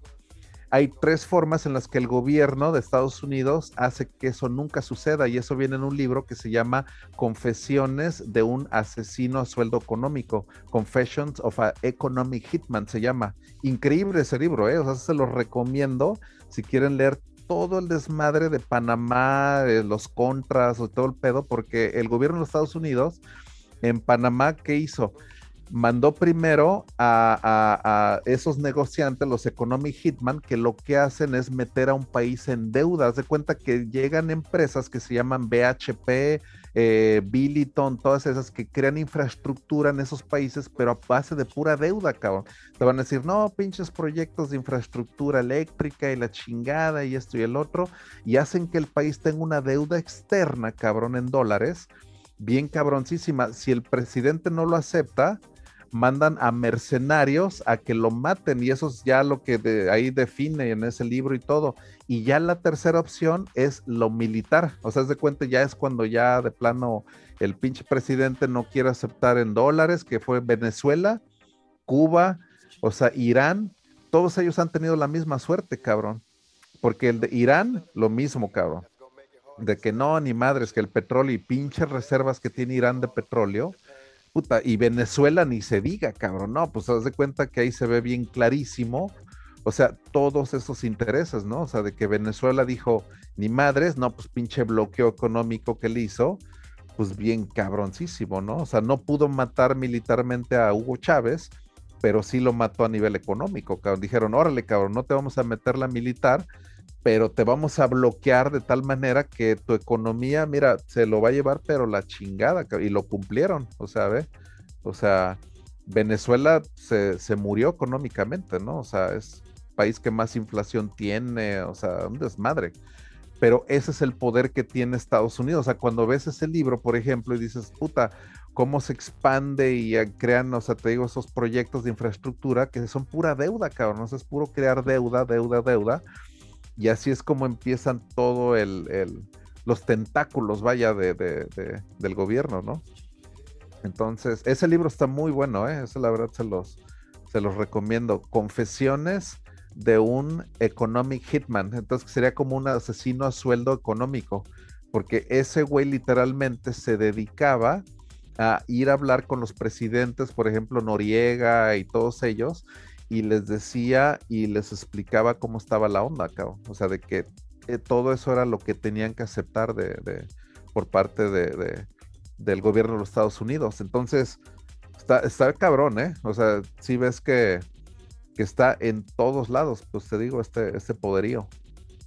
hay tres formas en las que el gobierno de Estados Unidos hace que eso nunca suceda y eso viene en un libro que se llama Confesiones de un asesino a sueldo económico, Confessions of an Economic Hitman se llama. Increíble ese libro, ¿eh? o sea, se los recomiendo si quieren leer todo el desmadre de Panamá, los contras o todo el pedo, porque el gobierno de Estados Unidos en Panamá, ¿qué hizo? Mandó primero a, esos negociantes, los Economic Hitman, que lo que hacen es meter a un país en deuda. Haz de cuenta que llegan empresas que se llaman BHP, eh, Billiton, todas esas que crean infraestructura en esos países, pero a base de pura deuda, cabrón. Te van a decir, no, pinches proyectos de infraestructura eléctrica y la chingada y esto y el otro, y hacen que el país tenga una deuda externa, cabrón, en dólares bien cabroncísima. Si el presidente no lo acepta, mandan a mercenarios a que lo maten y eso es ya lo que de ahí define en ese libro y todo. Y ya la tercera opción es lo militar, o sea, es de cuenta ya es cuando ya de plano el pinche presidente no quiere aceptar en dólares, que fue Venezuela, Cuba, o sea, Irán, todos ellos han tenido la misma suerte, cabrón. Porque el de Irán, lo mismo, cabrón. De que no, ni madres, que el petróleo y pinches reservas que tiene Irán de petróleo, Puta, y Venezuela ni se diga, cabrón, no, pues haz de cuenta que ahí se ve bien clarísimo, o sea, todos esos intereses, ¿no? O sea, de que Venezuela dijo, ni madres, no, pues pinche bloqueo económico que le hizo, pues bien cabroncísimo, ¿no? O sea, no pudo matar militarmente a Hugo Chávez, pero sí lo mató a nivel económico, cabrón. Dijeron, órale, cabrón, no te vamos a meter la militar, pero te vamos a bloquear de tal manera que tu economía, mira, se lo va a llevar, pero la chingada, y lo cumplieron, o sea, ve, o sea, Venezuela se, murió económicamente, ¿no? O sea, es país que más inflación tiene, o sea, un desmadre. Pero ese es el poder que tiene Estados Unidos. O sea, cuando ves ese libro, por ejemplo, y dices, puta, cómo se expande y crean, o sea, te digo, esos proyectos de infraestructura que son pura deuda, cabrón. O sea, es puro crear deuda, deuda, deuda y así es como empiezan todo el, los tentáculos, vaya, de, del gobierno, ¿no? Entonces, ese libro está muy bueno, ¿eh? Ese la verdad se los, se los recomiendo. Confesiones de un economic hitman. Entonces sería como un asesino a sueldo económico, porque ese güey literalmente se dedicaba a ir a hablar con los presidentes, por ejemplo, Noriega y todos ellos, y les decía y les explicaba cómo estaba la onda, cabrón. O sea, de que eh, todo eso era lo que tenían que aceptar de, por parte de, del gobierno de los Estados Unidos. Entonces, está, está cabrón, ¿eh? O sea, si ves que, que, está en todos lados, pues te digo, este, este poderío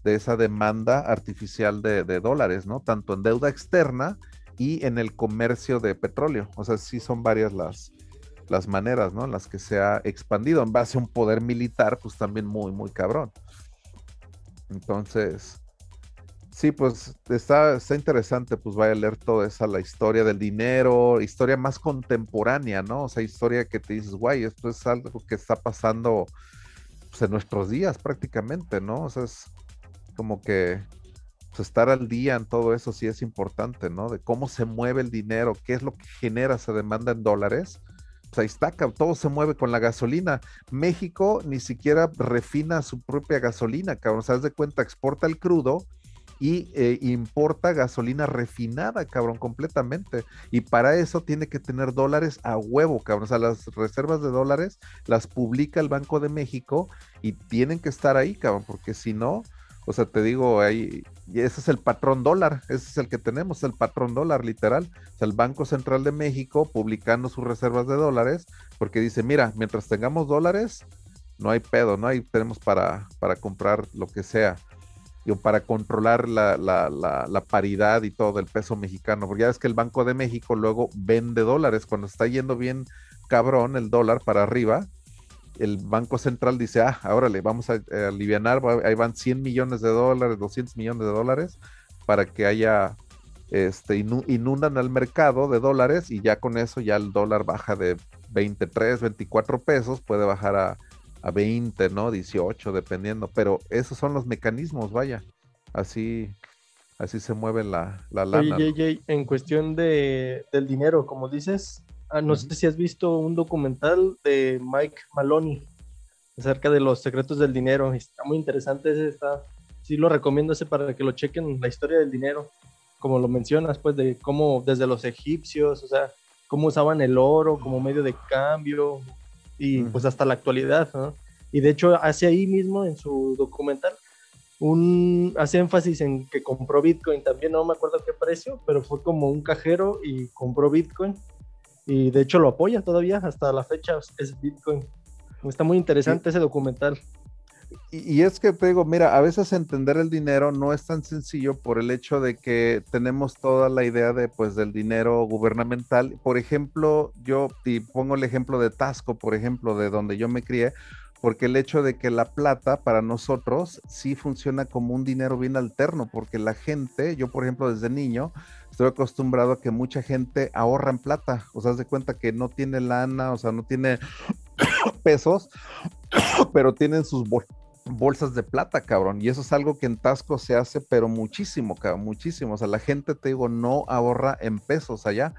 de esa demanda artificial de, de dólares, ¿no? Tanto en deuda externa y en el comercio de petróleo. O sea, sí son varias las, las maneras, ¿no? En las que se ha expandido en base a un poder militar, pues también muy, muy cabrón. Entonces, sí, pues está, está interesante, pues vaya a leer toda esa, la historia del dinero, historia más contemporánea, ¿no? O sea, historia que te dices, guay, esto es algo que está pasando pues, en nuestros días prácticamente, ¿no? O sea, es como que pues, estar al día en todo eso sí es importante, ¿no? De cómo se mueve el dinero, qué es lo que genera esa demanda en dólares ahí está, todo se mueve con la gasolina. México ni siquiera refina su propia gasolina, cabrón. O sea, de cuenta, exporta el crudo y eh, importa gasolina refinada, cabrón, completamente. Y para eso tiene que tener dólares a huevo, cabrón. O sea, las reservas de dólares las publica el Banco de México y tienen que estar ahí, cabrón, porque si no, o sea, te digo, ahí, ese es el patrón dólar, ese es el que tenemos, el patrón dólar, literal. O sea, el Banco Central de México publicando sus reservas de dólares, porque dice, mira, mientras tengamos dólares, no hay pedo, ¿no? hay tenemos para, para comprar lo que sea. Y para controlar la, la, la, paridad y todo del peso mexicano. Porque ya ves que el Banco de México luego vende dólares. Cuando está yendo bien cabrón el dólar para arriba, el Banco Central dice, ah, ahora le vamos a, aliviar, alivianar, ahí van 100 millones de dólares, 200 millones de dólares para que haya, este, inundan al mercado de dólares y ya con eso ya el dólar baja de 23, 24 pesos, puede bajar a, a 20, ¿no? 18, dependiendo, pero esos son los mecanismos, vaya, así, así se mueve la, la lana. Oye, en cuestión de, del dinero, como dices, no sé si has visto un documental de Mike Maloney acerca de los secretos del dinero. Está muy interesante ese, está, sí lo recomiendo ese para que lo chequen, la historia del dinero, como lo mencionas, pues de cómo desde los egipcios, o sea, cómo usaban el oro como medio de cambio y pues hasta la actualidad, ¿no? Y de hecho hace ahí mismo en su documental un hace énfasis en que compró Bitcoin, también no me acuerdo qué precio, pero fue como un cajero y compró Bitcoin y de hecho lo apoya todavía hasta la fecha, es Bitcoin. Está muy interesante ese documental. Y, y, es que te digo, mira, a veces entender el dinero no es tan sencillo por el hecho de que tenemos toda la idea de pues del dinero gubernamental. Por ejemplo, yo y pongo el ejemplo de Tasco, por ejemplo, de donde yo me crié, porque el hecho de que la plata para nosotros sí funciona como un dinero bien alterno, porque la gente, yo por ejemplo desde niño, estoy acostumbrado a que mucha gente ahorra en plata, o sea, se cuenta que no tiene lana, o sea, no tiene pesos, pero tienen sus bolsas de plata, cabrón, y eso es algo que en Tasco se hace, pero muchísimo, cabrón, muchísimo, o sea, la gente, te digo, no ahorra en pesos allá.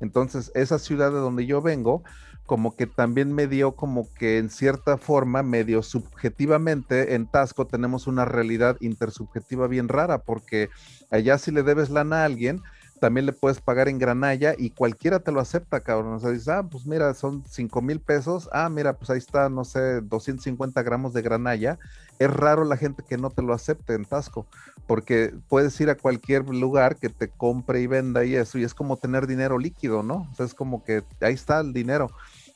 Entonces, esa ciudad de donde yo vengo, como que también me dio como que en cierta forma, medio subjetivamente, en Tasco tenemos una realidad intersubjetiva bien rara, porque allá si le debes lana a alguien, también le puedes pagar en granalla y cualquiera te lo acepta, cabrón. O sea, dices, ah, pues mira, son 5 mil pesos. Ah, mira, pues ahí está, no sé, 250 gramos de granalla. Es raro la gente que no te lo acepte en Tasco, porque puedes ir a cualquier lugar que te compre y venda y eso, y es como tener dinero líquido, ¿no? O sea, es como que ahí está el dinero.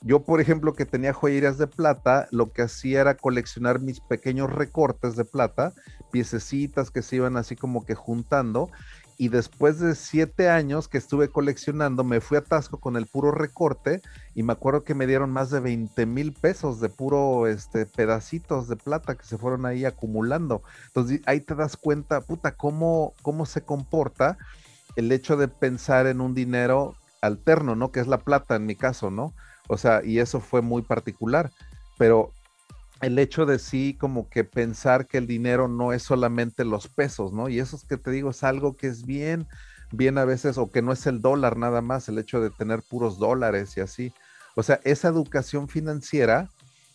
Yo, por ejemplo, que tenía joyerías de plata, lo que hacía era coleccionar mis pequeños recortes de plata, piececitas que se iban así como que juntando, y después de siete años que estuve coleccionando, me fui a Tasco con el puro recorte y me acuerdo que me dieron más de 20 mil pesos de puro este, pedacitos de plata que se fueron ahí acumulando. Entonces ahí te das cuenta, puta, cómo, cómo se comporta el hecho de pensar en un dinero alterno, ¿no? Que es la plata en mi caso, ¿no? O sea, y eso fue muy particular. Pero el hecho de sí como que pensar que el dinero no es solamente los pesos, ¿no? Y eso es que te digo, es algo que es bien, bien a veces, o que no es el dólar nada más, el hecho de tener puros dólares y así. O sea, esa educación financiera,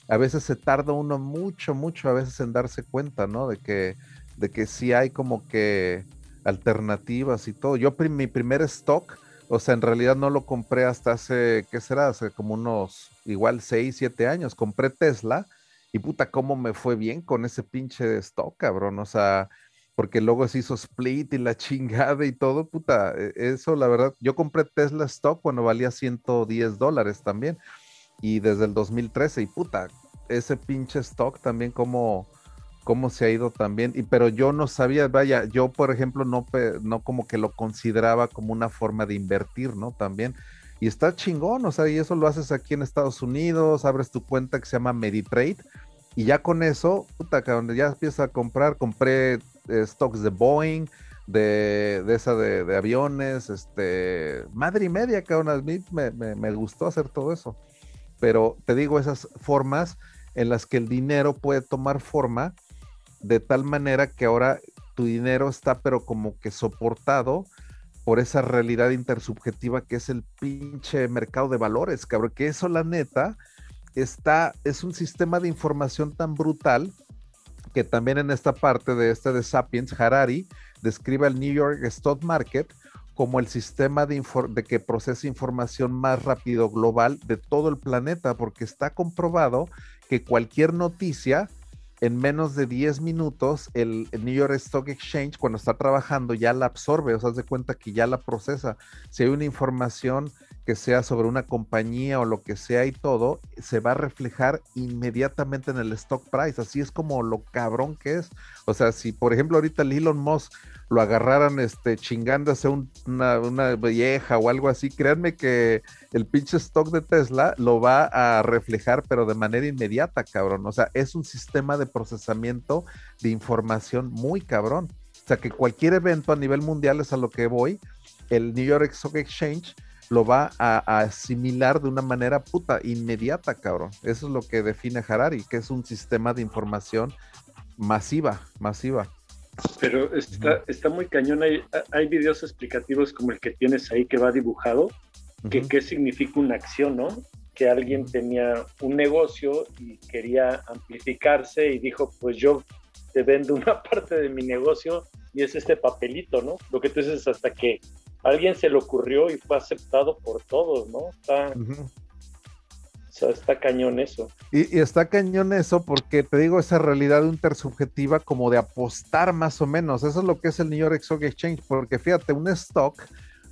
a veces se tarda uno mucho, mucho a veces en darse cuenta, ¿no? De que, de que sí hay como que alternativas y todo. Yo mi primer stock, o sea, en realidad no lo compré hasta hace, ¿qué será? Hace como unos, igual 6, 7 años. Compré Tesla y puta, cómo me fue bien con ese pinche stock, cabrón. O sea, porque luego se hizo split y la chingada y todo, puta. E, eso, la verdad, yo compré Tesla stock cuando valía 110 dólares también. Y desde el 2013, y puta, ese pinche stock también como cómo se ha ido también, y pero yo no sabía, vaya, yo por ejemplo no, no como que lo consideraba como una forma de invertir, ¿no? También, y está chingón, o sea, y eso lo haces aquí en Estados Unidos, abres tu cuenta que se llama Meditrade y ya con eso, puta, donde ya empiezas a comprar, compré eh, stocks de Boeing, de, de esa de, aviones, este, madre y media, cabrón, a mí me, me, gustó hacer todo eso. Pero te digo, esas formas en las que el dinero puede tomar forma de tal manera que ahora tu dinero está pero como que soportado por esa realidad intersubjetiva que es el pinche mercado de valores, cabrón, que eso la neta está, es un sistema de información tan brutal que también en esta parte de este de Sapiens, Harari, describe al New York Stock Market como el sistema de, de, que procesa información más rápido global de todo el planeta, porque está comprobado que cualquier noticia en menos de 10 minutos el, New York Stock Exchange cuando está trabajando ya la absorbe, o sea, de cuenta que ya la procesa. Si hay una información que sea sobre una compañía o lo que sea y todo, se va a reflejar inmediatamente en el stock price. Así es como lo cabrón que es. O sea, si por ejemplo ahorita el Elon Musk lo agarraran este, chingándose una, una, vieja o algo así, créanme que el pinche stock de Tesla lo va a reflejar, pero de manera inmediata, cabrón. O sea, es un sistema de procesamiento de información muy cabrón. O sea, que cualquier evento a nivel mundial es a lo que voy, el New York Stock Exchange lo va a, asimilar de una manera puta inmediata, cabrón. Eso es lo que define Harari, que es un sistema de información masiva, masiva. Pero está, está muy cañón. Hay, hay videos explicativos como el que tienes ahí que va dibujado, que qué significa una acción, ¿no? Que alguien tenía un negocio y quería amplificarse y dijo, pues yo te vendo una parte de mi negocio y es este papelito, ¿no? Lo que tú dices hasta que alguien se le ocurrió y fue aceptado por todos, ¿no? Está, está cañón eso. Y, está cañón eso porque te digo, esa realidad intersubjetiva como de apostar más o menos. Eso es lo que es el New York Stock Exchange, porque fíjate, un stock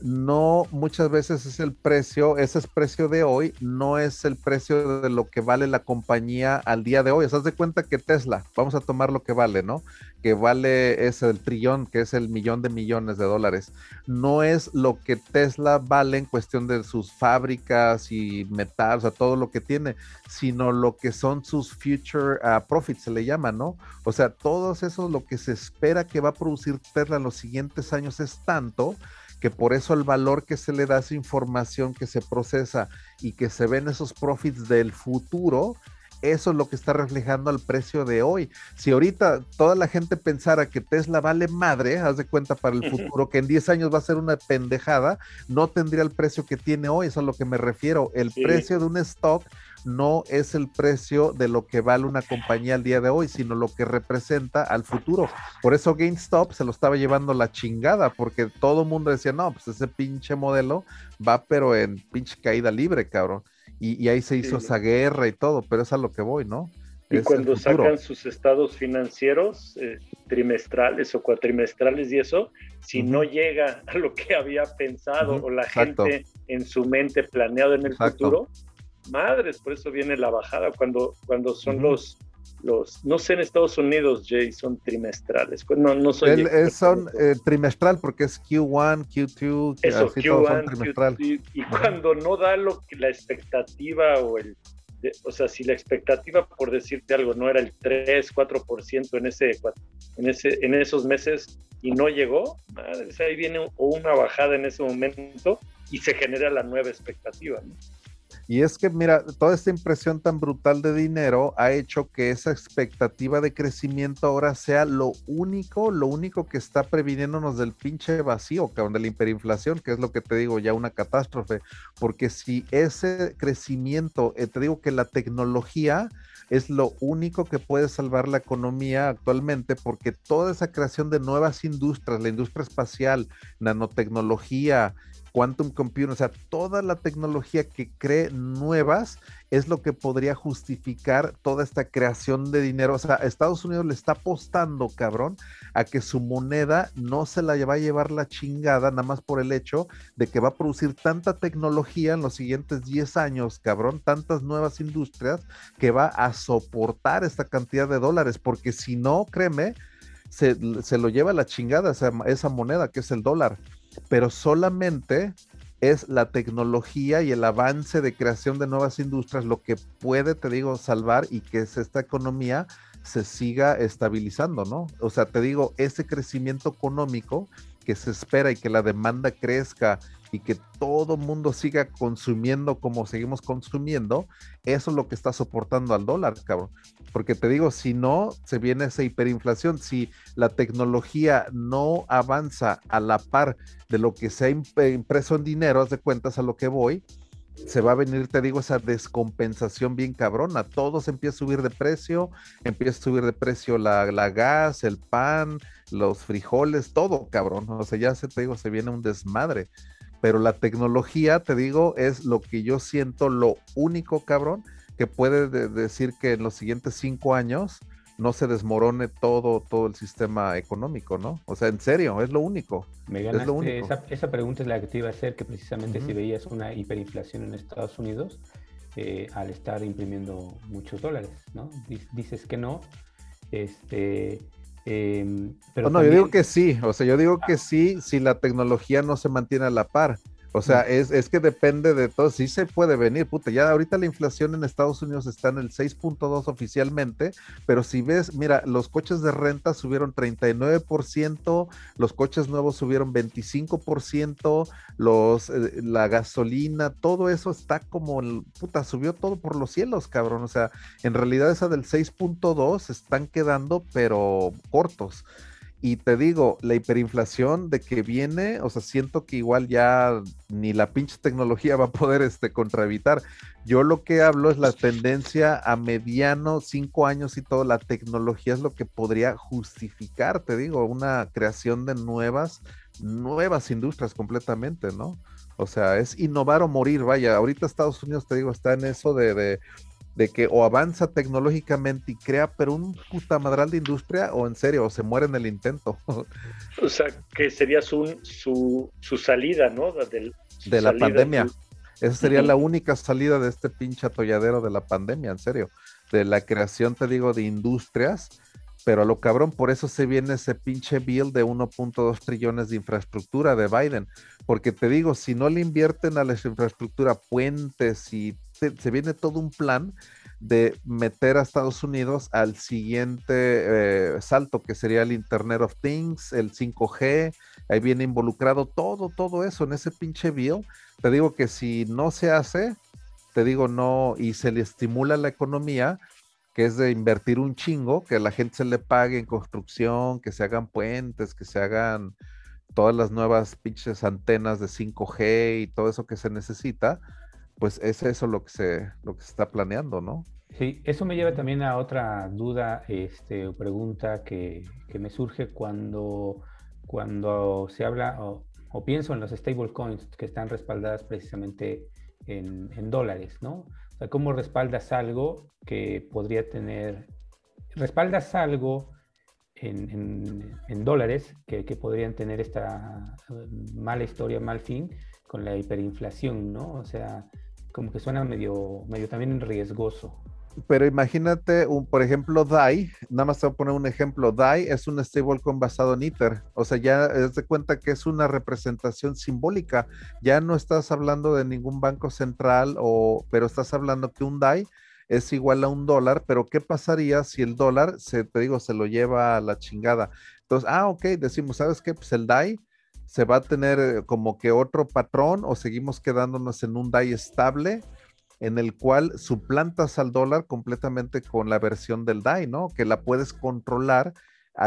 no muchas veces es el precio, ese es precio de hoy, no es el precio de lo que vale la compañía al día de hoy. O sea, de cuenta que Tesla, vamos a tomar lo que vale, ¿no? Que vale es el trillón, que es el millón de millones de dólares. No es lo que Tesla vale en cuestión de sus fábricas y metal, o sea, todo lo que tiene, sino lo que son sus future uh, profits, se le llama, ¿no? O sea, todo eso, lo que se espera que va a producir Tesla en los siguientes años es tanto que por eso el valor que se le da a esa información que se procesa y que se ven esos profits del futuro, eso es lo que está reflejando al precio de hoy. Si ahorita toda la gente pensara que Tesla vale madre, haz de cuenta para el futuro, que en 10 años va a ser una pendejada, no tendría el precio que tiene hoy, eso es a lo que me refiero. El precio de un stock no es el precio de lo que vale una compañía al día de hoy, sino lo que representa al futuro. Por eso GameStop se lo estaba llevando la chingada, porque todo el mundo decía, no, pues ese pinche modelo va pero en pinche caída libre, cabrón. Y, ahí se hizo esa guerra y todo, pero es a lo que voy, ¿no? Y cuando sacan sus estados financieros eh, trimestrales o cuatrimestrales y eso, si no llega a lo que había pensado o la gente en su mente planeado en el futuro, madres, por eso viene la bajada cuando, cuando son los, los, no sé en Estados Unidos, Jay, son trimestrales. No, no soy son eh, trimestral porque es Q1, Q2, eso, Q1, trimestral. y cuando no da lo que la expectativa o el, o sea, si la expectativa, por decirte algo, no era el 3, 4% en, ese, en, ese, en esos meses y no llegó, madres, ahí viene una bajada en ese momento y se genera la nueva expectativa. ¿no? Y es que, mira, toda esta impresión tan brutal de dinero ha hecho que esa expectativa de crecimiento ahora sea lo único, lo único que está previniéndonos del pinche vacío, cabrón, de la hiperinflación, que es lo que te digo, ya una catástrofe. Porque si ese crecimiento, eh, te digo que la tecnología es lo único que puede salvar la economía actualmente, porque toda esa creación de nuevas industrias, la industria espacial, nanotecnología, quantum computing, o sea, toda la tecnología que cree nuevas es lo que podría justificar toda esta creación de dinero. O sea, Estados Unidos le está apostando, cabrón, a que su moneda no se la va a llevar la chingada, nada más por el hecho de que va a producir tanta tecnología en los siguientes 10 años, cabrón, tantas nuevas industrias que va a soportar esta cantidad de dólares, porque si no, créeme, se, lo lleva la chingada esa moneda que es el dólar pero solamente es la tecnología y el avance de creación de nuevas industrias lo que puede, te digo, salvar y que esta economía se siga estabilizando, ¿no? O sea, te digo, ese crecimiento económico que se espera y que la demanda crezca y que todo mundo siga consumiendo como seguimos consumiendo, eso es lo que está soportando al dólar, cabrón. Porque te digo, si no, se viene esa hiperinflación. Si la tecnología no avanza a la par de lo que se ha impreso en dinero, haz de cuentas a lo que voy, se va a venir, te digo, esa descompensación bien cabrona. Todo se empieza a subir de precio, empieza a subir de precio la, la gas, el pan, los frijoles, todo, cabrón. O sea, ya se te digo, se viene un desmadre. Pero la tecnología, te digo, es lo que yo siento, lo único, cabrón, que puede decir que en los siguientes cinco años no se desmorone todo, todo el sistema económico, ¿no? O sea, en serio, es lo único. Me ganaste, es lo único. Esa, pregunta es la que te iba a hacer, que precisamente si veías una hiperinflación en Estados Unidos eh, al estar imprimiendo muchos dólares, ¿no? Dices que no. Este, em, pero no, yo digo que sí, o sea, yo digo que ah. sí si la tecnología no se mantiene a la par. O sea, es, es, que depende de todo. Sí se puede venir, puta. Ya ahorita la inflación en Estados Unidos está en el 6.2 oficialmente, pero si ves, mira, los coches de renta subieron 39%, los coches nuevos subieron 25%, los, eh, la gasolina, todo eso está como, el, puta, subió todo por los cielos, cabrón. O sea, en realidad esa del 6.2 están quedando, pero cortos. Y te digo, la hiperinflación de que viene, o sea, siento que igual ya ni la pinche tecnología va a poder este, contraevitar. Yo lo que hablo es la tendencia a mediano, cinco años y todo, la tecnología es lo que podría justificar, te digo, una creación de nuevas, nuevas industrias completamente, ¿no? O sea, es innovar o morir, vaya, ahorita Estados Unidos, te digo, está en eso de de que o avanza tecnológicamente y crea, pero un puta madral de industria, o en serio, o se muere en el intento. O sea, que sería su, su, su salida, ¿no? de la pandemia. Esa sería la única salida de este pinche atolladero de la pandemia, en serio. De la creación, te digo, de industrias, pero a lo cabrón, por eso se viene ese pinche bill de 1.2 trillones de infraestructura de Biden. Porque te digo, si no le invierten a la infraestructura, puentes y se viene todo un plan de meter a Estados Unidos al siguiente eh, salto, que sería el Internet of Things, el 5G, ahí viene involucrado todo, todo eso en ese pinche bill. Te digo que si no se hace, te digo no, y se le estimula la economía, que es de invertir un chingo, que la gente se le pague en construcción, que se hagan puentes, que se hagan todas las nuevas pinches antenas de 5G y todo eso que se necesita, pues es eso lo que se, lo que se está planeando, ¿no? Sí, eso me lleva también a otra duda este, o pregunta que, me surge cuando, cuando se habla o, pienso en los stablecoins que están respaldadas precisamente en, dólares, ¿no? O sea, ¿cómo respaldas algo que podría tener, respaldas algo en, dólares que, que, podrían tener esta mala historia, mal fin con la hiperinflación, ¿no? O sea, como que suena medio, medio también riesgoso. Pero imagínate, un, por ejemplo, DAI, nada más te voy a poner un ejemplo, DAI es un stablecoin basado en Ether, o sea, ya es de cuenta que es una representación simbólica, ya no estás hablando de ningún banco central, o, pero estás hablando que un DAI es igual a un dólar, pero ¿qué pasaría si el dólar, se, te digo, se lo lleva a la chingada? Entonces, ah, ok, decimos, ¿sabes qué? Pues el DAI se va a tener eh, como que otro patrón o seguimos quedándonos en un DAI estable en el cual suplantas al dólar completamente con la versión del DAI, ¿no? Que la puedes controlar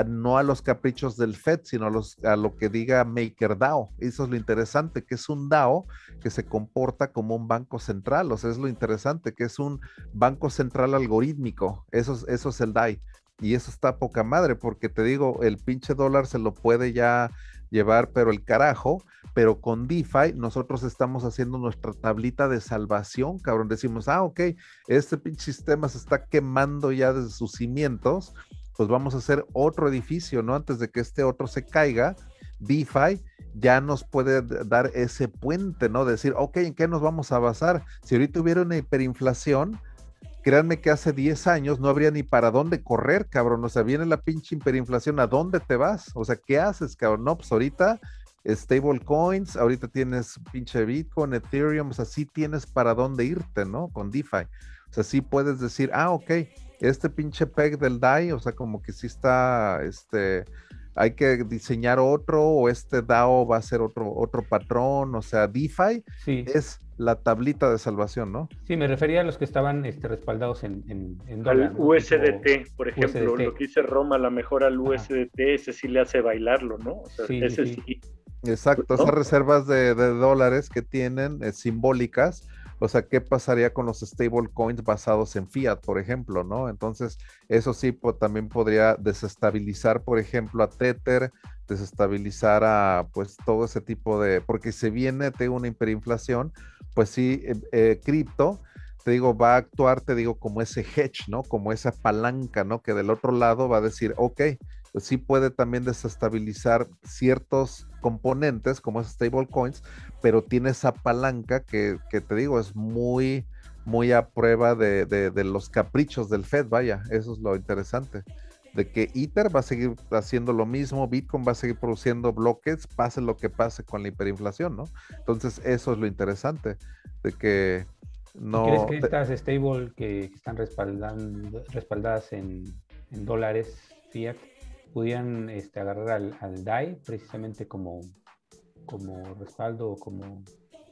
no a los caprichos del Fed, sino a, a lo que diga MakerDAO. Eso es lo interesante, que es un DAO que se comporta como un banco central, o sea, es lo interesante, que es un banco central algorítmico, eso, eso es el DAI. Y eso está poca madre, porque te digo, el pinche dólar se lo puede ya llevar, pero el carajo, pero con DeFi nosotros estamos haciendo nuestra tablita de salvación, cabrón. Decimos, ah, ok, este pinche sistema se está quemando ya desde sus cimientos, pues vamos a hacer otro edificio, ¿no? Antes de que este otro se caiga, DeFi ya nos puede dar ese puente, ¿no? Decir, ok, ¿en qué nos vamos a basar? Si ahorita hubiera una hiperinflación, créanme que hace 10 años no habría ni para dónde correr, cabrón. O sea, viene la pinche hiperinflación, ¿a dónde te vas? O sea, ¿qué haces, cabrón? No, pues ahorita stable coins, ahorita tienes pinche Bitcoin, Ethereum, o sea, sí tienes para dónde irte, ¿no? Con DeFi. O sea, sí puedes decir, ah, ok, este pinche peg del DAI, o sea, como que sí está, este, hay que diseñar otro, o este DAO va a ser otro, otro patrón, o sea, DeFi sí. es la tablita de salvación, ¿no? Sí, me refería a los que estaban este, respaldados en, en, en Al USDT, por ejemplo, lo que dice Roma, la mejor al USDT, ese sí le hace bailarlo, ¿no? O sea, sí, ese sí. Exacto, esas reservas de, dólares que tienen eh, simbólicas, O sea, ¿qué pasaría con los stable coins basados en fiat, por ejemplo, ¿no? Entonces, eso sí también podría desestabilizar, por ejemplo, a Tether, desestabilizar a pues todo ese tipo de, porque se viene de una hiperinflación, pues sí, eh, eh, cripto, te digo, va a actuar, te digo, como ese hedge, ¿no? Como esa palanca, ¿no? Que del otro lado va a decir, ok, sí puede también desestabilizar ciertos componentes como es stablecoins, pero tiene esa palanca que, te digo, es muy, muy a prueba de, los caprichos del Fed, vaya, eso es lo interesante. De que Ether va a seguir haciendo lo mismo, Bitcoin va a seguir produciendo bloques, pase lo que pase con la hiperinflación, ¿no? Entonces, eso es lo interesante, de que no. ¿Crees que estas stable que están respaldando, respaldadas en, en dólares fiat pudieran este, agarrar al, al DAI precisamente como, como respaldo o como